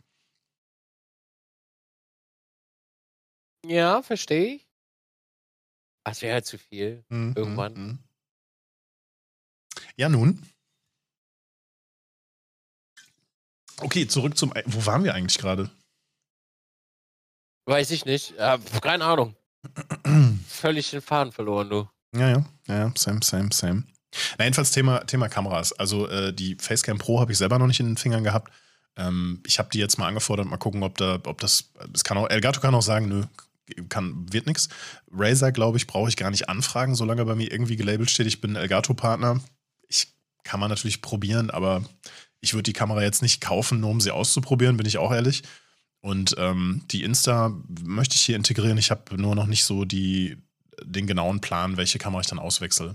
Ja, verstehe ich. Das wäre halt zu viel. Mhm, Irgendwann. mhm. Ja, nun. Okay, zurück zum. Wo waren wir eigentlich gerade? Weiß ich nicht. Äh, keine Ahnung. Völlig den Faden verloren, du. Ja, ja, ja, same, same, same. Na, jedenfalls Thema, Thema Kameras. Also äh, die Facecam Pro habe ich selber noch nicht in den Fingern gehabt. Ähm, ich habe die jetzt mal angefordert, mal gucken, ob da, ob das, das kann auch, Elgato kann auch sagen, nö, kann, wird nix. Razer, glaube ich, brauche ich gar nicht anfragen, solange bei mir irgendwie gelabelt steht, ich bin Elgato-Partner. Ich kann man natürlich probieren, aber ich würde die Kamera jetzt nicht kaufen, nur um sie auszuprobieren, bin ich auch ehrlich. Und ähm, die Insta möchte ich hier integrieren. Ich habe nur noch nicht so die, den genauen Plan, welche Kamera ich dann auswechsle.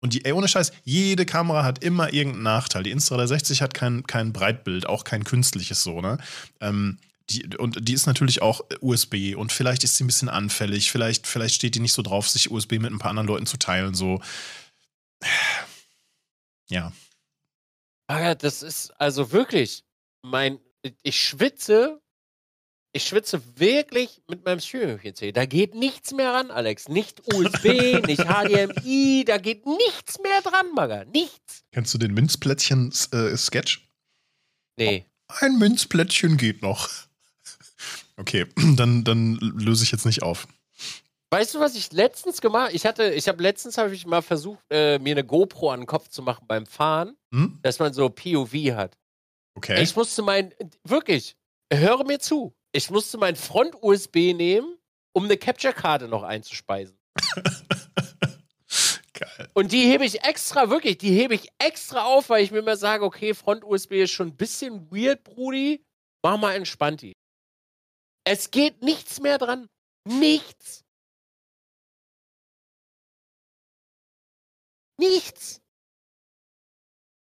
Und die, ey, ohne Scheiß, jede Kamera hat immer irgendeinen Nachteil. Die Insta360 hat kein, kein Breitbild, auch kein künstliches so, ne? Ähm, die, und die ist natürlich auch USB und vielleicht ist sie ein bisschen anfällig, vielleicht, vielleicht steht die nicht so drauf, sich USB mit ein paar anderen Leuten zu teilen, so. Ja. Ah, das ist also wirklich mein. Ich schwitze. Ich schwitze wirklich mit meinem Streaming-PC. Da geht nichts mehr ran, Alex. Nicht USB, nicht HDMI, da geht nichts mehr dran, Maga. Nichts. Kennst du den Minzplättchen-Sketch? Nee. Ein Minzplättchen geht noch. Okay, dann, dann löse ich jetzt nicht auf. Weißt du, was ich letztens gemacht Ich hatte, ich habe letztens habe ich mal versucht, äh, mir eine GoPro an den Kopf zu machen beim Fahren, Hm? dass man so POV hat. Okay. Ich musste mein, wirklich, höre mir zu. Ich musste mein Front-USB nehmen, um eine Capture-Karte noch einzuspeisen. Geil. Und die hebe ich extra, wirklich, die hebe ich extra auf, weil ich mir immer sage, okay, Front-USB ist schon ein bisschen weird, Brudi. Mach mal entspannt die. Es geht nichts mehr dran. Nichts. Nichts.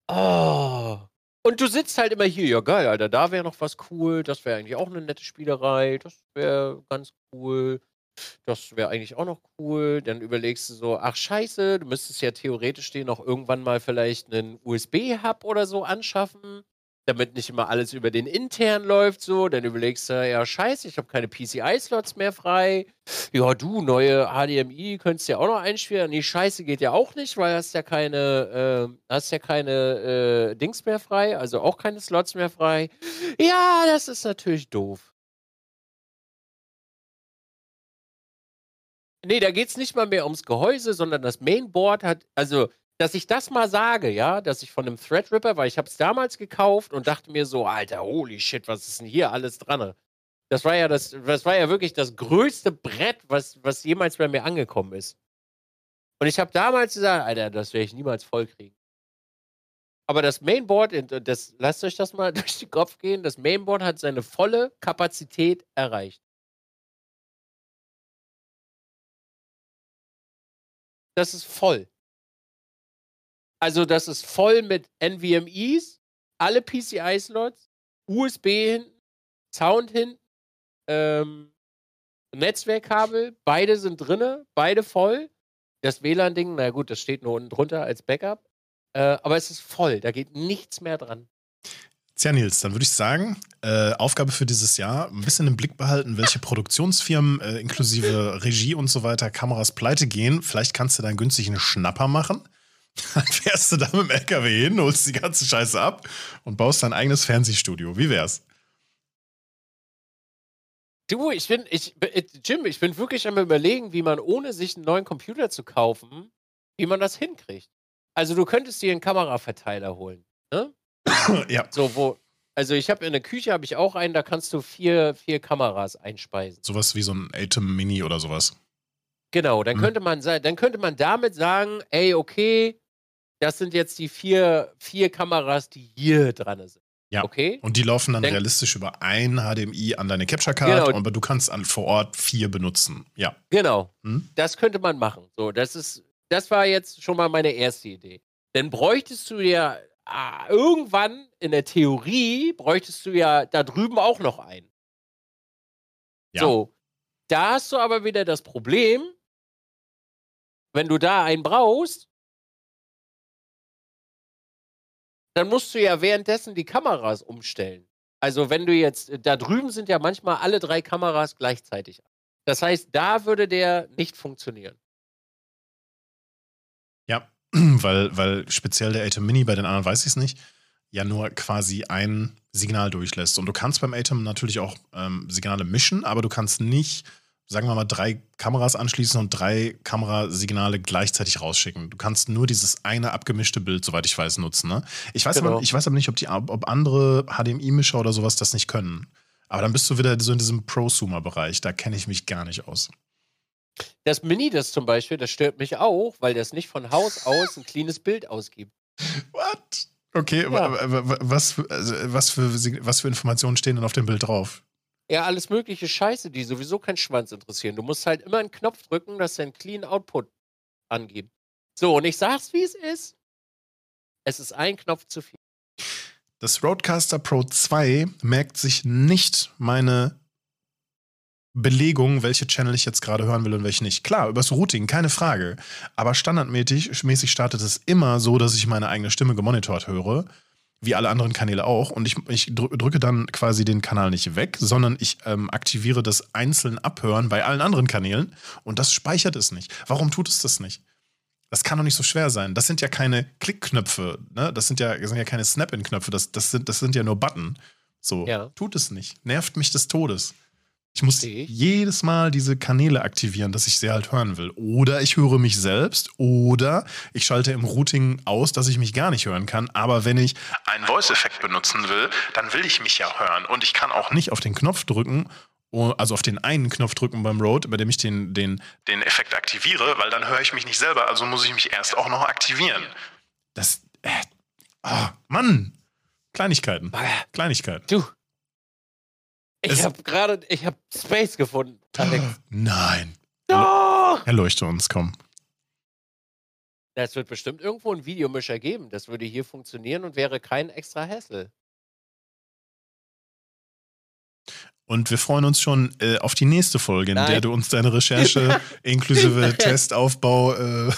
Oh. Und du sitzt halt immer hier, ja geil, Alter, da wäre noch was cool, das wäre eigentlich auch eine nette Spielerei, das wäre ganz cool, das wäre eigentlich auch noch cool. Dann überlegst du so, ach scheiße, du müsstest ja theoretisch den noch irgendwann mal vielleicht einen USB-Hub oder so anschaffen, damit nicht immer alles über den intern läuft so. Dann überlegst du, ja scheiße, ich habe keine PCI-Slots mehr frei. Ja du, neue HDMI könntest du ja auch noch einspielen. Nee, scheiße geht ja auch nicht, weil hast ja keine, äh, hast ja keine äh, Dings mehr frei, also auch keine Slots mehr frei. Ja, das ist natürlich doof. Nee, da geht's nicht mal mehr ums Gehäuse, sondern das Mainboard hat, also, dass ich das mal sage, ja, dass ich von einem Threadripper, weil ich habe es damals gekauft und dachte mir so, Alter, holy shit, was ist denn hier alles dran? Das war ja das, das war ja wirklich das größte Brett, was, was jemals bei mir angekommen ist. Und ich habe damals gesagt, Alter, das werde ich niemals vollkriegen. Aber das Mainboard, das, lasst euch das mal durch den Kopf gehen, das Mainboard hat seine volle Kapazität erreicht. Das ist voll. Also, das ist voll mit NVMEs, alle PCI-Slots, USB hinten, Sound hinten, ähm, Netzwerkkabel, beide sind drinne, beide voll. Das WLAN-Ding, na gut, das steht nur unten drunter als Backup. Äh, aber es ist voll, da geht nichts mehr dran. Tja, Nils, dann würde ich sagen, äh, Aufgabe für dieses Jahr, ein bisschen im Blick behalten, welche Produktionsfirmen äh, inklusive Regie und so weiter Kameras pleite gehen. Vielleicht kannst du dann günstig einen Schnapper machen. Dann fährst du da mit dem LKW hin, holst die ganze Scheiße ab und baust dein eigenes Fernsehstudio. Wie wär's? Du, ich bin, ich, äh, Jim, ich bin wirklich am überlegen, wie man ohne sich einen neuen Computer zu kaufen, wie man das hinkriegt. Also du könntest dir einen Kameraverteiler holen, ne? ja. So, wo, Also ich habe in der Küche habe ich auch einen, da kannst du vier, vier Kameras einspeisen. Sowas wie so ein Atem Mini oder sowas. Genau, dann Mhm. könnte man dann könnte man damit sagen, ey, okay, das sind jetzt die vier, vier Kameras, die hier dran sind. Ja. Okay? Und die laufen dann Denk- realistisch über ein HDMI an deine Capture Card, Genau. aber du kannst an, vor Ort vier benutzen. Ja. Genau. Hm? Das könnte man machen. So, das ist, das war jetzt schon mal meine erste Idee. Dann bräuchtest du ja ah, irgendwann in der Theorie bräuchtest du ja da drüben auch noch einen. Ja. So, da hast du aber wieder das Problem, wenn du da einen brauchst, dann musst du ja währenddessen die Kameras umstellen. Also wenn du jetzt, da drüben sind ja manchmal alle drei Kameras gleichzeitig. Das heißt, da würde der nicht funktionieren. Ja, weil, weil speziell der Atem Mini, bei den anderen weiß ich es nicht, ja nur quasi ein Signal durchlässt. Und du kannst beim Atem natürlich auch ähm, Signale mischen, aber du kannst nicht, sagen wir mal, drei Kameras anschließen und drei Kamerasignale gleichzeitig rausschicken. Du kannst nur dieses eine abgemischte Bild, soweit ich weiß, nutzen. Ne? Ich, weiß Genau. aber, ich weiß aber nicht, ob, die, ob andere HDMI-Mischer oder sowas das nicht können. Aber dann bist du wieder so in diesem Prosumer-Bereich. Da kenne ich mich gar nicht aus. Das Mini, das zum Beispiel, das stört mich auch, weil das nicht von Haus aus ein cleanes Bild ausgibt. What? Okay, Ja. wa- wa- wa- was, also, was, für, was für Informationen stehen denn auf dem Bild drauf? Ja, alles mögliche Scheiße, die sowieso keinen Schwanz interessieren. Du musst halt immer einen Knopf drücken, dass der einen clean Output angibt. So, und ich sag's, wie es ist. Es ist ein Knopf zu viel. Das Roadcaster Pro 2 merkt sich nicht meine Belegung, welche Channel ich jetzt gerade hören will und welche nicht. Klar, übers Routing, keine Frage. Aber standardmäßig mäßig startet es immer so, dass ich meine eigene Stimme gemonitort höre, wie alle anderen Kanäle auch. Und ich, ich drü- drücke dann quasi den Kanal nicht weg, sondern ich ähm, aktiviere das einzeln Abhören bei allen anderen Kanälen und das speichert es nicht. Warum tut es das nicht? Das kann doch nicht so schwer sein. Das sind ja keine Klickknöpfe, ne? Das sind ja, das sind ja keine Snap-in-Knöpfe, das, das, sind, das sind ja nur Button. So, Ja. tut es nicht. Nervt mich des Todes. Ich muss ich. jedes Mal diese Kanäle aktivieren, dass ich sie halt hören will. Oder ich höre mich selbst oder ich schalte im Routing aus, dass ich mich gar nicht hören kann. Aber wenn ich einen Voice-Effekt benutzen will, dann will ich mich ja hören. Und ich kann auch nicht auf den Knopf drücken, o- also auf den einen Knopf drücken beim Road, bei dem ich den, den, den Effekt aktiviere, weil dann höre ich mich nicht selber. Also muss ich mich erst auch noch aktivieren. Das. Äh, ah, Mann! Kleinigkeiten. Kleinigkeiten. Du. Ich habe gerade, ich habe Space gefunden, Alex. Nein. Doch! Erleuchte uns, komm. Es wird bestimmt irgendwo einen Videomischer geben. Das würde hier funktionieren und wäre kein extra Hassel. Und wir freuen uns schon äh, auf die nächste Folge, in Nein. der du uns deine Recherche inklusive. Testaufbau. Äh,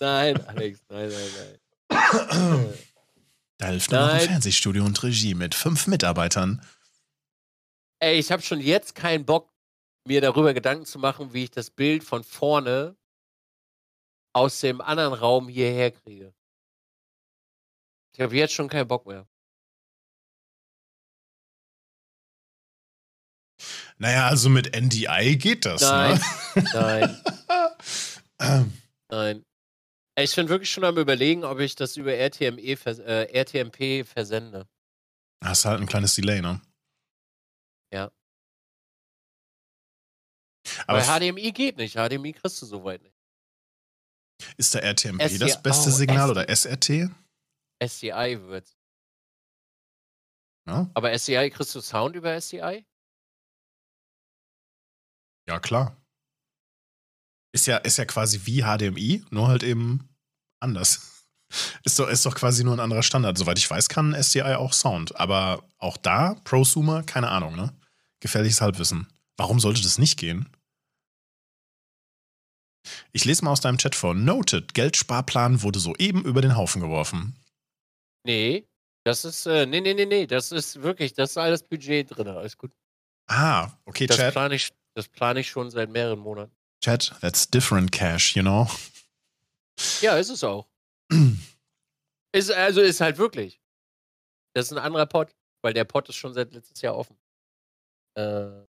Nein, Alex, nein, nein, nein. da hilft nur noch ein. Fernsehstudio und Regie mit fünf Mitarbeitern. Ey, ich habe schon jetzt keinen Bock, mir darüber Gedanken zu machen, wie ich das Bild von vorne aus dem anderen Raum hierher kriege. Ich habe jetzt schon keinen Bock mehr. Naja, also mit NDI geht das, Nein, ne? nein, nein. Ich bin wirklich schon am überlegen, ob ich das über RTME äh, RTMP versende. Hast halt ein kleines Delay, ne? Ja. Aber Weil HDMI geht nicht. HDMI kriegst du soweit nicht. ist der RTMP SDI das beste oh, Signal oder SRT? SDI wird's. Ja, Aber SDI, kriegst du Sound über SDI? ja klar. Ist ja, ist ja quasi wie HDMI, nur halt eben anders. Ist doch, ist doch quasi nur ein anderer Standard. Soweit ich weiß, kann SDI auch Sound. Aber auch da, Prosumer, keine Ahnung, ne? Gefährliches Halbwissen. Warum sollte das nicht gehen? Ich lese mal aus deinem Chat vor. Noted, Geldsparplan wurde soeben über den Haufen geworfen. Nee. Das ist, äh, nee, nee, nee, nee. Das ist wirklich, das ist alles Budget drin. Alles gut. Ah, okay, Das Chat. plane ich, das plane ich schon seit mehreren Monaten. Chat, that's different cash, you know? Ja, ist es auch. Ist, also ist halt wirklich. Das ist ein anderer Pod, weil der Pod ist schon seit letztes Jahr offen. Äh,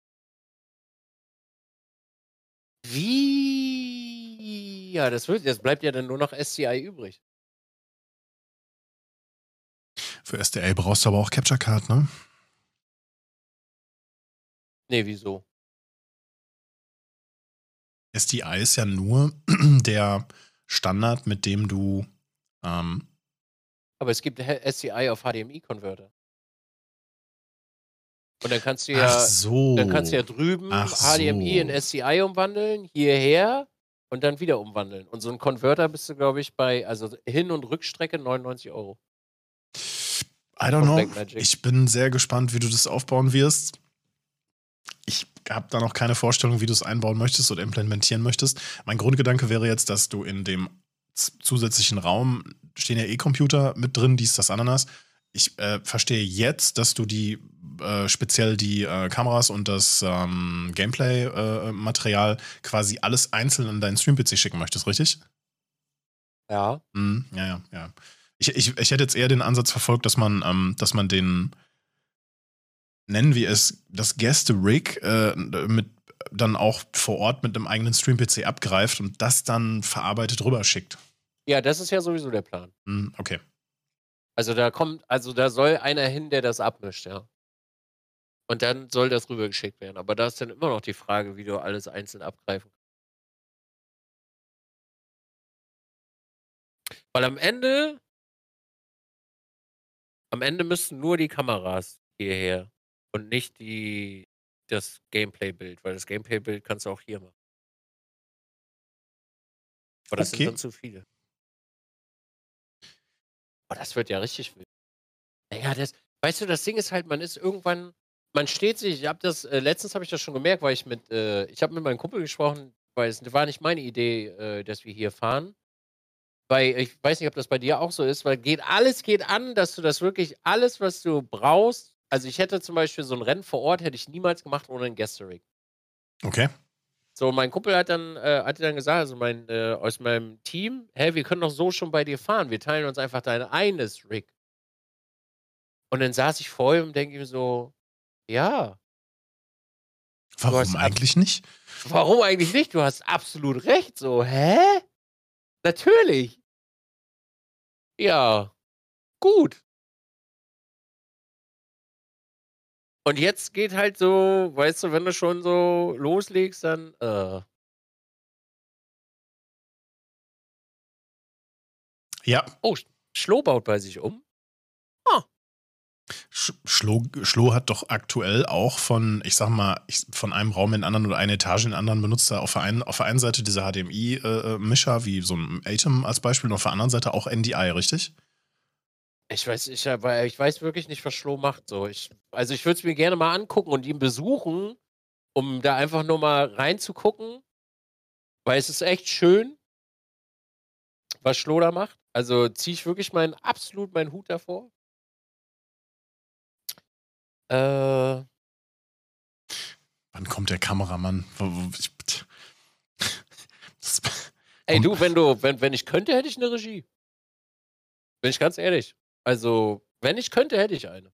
wie? Ja, das wird, jetzt bleibt ja dann nur noch SCI übrig. Für SDA brauchst du aber auch Capture Card, ne? Nee, wieso? SDI ist ja nur der Standard, mit dem du. Ähm, Aber es gibt SDI auf HDMI-Converter. Und dann kannst du ja, so. dann kannst du ja drüben Ach HDMI so. in SDI umwandeln, hierher und dann wieder umwandeln. Und so ein Converter bist du, glaube ich, bei, also Hin- und Rückstrecke 99 Euro. I don't know. Ich bin sehr gespannt, wie du das aufbauen wirst. Ich habe da noch keine Vorstellung, wie du es einbauen möchtest oder implementieren möchtest. Mein Grundgedanke wäre jetzt, dass du in dem zusätzlichen Raum stehen ja E-Computer mit drin, dies, das, Ananas. Ich äh, verstehe jetzt, dass du die äh, speziell die äh, Kameras und das ähm, Gameplay-Material quasi alles einzeln an deinen Stream-PC schicken möchtest, richtig? Ja. Mhm, ja, ja, ja. Ich, ich, ich hätte jetzt eher den Ansatz verfolgt, dass man, ähm, dass man den, nennen wir es, das Gäste-Rig äh, mit dann auch vor Ort mit einem eigenen Stream-PC abgreift und das dann verarbeitet rüberschickt. Ja, das ist ja sowieso der Plan. Mhm, okay. Also da kommt, also da soll einer hin, der das abmischt, ja. Und dann soll das rübergeschickt werden. Aber da ist dann immer noch die Frage, wie du alles einzeln abgreifen kannst. Weil am Ende, am Ende müssen nur die Kameras hierher und nicht die, das Gameplay-Bild, weil das Gameplay-Bild kannst du auch hier machen. Aber das Okay. sind dann zu viele. Oh, das wird ja richtig wild. Naja, das, weißt du, das Ding ist halt, man ist irgendwann, man steht sich, ich habe das, äh, letztens habe ich das schon gemerkt, weil ich mit, äh, ich habe mit meinem Kumpel gesprochen, weil es war nicht meine Idee, äh, dass wir hier fahren. Weil ich weiß nicht, ob das bei dir auch so ist, weil geht alles geht an, dass du das wirklich alles, was du brauchst. Also ich hätte zum Beispiel so ein Rennen vor Ort, hätte ich niemals gemacht ohne ein Gästerig. Okay. So, mein Kumpel hat dann, äh, hatte dann gesagt, also mein, äh, aus meinem Team, hä, wir können doch so schon bei dir fahren. Wir teilen uns einfach dein eines Rig. Und dann saß ich vor ihm und denke ihm so, ja, Warum eigentlich nicht? warum eigentlich nicht? Du hast absolut recht. So, hä? Natürlich. Ja, gut. Und jetzt geht halt so, weißt du, wenn du schon so loslegst, dann, äh, Ja, oh, Schloh baut bei sich um. Sch- Schlo, Schlo hat doch aktuell auch von, ich sag mal, ich, von einem Raum in den anderen oder eine Etage in den anderen benutzt er auf der einen, auf der einen Seite diese HDMI-Mischer, wie so ein Atem als Beispiel, und auf der anderen Seite auch NDI, richtig? Ich weiß, ich, ich weiß wirklich nicht, was Schloh macht. So. Ich, also ich würde es mir gerne mal angucken und ihn besuchen, um da einfach nur mal reinzugucken. Weil es ist echt schön, was Schloh da macht. Also ziehe ich wirklich meinen, absolut meinen Hut davor. Äh, Wann kommt der Kameramann? Das, ey, du, wenn du, wenn, wenn ich könnte, hätte ich eine Regie. Bin ich ganz ehrlich. Also, wenn ich könnte, hätte ich eine.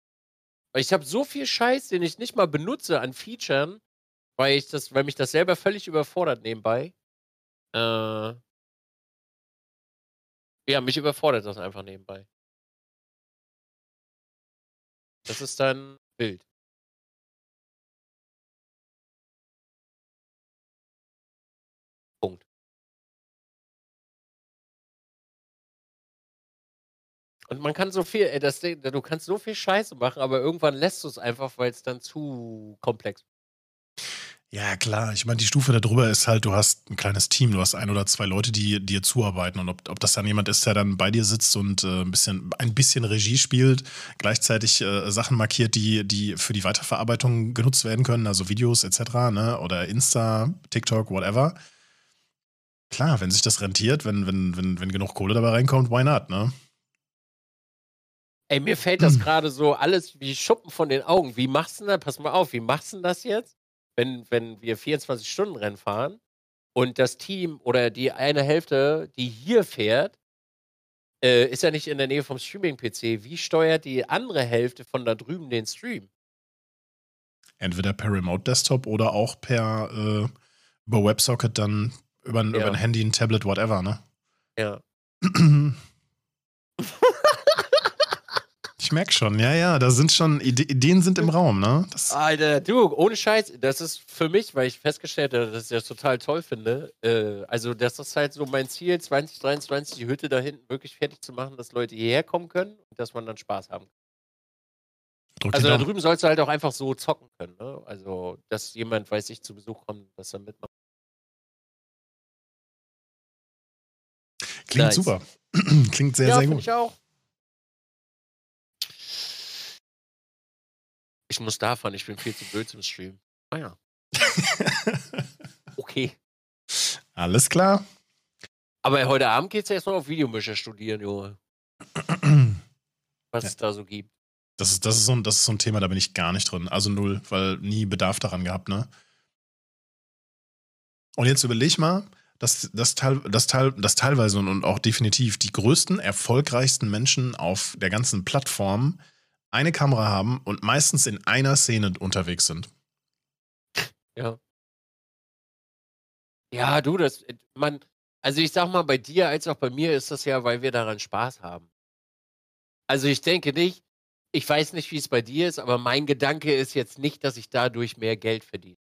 Weil ich habe so viel Scheiß, den ich nicht mal benutze an Featuren, weil ich das, weil mich das selber völlig überfordert nebenbei. Äh, ja, mich überfordert das einfach nebenbei. Das ist dann wild. Punkt. Und man kann so viel, ey, das, du kannst so viel Scheiße machen, aber irgendwann lässt du es einfach, weil es dann zu komplex. Ja, klar. Ich meine, die Stufe darüber ist halt, du hast ein kleines Team, du hast ein oder zwei Leute, die dir zuarbeiten. Und ob, ob das dann jemand ist, der dann bei dir sitzt und äh, ein, bisschen, ein bisschen Regie spielt, gleichzeitig äh, Sachen markiert, die, die für die Weiterverarbeitung genutzt werden können, also Videos etc., ne? oder Insta, TikTok, whatever. Klar, wenn sich das rentiert, wenn, wenn, wenn, wenn genug Kohle dabei reinkommt, why not, ne? Ey, mir fällt Hm. das gerade so alles wie Schuppen von den Augen. Wie machst du denn das? Pass mal auf, wie machst du denn das jetzt, wenn, wenn wir 24-Stunden-Rennen fahren und das Team oder die eine Hälfte, die hier fährt, äh, ist ja nicht in der Nähe vom Streaming-PC. Wie steuert die andere Hälfte von da drüben den Stream? Entweder per Remote Desktop oder auch per äh, über WebSocket dann über, ein- Ja. über ein Handy, ein Tablet, whatever, ne? Ja. Ich merke schon, ja, ja, da sind schon, Ide Ideen sind im Raum, ne? Das Alter, du, ohne Scheiß, das ist für mich, weil ich festgestellt habe, dass ich das total toll finde. Äh, also, das ist halt so mein Ziel, 2023 die Hütte da hinten wirklich fertig zu machen, dass Leute hierher kommen können und dass man dann Spaß haben kann. also, da drüben sollst du halt auch einfach so zocken können, ne? Also, dass jemand, weiß ich, zu Besuch kommt, dass er mitmacht. Klingt nice. super. Klingt sehr, ja, sehr gut. Ich auch. Ich muss davon, ich bin viel zu blöd zum Stream. Ah ja. okay. Alles klar. Aber heute Abend geht es erstmal auf Videomischer studieren, Junge. Was ja. es da so gibt. Das ist, das, ist so ein, das ist so ein Thema, da bin ich gar nicht drin. Also null, weil nie Bedarf daran gehabt, ne? Und jetzt überleg mal, dass, dass, teil, dass, teil, dass teilweise und auch definitiv die größten, erfolgreichsten Menschen auf der ganzen Plattform eine Kamera haben und meistens in einer Szene unterwegs sind. Ja. Ja, du, das, äh, man, also ich sag mal, bei dir als auch bei mir ist das ja, weil wir daran Spaß haben. Also ich denke nicht, ich weiß nicht, wie es bei dir ist, aber mein Gedanke ist jetzt nicht, dass ich dadurch mehr Geld verdiene.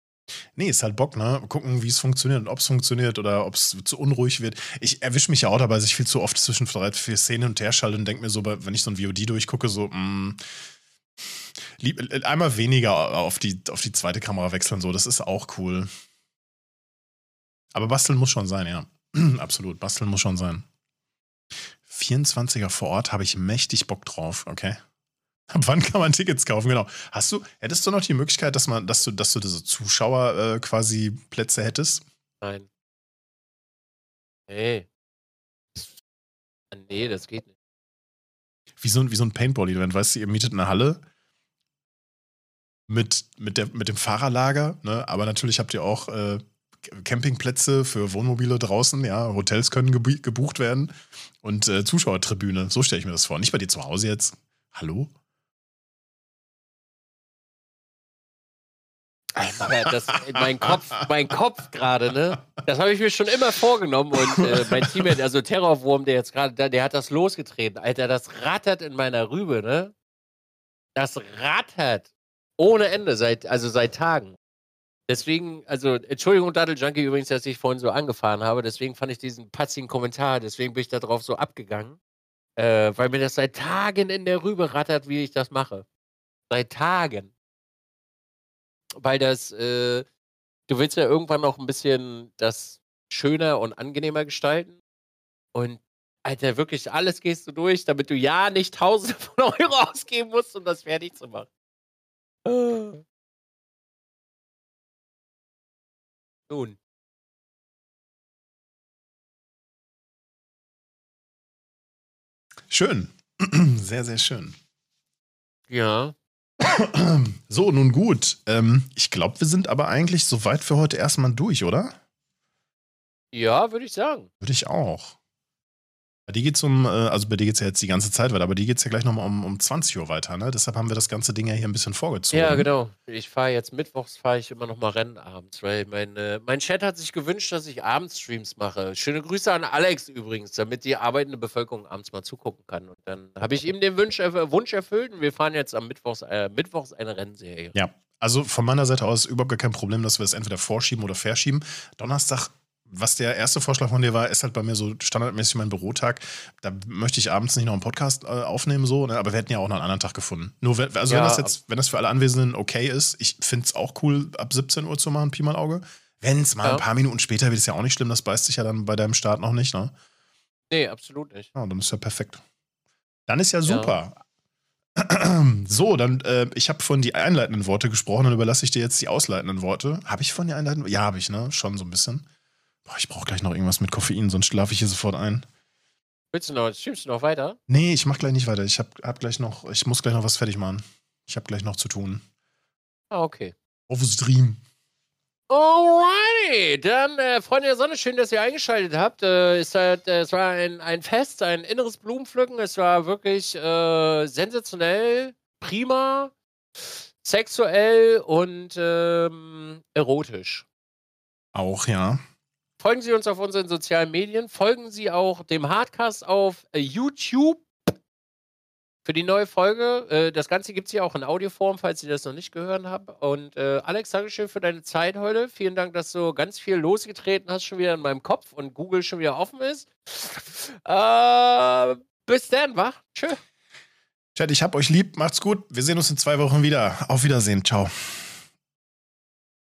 Nee, ist halt Bock, ne? Gucken, wie es funktioniert und ob es funktioniert oder ob es zu unruhig wird. Ich erwische mich ja auch dabei, dass ich viel zu oft zwischen drei, vier Szenen und her schalte und denke mir so, wenn ich so ein VOD durchgucke, so, mh, mm, einmal weniger auf die, auf die zweite Kamera wechseln, so, das ist auch cool. Aber basteln muss schon sein, ja. Absolut, basteln muss schon sein. 24er vor Ort habe ich mächtig Bock drauf, okay? Ab wann kann man Tickets kaufen? Genau. Hast du, hättest du noch die Möglichkeit, dass man, dass du, dass du diese Zuschauer äh, quasi Plätze hättest? Nein. Nee. Nee, das geht nicht. Wie so ein, wie so ein Paintball-Event, weißt du, ihr mietet eine Halle mit, mit, der, mit dem Fahrerlager, ne? aber natürlich habt ihr auch äh, Campingplätze für Wohnmobile draußen, ja, Hotels können gebucht werden und äh, Zuschauertribüne, so stelle ich mir das vor. Nicht bei dir zu Hause jetzt. Hallo? Alter, das, mein Kopf, mein Kopf gerade, ne? Das habe ich mir schon immer vorgenommen und äh, mein Teammate, also Terrorwurm, der jetzt gerade da, der hat das losgetreten. Alter, das rattert in meiner Rübe, ne? Das rattert ohne Ende, seit, also seit Tagen. Deswegen, also, Entschuldigung, Daddle Junkie übrigens, dass ich vorhin so angefahren habe. Deswegen fand ich diesen patzigen Kommentar, deswegen bin ich da drauf so abgegangen. Äh, weil mir das seit Tagen in der Rübe rattert, wie ich das mache. Seit Tagen weil das, äh, du willst ja irgendwann noch ein bisschen das schöner und angenehmer gestalten. Und Alter, wirklich alles gehst du durch, damit du ja nicht Tausende von Euro ausgeben musst, um das fertig zu machen. Nun. Schön. Sehr, sehr schön. Ja. So, nun gut. Ähm, ich glaube, wir sind aber eigentlich soweit für heute erstmal durch, oder? Ja, würde ich sagen. Würde ich auch. Bei dir geht's um, äh, also bei dir geht es ja jetzt die ganze Zeit weiter, aber dir geht es ja gleich nochmal um, um 20 Uhr weiter, ne? Deshalb haben wir das ganze Ding ja hier ein bisschen vorgezogen. Ja, genau. Ich fahre jetzt mittwochs, fahre ich immer nochmal Rennen abends, weil mein, äh, mein Chat hat sich gewünscht, dass ich abends Streams mache. Schöne Grüße an Alex übrigens, damit die arbeitende Bevölkerung abends mal zugucken kann. Und dann habe ich ihm den Wunsch, äh, Wunsch erfüllt und wir fahren jetzt am Mittwochs, äh, Mittwochs eine Rennserie. Ja, also von meiner Seite aus überhaupt gar kein Problem, dass wir es entweder vorschieben oder verschieben. Donnerstag was der erste Vorschlag von dir war, ist halt bei mir so standardmäßig mein Bürotag. Da möchte ich abends nicht noch einen Podcast äh, aufnehmen, so, ne? aber wir hätten ja auch noch einen anderen Tag gefunden. Nur, wenn, also ja, wenn das jetzt, wenn das für alle Anwesenden okay ist, ich finde es auch cool, ab 17 Uhr zu machen, Pi mal Auge. Wenn es mal ja. ein paar Minuten später wird, ist ja auch nicht schlimm, das beißt sich ja dann bei deinem Start noch nicht, ne? Nee, absolut nicht. Ja, dann ist ja perfekt. Dann ist ja super. Ja. So, dann, äh, ich habe von die einleitenden Worte gesprochen, dann überlasse ich dir jetzt die ausleitenden Worte. Habe ich von die einleitenden? Ja, habe ich, ne? Schon so ein bisschen. Boah, ich brauche gleich noch irgendwas mit Koffein, sonst schlafe ich hier sofort ein. Willst du noch, streamst du noch weiter? Nee, ich mach gleich nicht weiter. Ich hab, hab gleich noch, ich muss gleich noch was fertig machen. Ich habe gleich noch zu tun. Ah, okay. Auf Stream. Alrighty, dann, äh, Freunde der Sonne, schön, dass ihr eingeschaltet habt. Äh, es, hat, äh, es war ein, ein Fest, ein inneres Blumenpflücken. Es war wirklich äh, sensationell, prima, sexuell und ähm, erotisch. Auch, ja. Folgen Sie uns auf unseren sozialen Medien. Folgen Sie auch dem Hardcast auf äh, YouTube. für die neue Folge. Äh, das Ganze gibt es ja auch in Audioform, falls ihr das noch nicht gehört habt. Und äh, Alex, Dankeschön für deine Zeit heute. Vielen Dank, dass du ganz viel losgetreten hast, schon wieder in meinem Kopf und Google schon wieder offen ist. Äh, bis dann, wa? Tschö. Chat, ich hab euch lieb. Macht's gut. Wir sehen uns in zwei Wochen wieder. Auf Wiedersehen. Ciao.